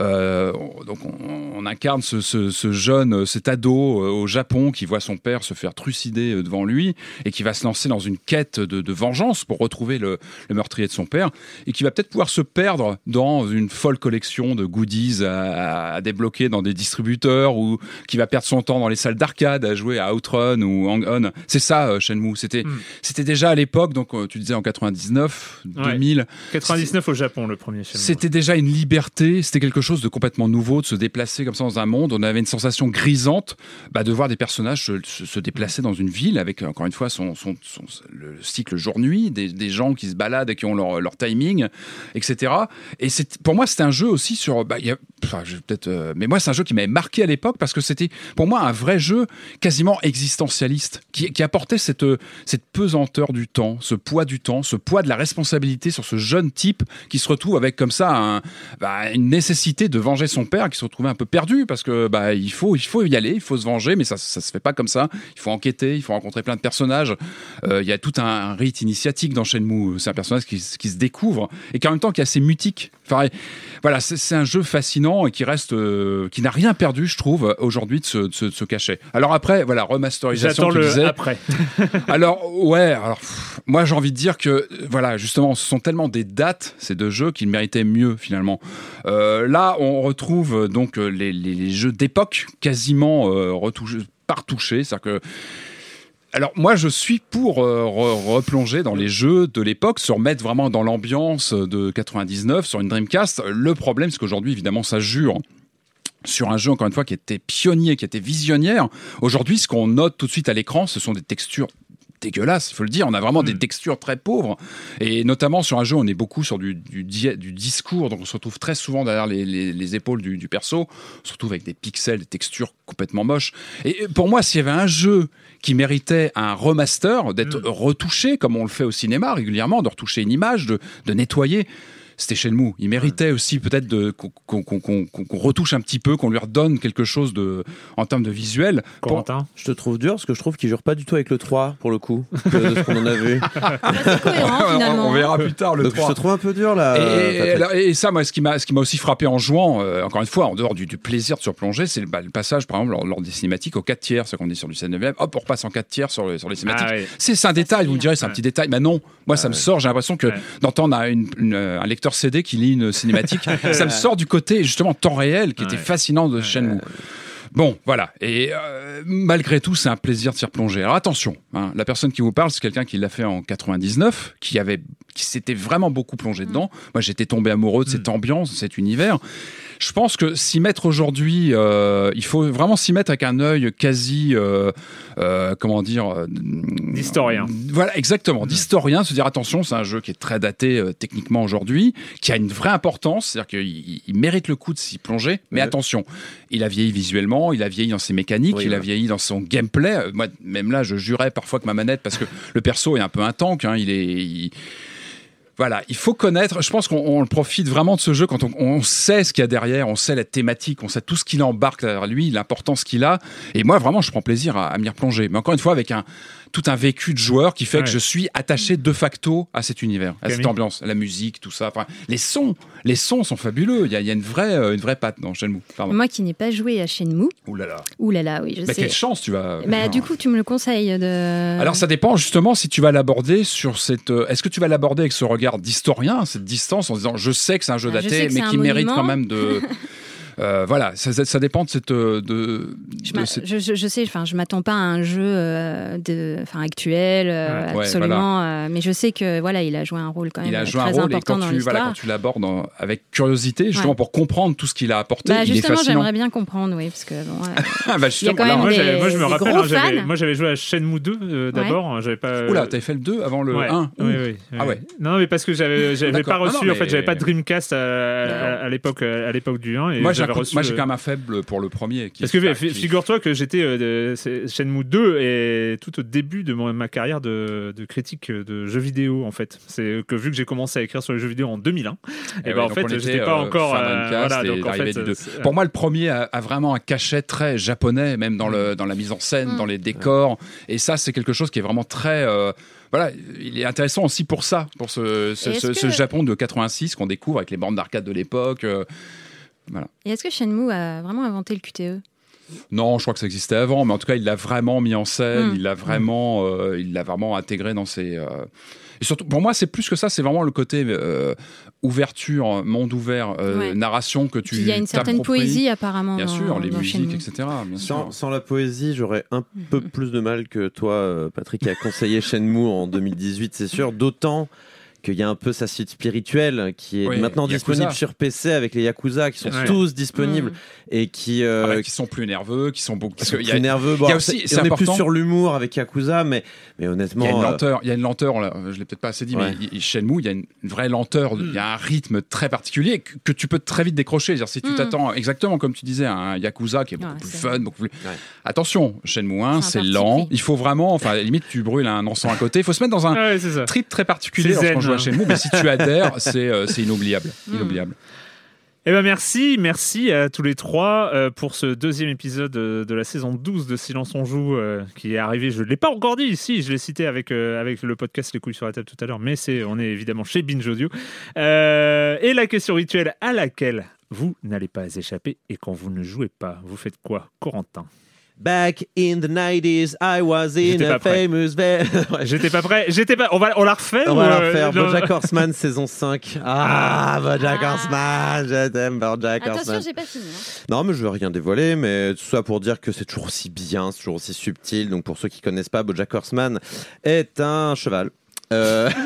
[SPEAKER 3] Euh, on- donc on, on incarne ce, ce- ce jeune, euh, cet ado euh, au Japon qui voit son père se faire trucider devant lui et qui va se lancer dans une quête de, de vengeance pour retrouver le, le meurtrier de son père et qui va peut-être pouvoir se perdre dans une folle collection de goodies à, à débloquer dans des distributeurs ou qui va perdre son temps dans les salles d'arcade à jouer à Outrun ou Hang On. C'est ça, euh, Shenmue. C'était,
[SPEAKER 1] Hmm.
[SPEAKER 3] c'était déjà à l'époque, donc euh, tu disais en 99,
[SPEAKER 1] Ouais.
[SPEAKER 3] 2000.
[SPEAKER 1] 99 au Japon, le premier film.
[SPEAKER 3] C'était déjà une liberté, c'était quelque chose de complètement nouveau, de se déplacer comme ça dans un monde. On avait une sensation grisante bah, de voir des personnages se, déplacer dans une ville avec, encore une fois, son, son- son- le cycle jour-nuit, des, des gens qui se baladent et qui ont leur, leur timing, etc. Et c'est, pour moi, c'était un jeu aussi sur. Bah, y a- enfin, peut-être, euh, mais moi, c'est un jeu qui m'avait marqué à l'époque parce que c'était, pour moi, un vrai jeu quasiment qui, qui apportait cette, cette pesanteur du temps, ce poids du temps, ce poids de la responsabilité sur ce jeune type qui se retrouve avec comme ça bah, une nécessité de venger son père, qui se retrouvait un peu perdu parce que bah, il, faut, il faut y aller, il faut se venger, mais ça ça se fait pas comme ça. Il faut enquêter, il faut rencontrer plein de personnages. Euh, Il y a tout un, rite initiatique dans Shenmue. C'est un personnage qui, se découvre et qui en même temps qui est assez mutique. Enfin, voilà, c'est un jeu fascinant et qui reste, euh, qui n'a rien perdu, je trouve, aujourd'hui de ce, de cachet. Alors après, voilà,
[SPEAKER 1] J'attends le
[SPEAKER 3] disais.
[SPEAKER 1] après.
[SPEAKER 3] Alors ouais, alors pff, moi j'ai envie de dire que euh, voilà justement ce sont tellement des dates ces deux jeux qu'ils méritaient mieux finalement. Euh, là on retrouve euh, donc euh, les, les- les jeux d'époque quasiment euh, retouchés, par touchés, c'est-à-dire que alors moi je suis pour euh, re- replonger dans les jeux de l'époque, se remettre vraiment dans l'ambiance de 99 sur une Dreamcast. Le problème c'est qu'aujourd'hui évidemment ça jure sur un jeu encore une fois qui était pionnier, qui était visionnaire. Aujourd'hui, ce qu'on note tout de suite à l'écran, ce sont des textures dégueulasses, il faut le dire. On a vraiment des textures très pauvres. Et notamment sur un jeu, on est beaucoup sur du, du, di- du discours, donc on se retrouve très souvent derrière les, les- les épaules du, du perso. On se retrouve avec des pixels, des textures complètement moches. Et pour moi, s'il y avait un jeu qui méritait un remaster, d'être retouché, comme on le fait au cinéma régulièrement, de retoucher une image, de, de nettoyer, c'était Shenmue. Il méritait aussi peut-être de- qu'on retouche un petit peu, qu'on lui redonne quelque chose de, en termes de visuel. Pour-
[SPEAKER 1] Corentin?
[SPEAKER 2] Je te trouve dur parce que je trouve qu'il jure pas du tout avec le 3 pour le coup, de, ce qu'on en a vu.
[SPEAKER 4] Cohérent
[SPEAKER 3] on,
[SPEAKER 4] finalement.
[SPEAKER 3] on verra plus tard le
[SPEAKER 2] Donc je
[SPEAKER 3] 3.
[SPEAKER 2] te trouve un peu dur là.
[SPEAKER 3] Et,
[SPEAKER 2] euh,
[SPEAKER 3] et ça, moi, ce qui m'a, ce qui m'a aussi frappé en jouant, euh, encore une fois, en dehors du, du plaisir de surplonger, c'est le, bah, le passage, par exemple, lors, lors des cinématiques au 4 tiers, c'est qu'on est sur du 7 9 hop, on repasse en 4 tiers sur, le- sur les cinématiques.
[SPEAKER 1] Ah ouais.
[SPEAKER 3] C'est, un détail, vous me direz, c'est un petit détail. Mais non, moi, ça me sort, j'ai l'impression que
[SPEAKER 1] Ouais.
[SPEAKER 3] d'entendre un lecteur CD qui lit une cinématique, ça me sort du côté, justement, temps réel, qui était fascinant de Shenmue. Bon, voilà. Et euh, malgré tout, c'est un plaisir de s'y replonger. Alors attention, hein, la personne qui vous parle, c'est quelqu'un qui l'a fait en 99, qui avait, qui s'était vraiment beaucoup plongé dedans. Moi, j'étais tombé amoureux de cette ambiance, de cet univers. Je pense que s'y mettre aujourd'hui, euh, il faut vraiment s'y mettre avec un œil quasi, euh, euh, comment dire,
[SPEAKER 1] D'historien.
[SPEAKER 3] Voilà, exactement, d'historien. Se dire attention, c'est un jeu qui est très daté techniquement aujourd'hui, qui a une vraie importance, c'est-à-dire qu'il il mérite le coup de s'y plonger. Mais
[SPEAKER 2] Ouais.
[SPEAKER 3] attention, il a vieilli visuellement, il a vieilli dans ses mécaniques,
[SPEAKER 2] Oui,
[SPEAKER 3] il a vieilli dans son gameplay. Moi, même là, je jurais parfois que ma manette, parce que le perso est un peu un tank, hein, il est. il- Voilà, il faut connaître. Je pense qu'on on profite vraiment de ce jeu quand on, on sait ce qu'il y a derrière, on sait la thématique, on sait tout ce qu'il embarque derrière lui, l'importance qu'il a. Et moi, vraiment, je prends plaisir à, à m'y replonger. Mais encore une fois, avec un tout un vécu de joueur qui fait que je suis attaché de facto à cet univers, à cette ambiance, à la musique, tout ça. Enfin, les sons, les sons sont fabuleux. Il y a, il y a une vraie, euh, une vraie patte dans Shenmue. Pardon.
[SPEAKER 4] Moi qui n'ai pas joué à Shenmue,
[SPEAKER 3] Ouh là là.
[SPEAKER 4] ouh là là, oui, je
[SPEAKER 3] Bah,
[SPEAKER 4] sais.
[SPEAKER 3] quelle chance tu vas.
[SPEAKER 4] Bah, du coup, tu me le conseilles de.
[SPEAKER 3] Alors ça dépend justement si tu vas l'aborder sur cette. euh, Est-ce que tu vas l'aborder avec ce regard d'historien, cette distance, en disant je sais que c'est un jeu
[SPEAKER 4] Ah,
[SPEAKER 3] daté, mais qui mérite quand même de. Euh, voilà, ça, ça- ça dépend de cette. euh, De,
[SPEAKER 4] Je,
[SPEAKER 3] de cette-
[SPEAKER 4] je, je- je sais, enfin, je m'attends pas à un jeu euh, de, enfin, actuel, euh,
[SPEAKER 3] Ouais,
[SPEAKER 4] absolument. euh, mais je sais que voilà, il a joué un rôle quand même
[SPEAKER 3] il a joué un
[SPEAKER 4] très
[SPEAKER 3] rôle et
[SPEAKER 4] important
[SPEAKER 3] quand
[SPEAKER 4] dans
[SPEAKER 3] tu, voilà, quand tu l'abordes avec curiosité, justement
[SPEAKER 4] Ouais.
[SPEAKER 3] pour comprendre tout ce qu'il a apporté,
[SPEAKER 4] Bah, justement, j'aimerais bien comprendre, oui, parce que bon.
[SPEAKER 3] Ah, bah, justement,
[SPEAKER 4] quand
[SPEAKER 3] là,
[SPEAKER 4] même
[SPEAKER 1] Moi,
[SPEAKER 4] des-
[SPEAKER 1] moi, je me rappelle, hein, moi j'avais joué à Shenmue 2 euh, d'abord. hein, J'avais pas.
[SPEAKER 3] Oula, t'avais fait le 2 avant le
[SPEAKER 1] Ouais.
[SPEAKER 3] 1
[SPEAKER 1] Oui, oui.
[SPEAKER 3] Ah ouais.
[SPEAKER 1] Non, mais parce que j'avais, pas
[SPEAKER 3] Non,
[SPEAKER 1] reçu. En fait, j'avais pas de Dreamcast à, l'époque, à l'époque du 1. Et
[SPEAKER 3] Moi, j'ai un
[SPEAKER 1] j'avais
[SPEAKER 3] coup-
[SPEAKER 1] reçu,
[SPEAKER 3] moi, j'ai
[SPEAKER 1] euh,
[SPEAKER 3] quand même un faible pour le premier. Qui
[SPEAKER 1] Parce que
[SPEAKER 3] qui-
[SPEAKER 1] figure-toi que j'étais euh, Shenmue 2 et tout au début de mon- ma carrière de, de critique de jeux vidéo en fait. C'est que vu que j'ai commencé à écrire sur les jeux vidéo en 2001, et,
[SPEAKER 3] Eh
[SPEAKER 1] ben
[SPEAKER 3] ouais,
[SPEAKER 1] en
[SPEAKER 3] donc
[SPEAKER 1] fait j'étais pas
[SPEAKER 3] euh,
[SPEAKER 1] encore euh, voilà
[SPEAKER 3] et
[SPEAKER 1] donc en fait
[SPEAKER 3] Pour moi, le premier a, a vraiment un cachet très japonais, même dans, le, dans la mise en scène,
[SPEAKER 4] Mm.
[SPEAKER 3] dans les décors. Et ça, c'est quelque chose qui est vraiment très. euh, voilà, il est intéressant aussi pour ça, pour ce, ce,
[SPEAKER 4] Et
[SPEAKER 3] ce- ce
[SPEAKER 4] que-
[SPEAKER 3] Japon de 86 qu'on découvre avec les bornes d'arcade de l'époque. euh,
[SPEAKER 4] Et est-ce que Shenmue a vraiment inventé le QTE
[SPEAKER 3] Non, je crois que ça existait avant, mais en tout cas, il l'a vraiment mis en scène,
[SPEAKER 4] Mm.
[SPEAKER 3] il l'a vraiment, euh, il l'a vraiment intégré dans ses. euh, Et surtout, pour moi, c'est plus que ça, c'est vraiment le côté euh, ouverture, monde ouvert, euh,
[SPEAKER 4] Ouais.
[SPEAKER 3] narration que tu.
[SPEAKER 4] Il y a une certaine poésie apparemment.
[SPEAKER 3] Bien
[SPEAKER 4] dans-
[SPEAKER 3] sûr, les
[SPEAKER 4] dans
[SPEAKER 3] musiques,
[SPEAKER 4] Shenmue.
[SPEAKER 3] etc. Bien
[SPEAKER 2] Sans,
[SPEAKER 3] sûr.
[SPEAKER 2] sans la poésie, j'aurais un peu
[SPEAKER 4] Mhm.
[SPEAKER 2] plus de mal que toi, Patrick, qui a conseillé Shenmue en 2018, c'est sûr. D'autant qu'il y a un peu sa suite spirituelle qui est
[SPEAKER 3] Oui,
[SPEAKER 2] maintenant
[SPEAKER 3] Yakuza.
[SPEAKER 2] disponible sur PC avec les Yakuza qui sont
[SPEAKER 1] Ouais.
[SPEAKER 2] tous disponibles
[SPEAKER 4] Mm.
[SPEAKER 2] et qui, euh,
[SPEAKER 3] Ah bah, qui sont plus nerveux, qui sont beaucoup.
[SPEAKER 2] qui
[SPEAKER 3] Parce
[SPEAKER 2] sont
[SPEAKER 3] qu'il y
[SPEAKER 2] plus
[SPEAKER 3] a,
[SPEAKER 2] nerveux. Bon,
[SPEAKER 3] il y a aussi-
[SPEAKER 2] c'est-
[SPEAKER 3] c'est
[SPEAKER 2] on est plus
[SPEAKER 3] important.
[SPEAKER 2] sur l'humour avec Yakuza, mais, mais
[SPEAKER 3] il
[SPEAKER 2] honnêtement.
[SPEAKER 3] y a une
[SPEAKER 2] euh,
[SPEAKER 3] lenteur, il y a une lenteur là, je l'ai peut-être pas assez dit,
[SPEAKER 2] Ouais.
[SPEAKER 3] mais il- Shenmue, il y a une vraie lenteur, il y a un rythme très particulier que, que tu peux très vite décrocher. C'est-à-dire, si tu
[SPEAKER 4] Mm.
[SPEAKER 3] t'attends exactement comme tu disais à un Yakuza qui est beaucoup
[SPEAKER 4] Ouais,
[SPEAKER 3] plus fun, beaucoup plus.
[SPEAKER 2] Ouais.
[SPEAKER 3] Attention, Shenmue 1,
[SPEAKER 4] C'est
[SPEAKER 3] lent, il faut vraiment, enfin, à la limite, tu brûles un encens à côté, il faut se mettre dans un
[SPEAKER 1] ça.
[SPEAKER 3] trip très particulier joue à
[SPEAKER 1] hein.
[SPEAKER 3] Shenmue, mais si tu adhères, c'est euh, c'est inoubliable.
[SPEAKER 4] Mm.
[SPEAKER 3] inoubliable.
[SPEAKER 1] Eh ben merci, merci à tous les trois euh, pour ce deuxième épisode euh, de la saison 12 de Silence on joue euh, qui est arrivé. Je ne l'ai pas encore dit ici, je l'ai cité avec, euh, avec le podcast Les couilles sur la table tout à l'heure, mais c'est on est évidemment chez Binge Audio. Euh, et la question rituelle à laquelle vous n'allez pas échapper et quand vous ne jouez pas, vous faites quoi Corentin?
[SPEAKER 2] Back in the 90s, I was in a famous.
[SPEAKER 1] J'étais pas prêt, j'étais pas. On va, on la refait
[SPEAKER 2] On
[SPEAKER 1] ou,
[SPEAKER 2] va la
[SPEAKER 1] euh,
[SPEAKER 2] refaire.
[SPEAKER 1] non
[SPEAKER 2] Bojack Horseman saison 5. Ah, Bojack
[SPEAKER 4] Ah.
[SPEAKER 2] Horseman, je t'aime, Bojack
[SPEAKER 4] Attention,
[SPEAKER 2] Horseman.
[SPEAKER 4] j'ai pas fini. hein.
[SPEAKER 2] Non, mais je veux rien dévoiler, mais tout ça pour dire que c'est toujours aussi bien, c'est toujours aussi subtil. Donc pour ceux qui connaissent pas, Bojack Horseman est un cheval. Euh,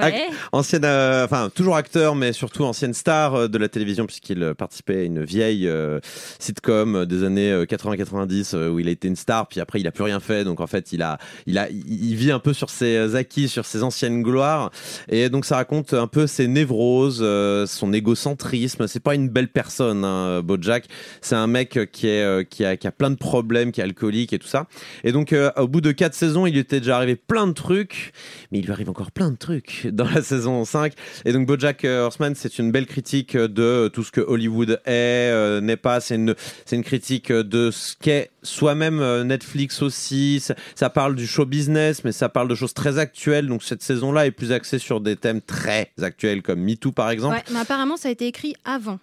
[SPEAKER 4] Ouais.
[SPEAKER 2] ancienne, euh, enfin toujours acteur, mais surtout ancienne star euh, de la télévision puisqu'il euh, participait à une vieille euh, sitcom des années euh, 80-90 euh, où il a été une star, puis après il a plus rien fait. Donc en fait il a, il a, il vit un peu sur ses acquis, sur ses anciennes gloires, et donc ça raconte un peu ses névroses, son égocentrisme. C'est pas une belle personne, hein, Bojack. C'est un mec qui est, qui a, qui a plein de problèmes, qui est alcoolique et tout ça. Et donc au bout de quatre saisons, il lui était déjà arrivé plein de trucs mais il lui arrive encore plein de trucs dans la saison 5. Et donc Bojack Horseman, c'est une belle critique de tout ce que Hollywood est, euh, n'est pas. C'est une, c'est une critique de ce qu'est soi-même euh, Netflix aussi. Ça, ça parle du show business, mais ça parle de choses très actuelles. Donc cette saison-là est plus axée sur des thèmes très actuels, comme MeToo par exemple.
[SPEAKER 4] Ouais, mais apparemment, ça a été écrit avant.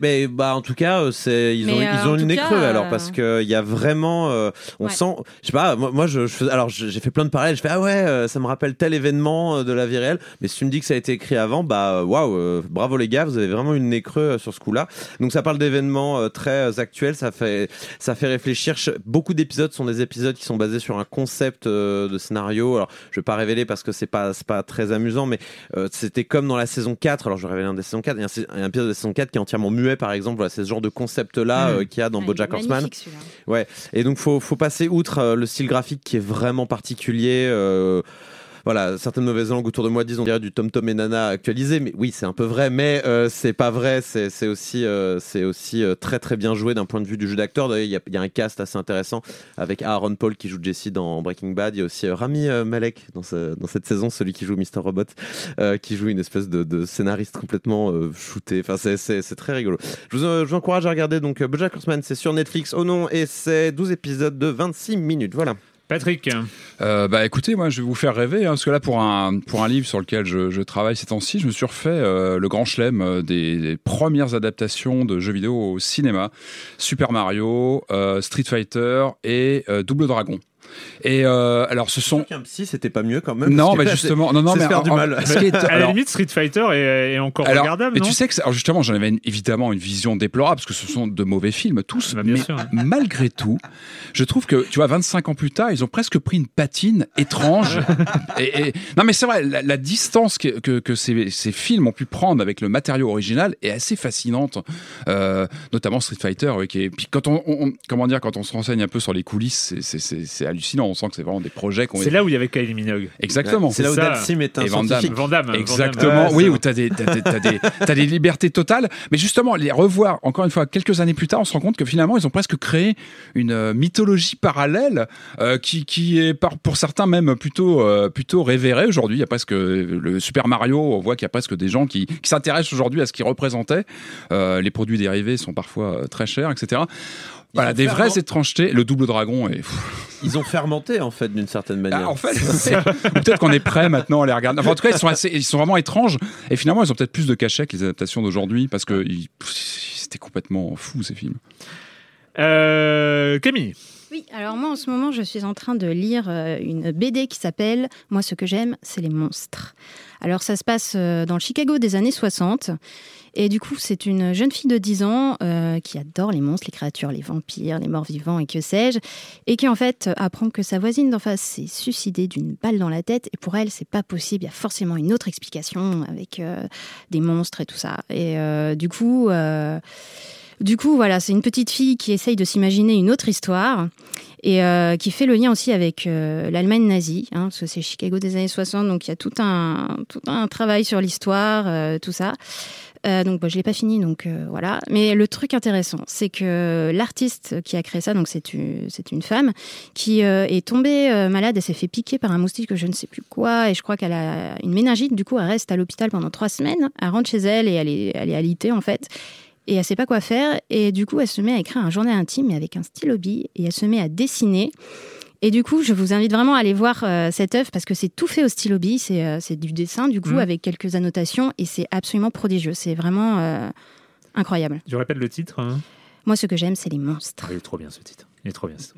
[SPEAKER 2] Mais, bah, en tout cas, euh, c'est, ils
[SPEAKER 4] Mais,
[SPEAKER 2] ont,
[SPEAKER 4] euh,
[SPEAKER 2] ils ont le nez creux alors parce que il y a vraiment, euh, on
[SPEAKER 4] Ouais.
[SPEAKER 2] sent, je sais pas, moi, moi, je, alors j'ai fait plein de parallèles, je fais ah ouais, ça me rappelle tel événement de la vie réelle, mais si tu me dis que ça a été écrit avant, bah waouh, bravo les gars, vous avez vraiment une nez creux sur ce coup-là. Donc ça parle d'événements très actuels, ça fait, ça fait réfléchir. Beaucoup d'épisodes sont des épisodes qui sont basés sur un concept euh, de scénario. Alors je vais pas révéler parce que c'est pas, pas très amusant, mais euh, c'était comme dans la saison 4, alors je vais révéler un des saisons 4, il y a un, épisode de la saison 4 qui est entièrement muet par exemple, voilà, c'est ce genre de concept-là
[SPEAKER 1] Mhm.
[SPEAKER 2] euh, qu'il y a dans
[SPEAKER 4] Ouais,
[SPEAKER 2] Bojack Horseman.
[SPEAKER 4] celui-là.
[SPEAKER 2] Et donc faut, faut passer outre le style graphique qui est vraiment particulier. Voilà, certaines mauvaises langues autour de moi disent on dirait du Tom Tom et Nana actualisé, mais oui, c'est un peu vrai, mais euh, c'est pas vrai. C'est aussi, euh, c'est aussi euh, très très bien joué d'un point de vue du jeu d'acteur. Il y, y a un cast assez intéressant avec Aaron Paul qui joue Jesse dans Breaking Bad. Il y a aussi euh, Rami euh, Malek dans, ce- dans cette saison, celui qui joue Mr. Robot, qui joue une espèce de, de scénariste complètement shooté. Enfin, c'est- très rigolo. Je vous, je vous encourage à regarder donc BoJack Horseman, c'est sur Netflix. Oh non, et c'est 12 épisodes de 26 minutes. Voilà.
[SPEAKER 1] Patrick,
[SPEAKER 3] Euh, bah écoutez, moi je vais vous faire rêver, hein, parce que là pour un, pour un livre sur lequel je, travaille ces temps-ci, je me suis refait euh, le grand chelem euh, des, premières adaptations de jeux vidéo au cinéma. Super Mario, Street Fighter et Double Dragon. Et euh, alors ce sont...
[SPEAKER 2] psy, c'était pas mieux quand même.
[SPEAKER 3] Non, mais justement, non, non, mais
[SPEAKER 2] faire
[SPEAKER 3] en-
[SPEAKER 2] du mal.
[SPEAKER 3] est-
[SPEAKER 1] à la limite, Street Fighter est, est encore
[SPEAKER 3] alors,
[SPEAKER 1] regardable,
[SPEAKER 3] mais tu sais que alors justement, j'en avais une- évidemment une vision déplorable parce que ce sont de mauvais films tous,
[SPEAKER 1] Bah, bien
[SPEAKER 3] mais
[SPEAKER 1] sûr, hein.
[SPEAKER 3] malgré tout, je trouve que tu vois 25 ans plus tard, ils ont presque pris une patine étrange. et, et- non mais c'est vrai, la, la distance que, que, que ces, ces films ont pu prendre avec le matériau original est assez fascinante, euh, notamment Street Fighter. oui, qui est- puis quand on, on- comment dire, quand on se renseigne un peu sur les coulisses, c'est- c'est hallucinant. On sent que c'est vraiment des projets qui ont
[SPEAKER 1] C'est là où il y avait Kylie Minogue.
[SPEAKER 3] exactement.
[SPEAKER 2] C'est là où
[SPEAKER 1] ça.
[SPEAKER 2] Dalsim est un scientifique.
[SPEAKER 1] Van Damme.
[SPEAKER 3] Exactement, oui, où tu as des, t'as des, t'as des, libertés totales. Mais justement, les revoir, encore une fois, quelques années plus tard, on se rend compte que finalement, ils ont presque créé une euh, mythologie parallèle euh, qui, qui est, pour certains, même plutôt, euh, plutôt révérée aujourd'hui. Il y a presque le Super Mario, on voit qu'il y a presque des gens qui, qui s'intéressent aujourd'hui à ce qu'il représentait. Les produits dérivés sont parfois très chers, etc. Voilà, des vraies étrangetés. Le double dragon est.
[SPEAKER 2] Ils ont fermenté en fait d'une certaine manière.
[SPEAKER 3] ah, en fait, c'est- peut-être qu'on est prêt maintenant à les regarder. Enfin, en tout cas, ils sont, assez, ils sont vraiment étranges. Et finalement, ils ont peut-être plus de cachet que les adaptations d'aujourd'hui parce que ils- c'était complètement fou ces films.
[SPEAKER 1] Euh, Camille.
[SPEAKER 4] Oui, alors moi en ce moment je suis en train de lire euh, une BD qui s'appelle Moi ce que j'aime c'est les monstres. Alors ça se passe euh, dans le Chicago des années 60 et du coup c'est une jeune fille de 10 ans euh, qui adore les monstres, les créatures, les vampires, les morts vivants et que sais-je et qui en fait apprend que sa voisine d'en face s'est suicidée d'une balle dans la tête et pour elle c'est pas possible, il y a forcément une autre explication avec euh, des monstres et tout ça. Et euh, du coup... du coup, voilà, c'est une petite fille qui essaye de s'imaginer une autre histoire et euh, qui fait le lien aussi avec euh, l'Allemagne nazie, hein, parce que c'est Chicago des années 60, donc il y a tout un, tout un travail sur l'histoire, euh, tout ça. Donc, bon, je l'ai pas fini, donc voilà. Mais le truc intéressant, c'est que l'artiste qui a créé ça, donc c'est une, une femme qui est tombée malade, elle s'est fait piquer par un moustique, je ne sais plus quoi, et je crois qu'elle a une méningite. Du coup, elle reste à l'hôpital pendant trois semaines. Elle rentre chez elle et elle est, elle est alitée en fait et elle sait pas quoi faire. Et du coup elle se met à écrire un journal intime mais avec un stylo bille et elle se met à dessiner. Et du coup je vous invite vraiment à aller voir euh, cette œuvre parce que c'est tout fait au stylo bille c'est euh, c'est du dessin du coup
[SPEAKER 1] Mhm.
[SPEAKER 4] avec quelques annotations. Et c'est absolument prodigieux. C'est vraiment euh, incroyable.
[SPEAKER 1] Tu répètes le titre hein.
[SPEAKER 4] Moi ce que j'aime c'est les monstres.
[SPEAKER 1] Il est trop bien ce titre. Il est trop bien. titre.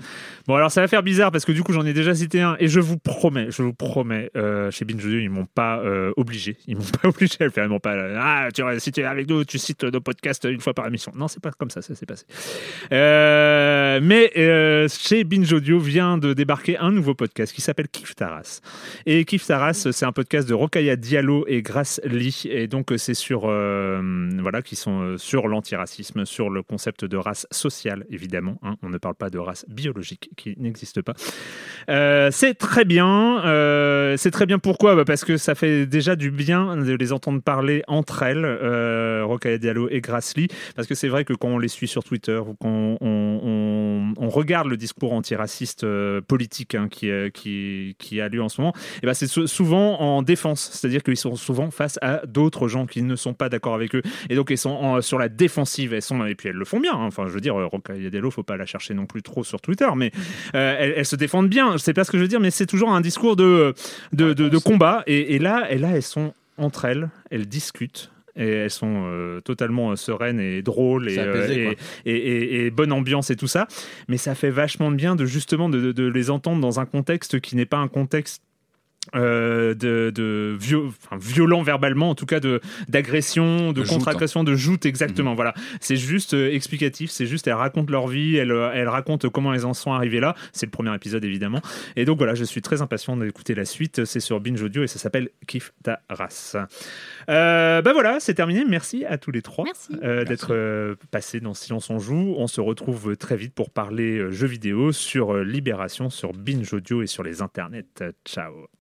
[SPEAKER 1] Bon, alors ça va faire bizarre parce que du coup, j'en ai déjà cité un et je vous promets, je vous promets, euh, chez Binge Audio, ils m'ont pas euh, obligé. Ils m'ont pas obligé à le faire. Ils m'ont pas. euh, ah, tu, si tu es avec nous, tu cites nos podcasts une fois par émission. Non, c'est pas comme ça, ça s'est passé. Mais chez Binge Audio vient de débarquer un nouveau podcast qui s'appelle Kif Taras. Et Kif Taras, c'est un podcast de Rokaya Diallo et Grace Lee. Et donc, c'est sur. voilà, qui sont sur l'antiracisme, sur le concept de race sociale, évidemment. hein. On ne parle pas de race biologique qui n'existe pas. Euh, c'est très bien. euh, c'est très bien pourquoi? Bah, Parce que ça fait déjà du bien de les entendre parler entre elles, euh, Rokhaya Diallo et Grace Lee. Parce que c'est vrai que quand on les suit sur Twitter ou qu'on on, on- on regarde le discours antiraciste euh, politique hein, qui, euh, qui, qui a lieu en ce moment, et ben c'est sou- souvent en défense. C'est-à-dire qu'ils sont souvent face à d'autres gens qui ne sont pas d'accord avec eux. Et donc, ils sont en- sur la défensive. Elles sont, et puis, elles le font bien. hein. Enfin, je veux dire, euh, Rokhaya Diallo, faut pas la chercher non plus trop sur Twitter, mais euh, elles, elles se défendent bien. Je sais pas ce que je veux dire, mais c'est toujours un discours de, de, de- de combat. Et, et là, et là, elles sont entre elles, elles discutent. Et elles sont euh, totalement euh, sereines et drôles et,
[SPEAKER 2] C'est apaisé,
[SPEAKER 1] euh, et, et- et- et bonne ambiance et tout ça. Mais ça fait vachement de bien de justement de, de- de les entendre dans un contexte qui n'est pas un contexte euh, de, de vio- enfin, violent verbalement, en tout cas de d'agression, de,
[SPEAKER 3] hein.
[SPEAKER 1] contre-agression, de joute, exactement.
[SPEAKER 2] Mhm.
[SPEAKER 1] Voilà, c'est juste euh, explicatif, c'est juste elles racontent leur vie, elles, euh, elles racontent comment elles en sont arrivées là. C'est le premier épisode évidemment. Et donc voilà, je suis très impatient d'écouter la suite. C'est sur Binge Audio et ça s'appelle Kif ta race. Euh, bah voilà, c'est terminé. Merci à tous les trois euh, d'être euh, passés dans Silence on joue. On se retrouve très vite pour parler euh, jeux vidéo sur euh, Libération, sur Binge Audio et sur les internets. Ciao.